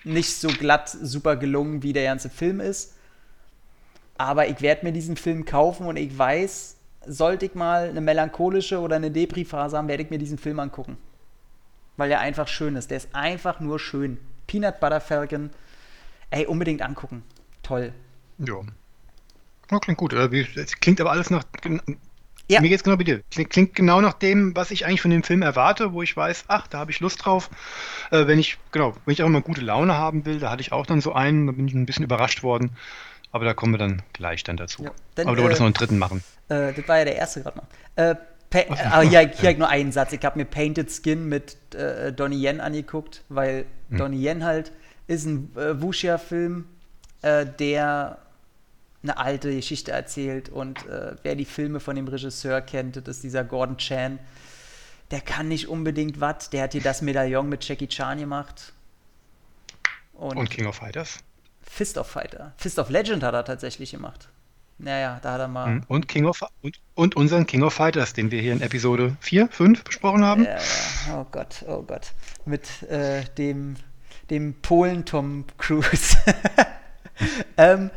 nicht so glatt super gelungen, wie der ganze Film ist. Aber ich werde mir diesen Film kaufen und ich weiß, sollte ich mal eine melancholische oder eine Depri-Phase haben, werde ich mir diesen Film angucken. Weil er einfach schön ist. Der ist einfach nur schön. Peanut Butter Falcon. Ey, unbedingt angucken. Toll. Ja. ja klingt gut. Es klingt aber alles nach ja. Mir geht es genau wie dir. Klingt, genau nach dem, was ich eigentlich von dem Film erwarte, wo ich weiß, ach, da habe ich Lust drauf. Äh, wenn ich, genau, wenn ich auch mal gute Laune haben will, da hatte ich auch dann so einen, da bin ich ein bisschen überrascht worden. Aber da kommen wir dann gleich dann dazu. Ja, denn, Aber du wolltest äh, noch einen dritten machen. Äh, das war ja der erste gerade noch. Äh, aber hier, hier habe ich nur einen Satz. Ich habe mir Painted Skin mit äh, Donnie Yen angeguckt, weil hm. Donnie Yen halt ist ein äh, Wuxia-Film, äh, der eine alte Geschichte erzählt. Und äh, wer die Filme von dem Regisseur kennt, das ist dieser Gordon Chan. Der kann nicht unbedingt was. Der hat hier das Medaillon mit Jackie Chan gemacht. Und, Und King of Fighters? Fist of Fighter. Fist of Legend hat er tatsächlich gemacht. Naja, da hat er mal. Mhm. Und, King of, und, und unseren King of Fighters, den wir hier in Episode 4, 5 besprochen haben. Ja, ja. Oh Gott, oh Gott. Mit äh, dem, dem Polen Tom Cruise. ähm,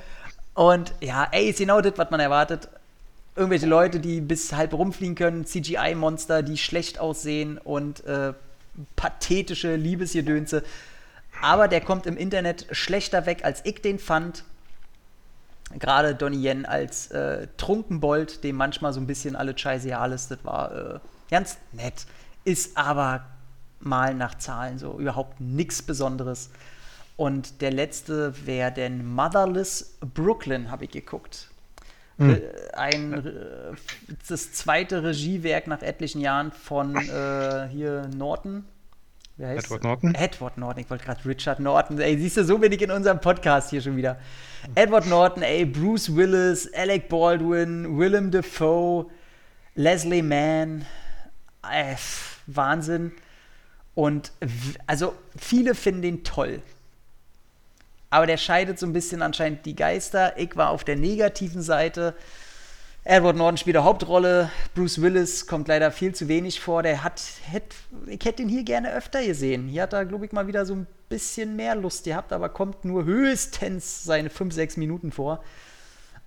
und ja, ey, ist genau das, was man erwartet. Irgendwelche Leute, die bis halb rumfliegen können, CGI-Monster, die schlecht aussehen und äh, pathetische Liebesgedönse. Aber der kommt im Internet schlechter weg, als ich den fand. Gerade Donnie Yen als äh, Trunkenbold, dem manchmal so ein bisschen alle Scheiße alles, das war äh, ganz nett. Ist aber mal nach Zahlen so überhaupt nichts Besonderes. Und der letzte wäre denn Motherless Brooklyn, habe ich geguckt. Hm. Ein, äh, das zweite Regiewerk nach etlichen Jahren von äh, hier Norton. Wer heißt Edward Norton? Edward Norton, ich wollte gerade Richard Norton. Ey, siehst du, so bin ich in unserem Podcast hier schon wieder. Edward Norton, ey, Bruce Willis, Alec Baldwin, Willem Dafoe, Leslie Mann. Äh, Wahnsinn. Und also viele finden den toll. Aber der scheidet so ein bisschen anscheinend die Geister. Ich war auf der negativen Seite. Edward Norton spielt eine Hauptrolle. Bruce Willis kommt leider viel zu wenig vor. Der hat, hätt, ich hätte ihn hier gerne öfter gesehen. Hier hat er, glaube ich, mal wieder so ein bisschen mehr Lust gehabt, aber kommt nur höchstens seine 5, 6 Minuten vor.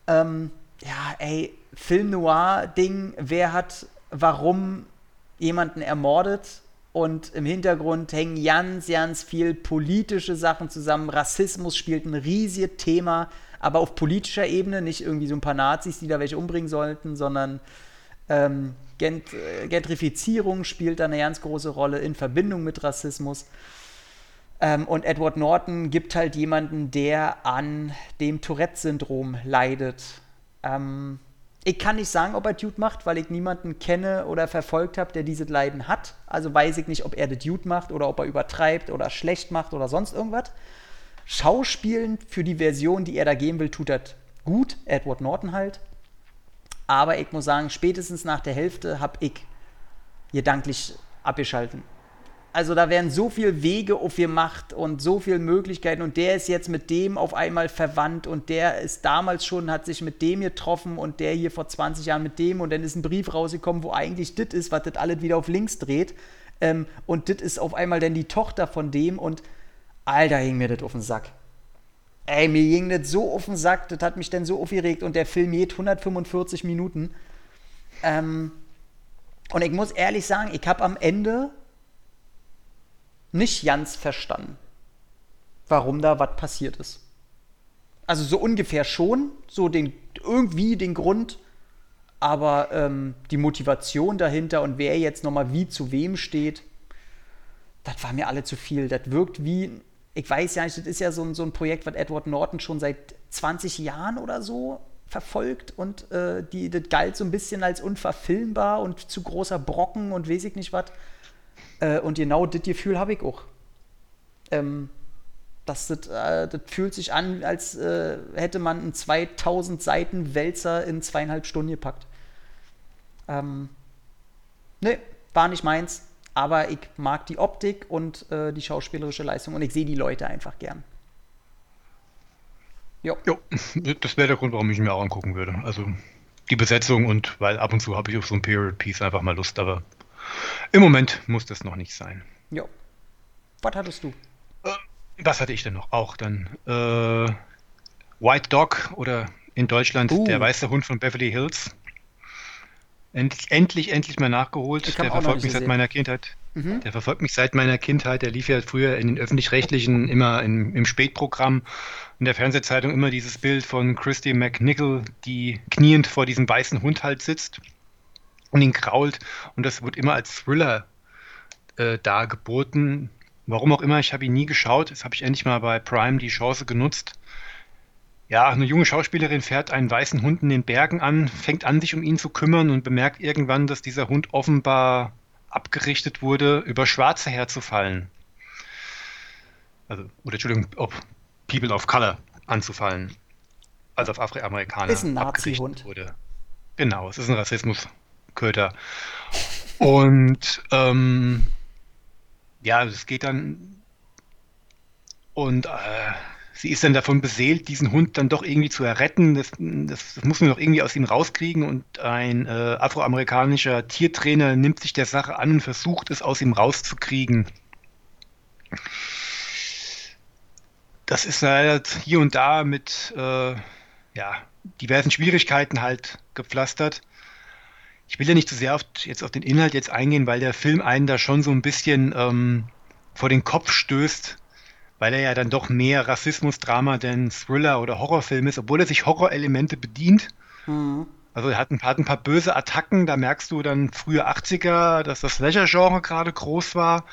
Ähm, ja, ey, Film Noir-Ding, wer hat warum jemanden ermordet? Und im Hintergrund hängen ganz, ganz viel politische Sachen zusammen. Rassismus spielt ein riesiges Thema aber auf politischer Ebene, nicht irgendwie so ein paar Nazis, die da welche umbringen sollten, sondern ähm, Gent äh, Gentrifizierung spielt da eine ganz große Rolle in Verbindung mit Rassismus. Ähm, und Edward Norton gibt halt jemanden, der an dem Tourette-Syndrom leidet. Ähm, ich kann nicht sagen, ob er Dude macht, weil ich niemanden kenne oder verfolgt habe, der dieses Leiden hat. Also weiß ich nicht, ob er das Dude macht oder ob er übertreibt oder schlecht macht oder sonst irgendwas. Schauspielen für die Version, die er da geben will, tut er gut. Edward Norton halt. Aber ich muss sagen, spätestens nach der Hälfte habe ich gedanklich abgeschalten. Also da werden so viele Wege aufgemacht und so viele Möglichkeiten. Und der ist jetzt mit dem auf einmal verwandt. Und der ist damals schon, hat sich mit dem getroffen und der hier vor 20 Jahren mit dem. Und dann ist ein Brief rausgekommen, wo eigentlich das ist, was das alles wieder auf links dreht. Ähm, und das ist auf einmal dann die Tochter von dem. Und Alter, hing mir das auf den Sack. Ey, mir ging das so auf den Sack, das hat mich dann so aufgeregt. Und der Film geht 145 Minuten. Ähm, und ich muss ehrlich sagen, ich habe am Ende nicht ganz verstanden, warum da was passiert ist. Also so ungefähr schon, so den, irgendwie den Grund, aber ähm, die Motivation dahinter und wer jetzt nochmal wie zu wem steht, das war mir alle zu viel. Das wirkt wie ich weiß ja nicht, das ist ja so ein, so ein Projekt, was Edward Norton schon seit 20 Jahren oder so verfolgt und äh, die, das galt so ein bisschen als unverfilmbar und zu großer Brocken und weiß ich nicht was. Äh, und genau das Gefühl habe ich auch. Ähm, das, das, äh, das, fühlt sich an, als äh, hätte man einen 2000 Seiten Wälzer in zweieinhalb Stunden gepackt. Ähm, ne, war nicht meins aber ich mag die Optik und äh, die schauspielerische Leistung und ich sehe die Leute einfach gern. Jo. jo das wäre der Grund, warum ich mir auch angucken würde. Also die Besetzung und weil ab und zu habe ich auf so ein Period Piece einfach mal Lust, aber im Moment muss das noch nicht sein. Jo. Was hattest du? Äh, was hatte ich denn noch? Auch dann äh, White Dog oder in Deutschland uh. der weiße Hund von Beverly Hills. Endlich, endlich, endlich mal nachgeholt. Der verfolgt mich seit meiner Kindheit. Mhm. Der verfolgt mich seit meiner Kindheit. Der lief ja früher in den öffentlich-rechtlichen immer im, im Spätprogramm in der Fernsehzeitung immer dieses Bild von Christy McNichol, die kniend vor diesem weißen Hund halt sitzt und ihn krault. Und das wird immer als Thriller äh, dargeboten. Warum auch immer, ich habe ihn nie geschaut. Jetzt habe ich endlich mal bei Prime die Chance genutzt ja, eine junge Schauspielerin fährt einen weißen Hund in den Bergen an, fängt an, sich um ihn zu kümmern und bemerkt irgendwann, dass dieser Hund offenbar abgerichtet wurde, über Schwarze herzufallen. Also, oder Entschuldigung, auf People of Color anzufallen. Also auf Afroamerikaner. Ist ein Nazi-Hund. Genau, es ist ein Rassismusköter. Und ähm, ja, es geht dann und äh, sie ist dann davon beseelt, diesen Hund dann doch irgendwie zu erretten. Das, das, das muss man doch irgendwie aus ihm rauskriegen. Und ein äh, afroamerikanischer Tiertrainer nimmt sich der Sache an und versucht es aus ihm rauszukriegen. Das ist halt hier und da mit äh, ja, diversen Schwierigkeiten halt gepflastert. Ich will ja nicht zu sehr auf, jetzt auf den Inhalt jetzt eingehen, weil der Film einen da schon so ein bisschen ähm, vor den Kopf stößt, weil er ja dann doch mehr Rassismus-Drama denn Thriller oder Horrorfilm ist, obwohl er sich Horrorelemente bedient. Mhm. Also er hat ein, hat ein, paar böse Attacken, da merkst du dann frühe 80er, dass das Slasher-Genre gerade groß war.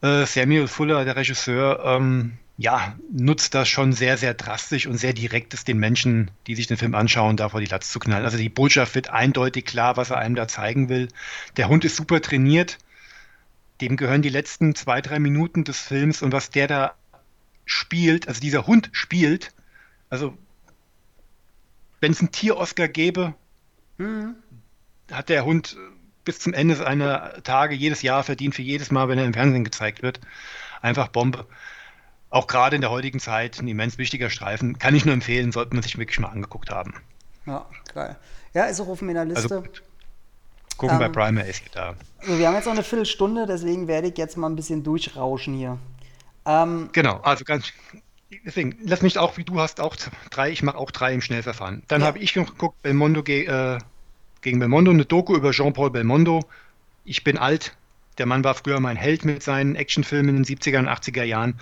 Äh, Samuel Fuller, der Regisseur, ähm, ja, nutzt das schon sehr, sehr drastisch und sehr direkt ist den Menschen, die sich den Film anschauen, da vor die Latz zu knallen. Also die Botschaft wird eindeutig klar, was er einem da zeigen will. Der Hund ist super trainiert dem gehören die letzten zwei, drei Minuten des Films und was der da spielt, also dieser Hund spielt, also wenn es einen Tier-Oscar gäbe, mhm. hat der Hund bis zum Ende seiner Tage jedes Jahr verdient für jedes Mal, wenn er im Fernsehen gezeigt wird. Einfach Bombe. Auch gerade in der heutigen Zeit ein immens wichtiger Streifen. Kann ich nur empfehlen, sollte man sich wirklich mal angeguckt haben. Ja, geil. Ja, ist auch auf meiner Liste. Also, Gucken ähm, bei Primer ist da. Also wir haben jetzt noch eine Viertelstunde, deswegen werde ich jetzt mal ein bisschen durchrauschen hier. Ähm, genau, also ganz. Deswegen, lass mich auch, wie du hast, auch drei, ich mache auch drei im Schnellverfahren. Dann ja. habe ich geguckt, Belmondo ge, äh, gegen Belmondo, eine Doku über Jean-Paul Belmondo. Ich bin alt, der Mann war früher mein Held mit seinen Actionfilmen in den 70er und 80er Jahren.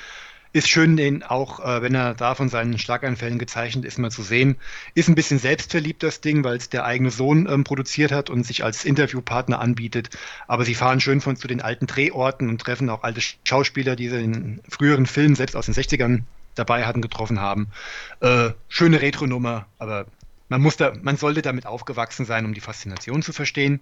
Ist schön, den auch, äh, wenn er da von seinen Schlaganfällen gezeichnet ist, mal zu sehen. Ist ein bisschen selbstverliebt, das Ding, weil es der eigene Sohn ähm, produziert hat und sich als Interviewpartner anbietet. Aber sie fahren schön von zu den alten Drehorten und treffen auch alte Schauspieler, die sie in früheren Filmen, selbst aus den 60ern, dabei hatten, getroffen haben. Äh, schöne Retro-Nummer, aber man, muss da, man sollte damit aufgewachsen sein, um die Faszination zu verstehen.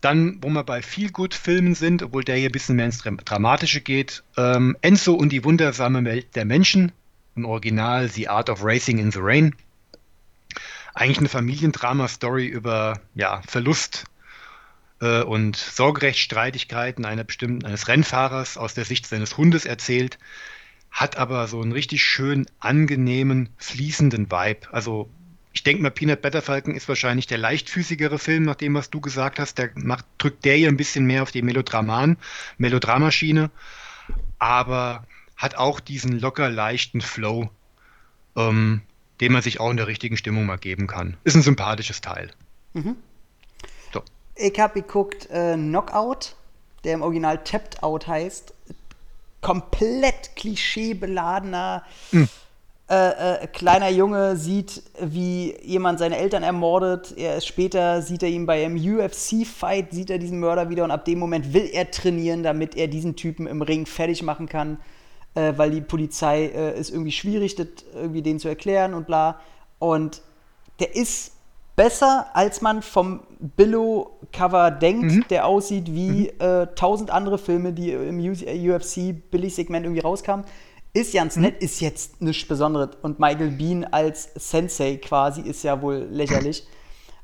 Dann, wo wir bei viel gut Filmen sind, obwohl der hier ein bisschen mehr ins Dramatische geht, ähm, Enzo und die wundersame Welt der Menschen, im Original The Art of Racing in the Rain. Eigentlich eine Familiendrama-Story über ja, Verlust äh, und Sorgerechtsstreitigkeiten einer bestimmten, eines Rennfahrers aus der Sicht seines Hundes erzählt, hat aber so einen richtig schön angenehmen, fließenden Vibe. Also ich denke mal, Peanut Butter Falcon ist wahrscheinlich der leichtfüßigere Film, nach dem, was du gesagt hast. Der macht, drückt der hier ein bisschen mehr auf die Melodraman, Melodramaschiene, aber hat auch diesen locker leichten Flow, ähm, den man sich auch in der richtigen Stimmung mal geben kann. Ist ein sympathisches Teil. Mhm. So. Ich habe geguckt äh, Knockout, der im Original Tapped Out heißt. Komplett klischeebeladener. Mhm äh, äh, kleiner Junge sieht, wie jemand seine Eltern ermordet. Er ist später sieht er ihn bei einem UFC-Fight, sieht er diesen Mörder wieder und ab dem Moment will er trainieren, damit er diesen Typen im Ring fertig machen kann, äh, weil die Polizei äh, ist irgendwie schwierig, das irgendwie denen zu erklären und bla. Und der ist besser, als man vom Billo-Cover denkt, mhm. der aussieht wie mhm. äh, tausend andere Filme, die im UFC-Billig-Segment irgendwie rauskamen. Ist ganz mhm. nett, ist jetzt nichts Besonderes. Und Michael Bean als Sensei quasi ist ja wohl lächerlich.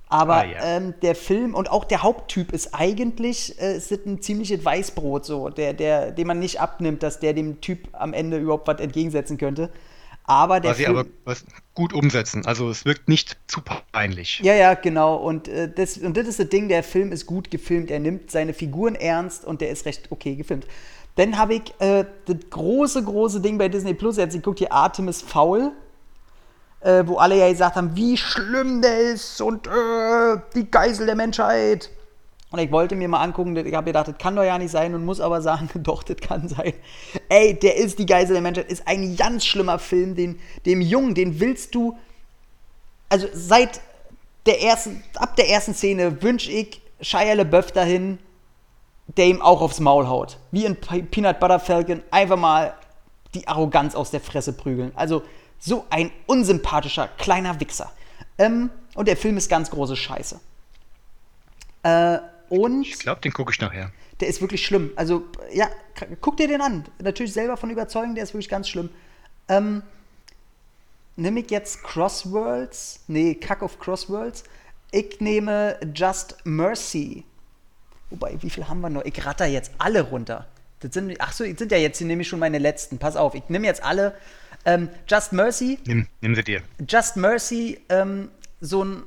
Aber ah, ja. ähm, der Film und auch der Haupttyp ist eigentlich äh, ist ein ziemliches Weißbrot, so, der, der, den man nicht abnimmt, dass der dem Typ am Ende überhaupt was entgegensetzen könnte. Aber der was Film, sie aber was gut umsetzen. Also es wirkt nicht zu peinlich. Ja, ja, genau. Und, äh, das, und das ist das Ding, der Film ist gut gefilmt. Er nimmt seine Figuren ernst und der ist recht okay gefilmt. Dann habe ich äh, das große, große Ding bei Disney Plus. Jetzt guckt hier Artemis Foul, äh, wo alle ja gesagt haben, wie schlimm der ist und äh, die Geisel der Menschheit. Und ich wollte mir mal angucken, ich habe gedacht, das kann doch ja nicht sein und muss aber sagen, doch, das kann sein. Ey, der ist die Geisel der Menschheit, ist ein ganz schlimmer Film, den, dem Jungen, den willst du, also seit der ersten, ab der ersten Szene wünsche ich Shia LaBeouf dahin, der ihm auch aufs Maul haut. Wie in Peanut Butter Falcon einfach mal die Arroganz aus der Fresse prügeln. Also so ein unsympathischer kleiner Wichser. Ähm, und der Film ist ganz große Scheiße. Äh, und ich glaube, den gucke ich nachher. Der ist wirklich schlimm. Also, ja, guck dir den an. Natürlich selber von überzeugen, der ist wirklich ganz schlimm. Ähm, nehme ich jetzt Crossworlds? Nee, Kack of Crossworlds. Ich nehme Just Mercy Wobei, wie viel haben wir noch? Ich ratter jetzt alle runter. Das sind, ach so, sind ja jetzt hier nämlich schon meine letzten. Pass auf, ich nehme jetzt alle. Ähm, Just Mercy. Nimm, nimm sie dir. Just Mercy, ähm, so ein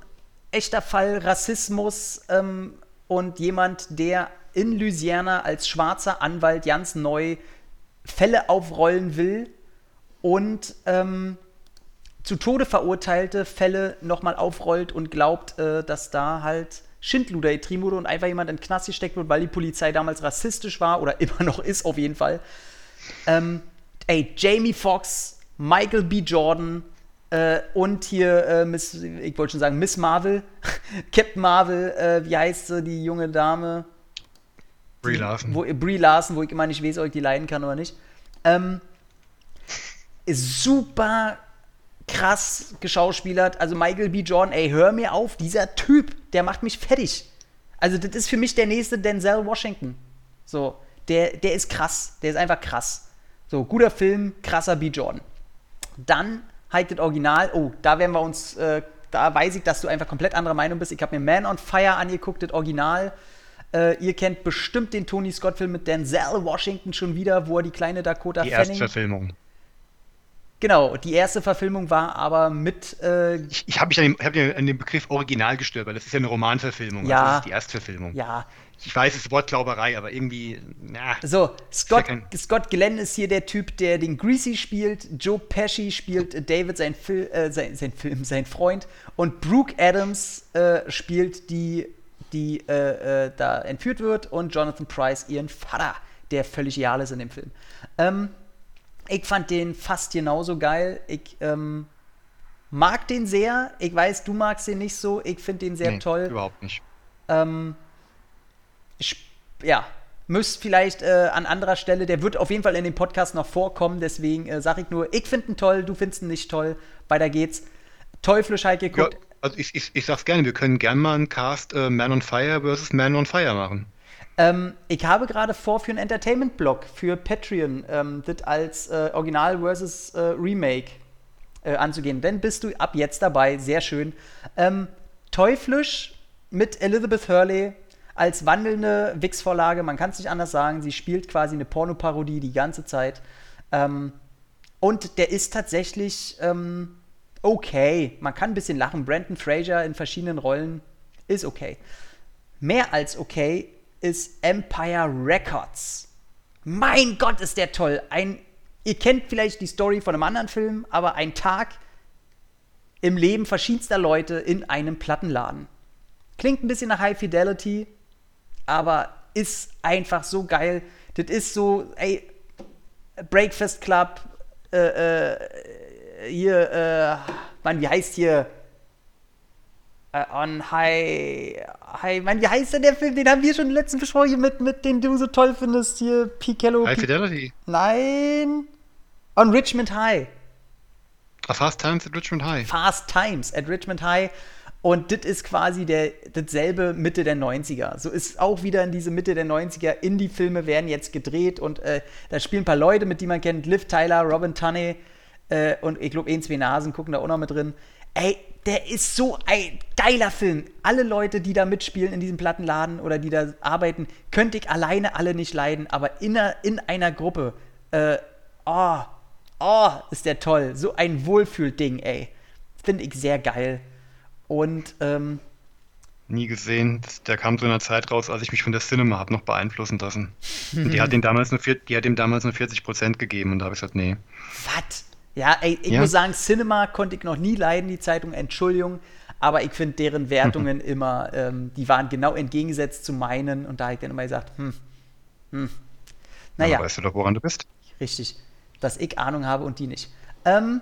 echter Fall Rassismus ähm, und jemand, der in Louisiana als schwarzer Anwalt ganz neu Fälle aufrollen will und ähm, zu Tode verurteilte Fälle nochmal aufrollt und glaubt, äh, dass da halt Schindluder getrieben wurde und einfach jemand in den Knast gesteckt wird, weil die Polizei damals rassistisch war oder immer noch ist auf jeden Fall. Ähm, ey, Jamie Foxx, Michael B. Jordan äh, und hier äh, Miss, ich wollte schon sagen, Miss Marvel, Captain Marvel, äh, wie heißt sie, die junge Dame? Brie Larson. Wo, Brie Larson, wo ich immer nicht weiß, ob ich die leiden kann oder nicht. Ähm, super krass geschauspielert. Also Michael B. Jordan, ey, hör mir auf, dieser Typ, der macht mich fertig. Also das ist für mich der nächste Denzel Washington. So, der, der ist krass, der ist einfach krass. So, guter Film, krasser B. Jordan. Dann halt das Original, oh, da werden wir uns, äh, da weiß ich, dass du einfach komplett anderer Meinung bist. Ich habe mir Man on Fire angeguckt, das Original. Äh, ihr kennt bestimmt den Tony Scott-Film mit Denzel Washington schon wieder, wo er die kleine Dakota die Fanning. Erstverfilmung. Genau, die erste Verfilmung war aber mit. Äh, ich ich habe mich an dem, hab an dem Begriff Original gestört, weil das ist ja eine Romanverfilmung. Ja. Also das ist die Erstverfilmung. ja, Ich weiß, es ist Wortglauberei, aber irgendwie, na. So, Scott, kein- Scott Glenn ist hier der Typ, der den Greasy spielt. Joe Pesci spielt äh, David, sein, Fil äh, sein, sein Film, sein Freund. Und Brooke Adams äh, spielt die, die äh, äh, da entführt wird. Und Jonathan Price ihren Vater, der völlig real ist in dem Film. Ähm, ich fand den fast genauso geil. Ich ähm, mag den sehr. Ich weiß, du magst den nicht so. Ich finde den sehr nee, toll. Überhaupt nicht. Ähm, ja, müsst vielleicht äh, an anderer Stelle, der wird auf jeden Fall in dem Podcast noch vorkommen, deswegen äh, sage ich nur, ich finde ihn toll, du findest ihn nicht toll, weiter geht's. Teuflisch halt Ja, geguckt. also ich, ich, ich sag's gerne, wir können gerne mal einen Cast äh, Man on Fire versus Man on Fire machen. Ähm, ich habe gerade vor, für einen Entertainment-Blog für Patreon ähm, das als äh, Original versus äh, Remake äh, anzugehen. Dann bist du ab jetzt dabei, sehr schön. Ähm, Teuflisch mit Elizabeth Hurley als wandelnde Wix-Vorlage, man kann es nicht anders sagen. Sie spielt quasi eine Pornoparodie die ganze Zeit. Ähm, und der ist tatsächlich ähm, okay. Man kann ein bisschen lachen. Brandon Fraser in verschiedenen Rollen ist okay. Mehr als okay ist Empire Records. Mein Gott, ist der toll. Ein, ihr kennt vielleicht die Story von einem anderen Film, aber ein Tag im Leben verschiedenster Leute in einem Plattenladen. Klingt ein bisschen nach High Fidelity, aber ist einfach so geil. Das ist so, ey, Breakfast Club, äh, äh, hier, äh, Mann, wie heißt hier? On High, High, Mann, wie heißt denn der Film? Den haben wir schon letzten besprochen, hier mit, mit den du so toll findest, hier, Picello. High Pi- Fidelity. Nein. On Richmond High. A Fast Times at Richmond High. Fast Times at Richmond High. Und das ist quasi der, dasselbe Mitte der 90er. So ist auch wieder in diese Mitte der 90er. Indie-Filme werden jetzt gedreht und äh, da spielen ein paar Leute mit, die man kennt. Liv Tyler, Robin Tunney äh, und ich glaube, ein, zwei Nasen gucken da auch noch mit drin. Ey, der ist so ein geiler Film. Alle Leute, die da mitspielen in diesem Plattenladen oder die da arbeiten, könnte ich alleine alle nicht leiden. Aber in einer, in einer Gruppe, äh, oh, oh, ist der toll. So ein Wohlfühlding, ey. Finde ich sehr geil. Und ähm, Nie gesehen. Der kam zu einer Zeit raus, als ich mich von der Cinema habe noch beeinflussen lassen. Und die hat ihm damals nur, vier, die hat ihm damals nur 40% gegeben und da habe ich gesagt, nee. was? Ja, ey, ich Ja. muss sagen, Cinema konnte ich noch nie leiden, die Zeitung, Entschuldigung. Aber ich finde deren Wertungen immer, ähm, die waren genau entgegengesetzt zu meinen. Und da habe ich dann immer gesagt, hm, hm. Naja. Aber weißt du doch, woran du bist? Richtig. Dass ich Ahnung habe und die nicht. Ähm,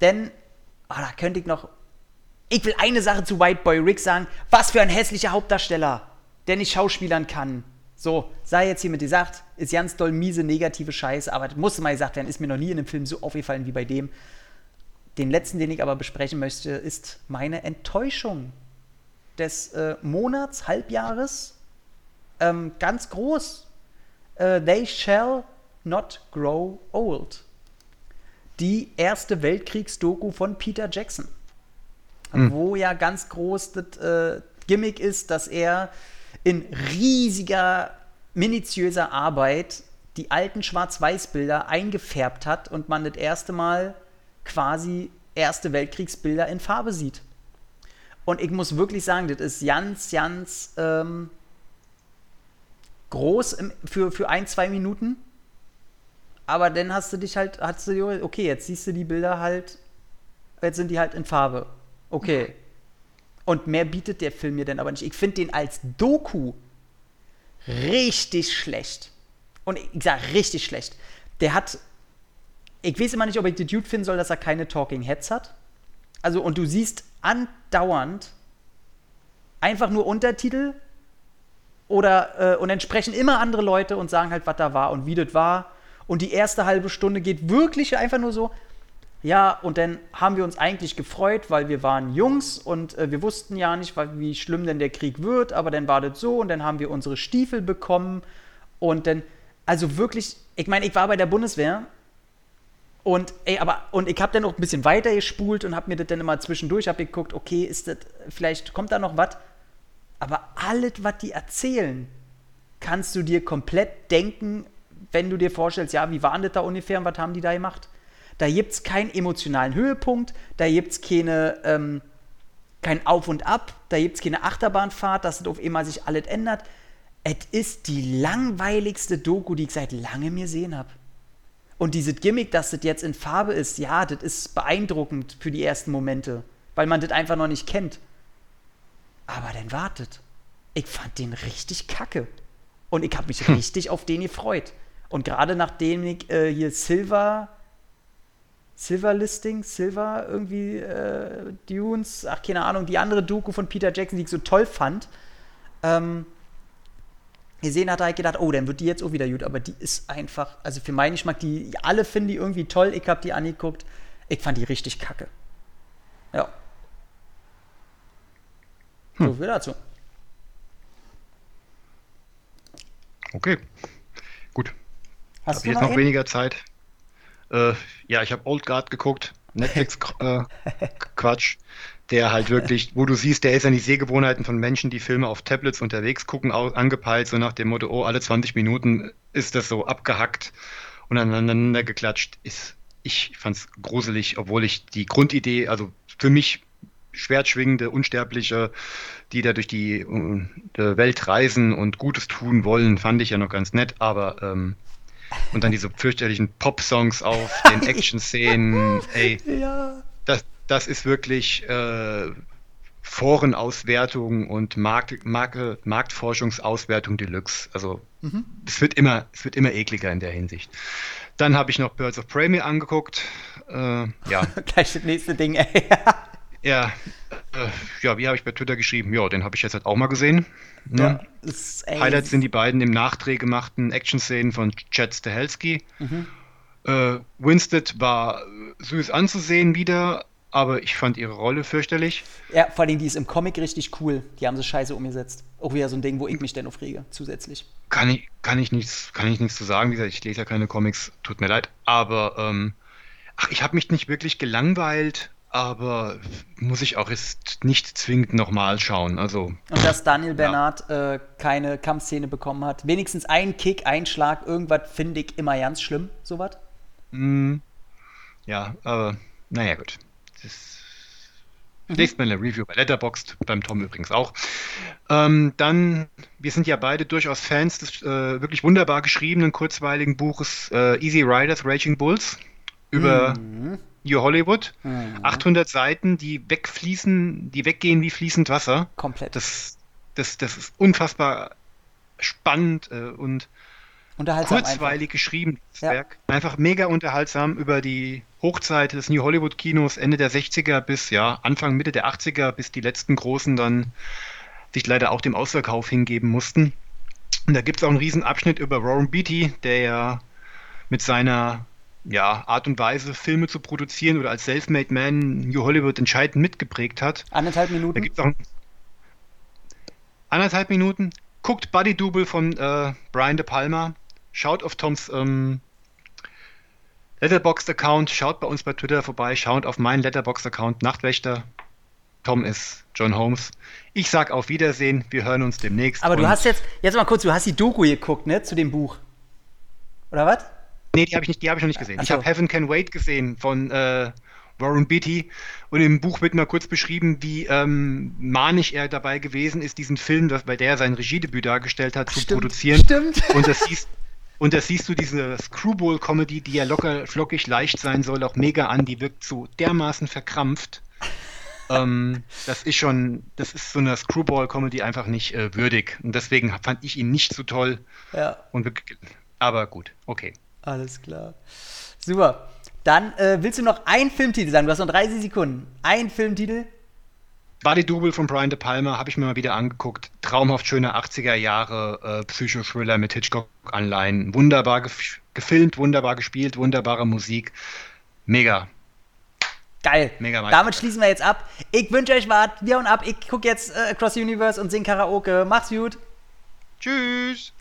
denn, ah, da könnte ich noch. Ich will eine Sache zu White Boy Rick sagen. Was für ein hässlicher Hauptdarsteller, der nicht schauspielern kann. So, sei jetzt hiermit gesagt, ist ganz doll miese, negative Scheiße, aber das musste mal gesagt werden, ist mir noch nie in einem Film so aufgefallen wie bei dem. Den letzten, den ich aber besprechen möchte, ist meine Enttäuschung des äh, Monats, Halbjahres. Ähm, ganz groß. Äh, They Shall Not Grow Old. Die erste Weltkriegsdoku von Peter Jackson. Wo ja ganz groß das äh, Gimmick ist, dass er in riesiger minutiöser Arbeit die alten Schwarz-Weiß-Bilder eingefärbt hat und man das erste Mal quasi Erste Weltkriegsbilder in Farbe sieht. Und ich muss wirklich sagen, das ist ganz, ganz ähm, groß im, für, für ein, zwei Minuten. Aber dann hast du dich halt, hast du okay, jetzt siehst du die Bilder halt, jetzt sind die halt in Farbe. Okay. Und mehr bietet der Film mir dann aber nicht. Ich finde den als Doku richtig schlecht. Und ich sage richtig schlecht. Der hat, ich weiß immer nicht, ob ich den Dude finden soll, dass er keine Talking Heads hat. Also, und du siehst andauernd einfach nur Untertitel oder, äh, und dann sprechen immer andere Leute und sagen halt, was da war und wie das war. Und die erste halbe Stunde geht wirklich einfach nur so, ja, und dann haben wir uns eigentlich gefreut, weil wir waren Jungs und äh, wir wussten ja nicht, wie schlimm denn der Krieg wird, aber dann war das so und dann haben wir unsere Stiefel bekommen und dann, also wirklich, ich meine, ich war bei der Bundeswehr und ey, aber und ich habe dann noch ein bisschen weiter gespult und habe mir das dann immer zwischendurch hab geguckt, okay, ist das vielleicht kommt da noch was? Aber alles, was die erzählen, kannst du dir komplett denken, wenn du dir vorstellst, ja, wie waren das da ungefähr und was haben die da gemacht? Da gibt es keinen emotionalen Höhepunkt, da gibt es keine, ähm, kein Auf und Ab, da gibt es keine Achterbahnfahrt, dass es auf einmal sich alles ändert. Es ist die langweiligste Doku, die ich seit langem mir sehen habe. Und dieses Gimmick, dass das jetzt in Farbe ist, ja, das ist beeindruckend für die ersten Momente, weil man das einfach noch nicht kennt. Aber dann wartet. Ich fand den richtig kacke. Und ich habe mich hm. richtig auf den gefreut. Und gerade nachdem ich äh, hier Silver Silver Listing, Silver irgendwie äh, Dunes, ach keine Ahnung, die andere Doku von Peter Jackson, die ich so toll fand, ähm, gesehen hat, habe ich gedacht, oh, dann wird die jetzt auch wieder gut, aber die ist einfach, also für meinen Geschmack, die alle finden die irgendwie toll, ich habe die angeguckt, ich fand die richtig kacke. Ja. Hm. So viel dazu. Okay. Gut. Hast Hab du jetzt noch, noch weniger Zeit. Äh, ja, ich habe Old Guard geguckt, Netflix-Quatsch, äh, der halt wirklich, wo du siehst, der ist an die Sehgewohnheiten von Menschen, die Filme auf Tablets unterwegs gucken, angepeilt, so nach dem Motto, oh, alle 20 Minuten ist das so abgehackt und aneinander geklatscht. Ist, ich fand's gruselig, obwohl ich die Grundidee, also für mich schwertschwingende Unsterbliche, die da durch die, uh, Welt reisen und Gutes tun wollen, fand ich ja noch ganz nett, aber ähm, und dann diese fürchterlichen Pop-Songs auf den Action-Szenen. Ey, ja. das, das ist wirklich äh, Forenauswertung und Markt, Marke, Marktforschungsauswertung Deluxe. Also mhm. es wird immer, es wird immer ekliger in der Hinsicht. Dann habe ich noch Birds of Prey mir angeguckt. Äh, ja. Gleich das nächste Ding, ey. ja, äh, ja, wie habe ich bei Twitter geschrieben? Ja, den habe ich jetzt halt auch mal gesehen. Ne? Ja, Highlights sind die beiden im Nachdreh gemachten Action-Szenen von Chad Stahelski. Mhm. Äh, Winstead war süß anzusehen wieder, aber ich fand ihre Rolle fürchterlich. Ja, vor allem die ist im Comic richtig cool. Die haben sie scheiße umgesetzt. Auch wieder so ein Ding, wo ich mich denn aufrege, zusätzlich. Kann ich, kann ich, nichts, kann ich nichts zu sagen. Wie gesagt, ich lese ja keine Comics, tut mir leid. Aber ähm, ach, ich habe mich nicht wirklich gelangweilt aber muss ich auch jetzt nicht zwingend nochmal schauen. Also, und dass Daniel Bernard ja. äh, keine Kampfszene bekommen hat. Wenigstens ein Kick, ein Schlag, irgendwas finde ich immer ganz schlimm, sowas. Mm, ja, aber naja, gut. Das mhm. Nächstes Mal eine Review bei Letterboxd, beim Tom übrigens auch. Ähm, dann, wir sind ja beide durchaus Fans des äh, wirklich wunderbar geschriebenen, kurzweiligen Buches äh, Easy Riders, Raging Bulls über mhm. New Hollywood. Mhm. 800 Seiten, die wegfließen, die weggehen wie fließend Wasser. Komplett. Das, das, das ist unfassbar spannend äh, und kurzweilig einfach. geschrieben, das ja. Werk. Einfach mega unterhaltsam über die Hochzeit des New Hollywood Kinos, Ende der 60er bis ja, Anfang, Mitte der 80er, bis die letzten Großen dann sich leider auch dem Ausverkauf hingeben mussten. Und da gibt es auch einen riesen Abschnitt über Rowan Beatty, der ja mit seiner ja, Art und Weise, Filme zu produzieren oder als Selfmade Man New Hollywood entscheidend mitgeprägt hat. Anderthalb Minuten. Da gibt's auch anderthalb Minuten. Guckt Buddy Double von äh, Brian De Palma. Schaut auf Toms ähm, Letterboxd-Account. Schaut bei uns bei Twitter vorbei. Schaut auf meinen Letterboxd-Account Nachtwächter. Tom ist John Holmes. Ich sag auf Wiedersehen, wir hören uns demnächst. Aber du hast jetzt, jetzt mal kurz, du hast die Doku geguckt, ne, zu dem Buch. Oder was? Nee, die habe ich, hab ich noch nicht gesehen. Ach Ich so. habe Heaven Can Wait gesehen von äh, Warren Beatty. Und im Buch wird mal kurz beschrieben, wie ähm, manisch er dabei gewesen ist, diesen Film, das, bei der er sein Regiedebüt dargestellt hat, zu Stimmt, produzieren. stimmt. Und das siehst, und das siehst du diese Screwball-Comedy, die ja locker, flockig, leicht sein soll, auch mega an. Die wirkt so dermaßen verkrampft. ähm, das ist schon, das ist so eine Screwball-Comedy einfach nicht äh, würdig. Und deswegen fand ich ihn nicht so toll. Ja, Und, aber gut, okay. Alles klar. Super. Dann äh, willst du noch einen Filmtitel sagen? Du hast noch 30 Sekunden. Ein Filmtitel? Body Double von Brian De Palma habe ich mir mal wieder angeguckt. Traumhaft schöne 80er Jahre äh, Psycho-Thriller mit Hitchcock-Anleihen. Wunderbar gef gefilmt, wunderbar gespielt, wunderbare Musik. Mega. Geil. Mega Meister. Damit schließen wir jetzt ab. Ich wünsche euch was. Wir und ab. Ich gucke jetzt äh, Across the Universe und sing Karaoke. Macht's gut. Tschüss.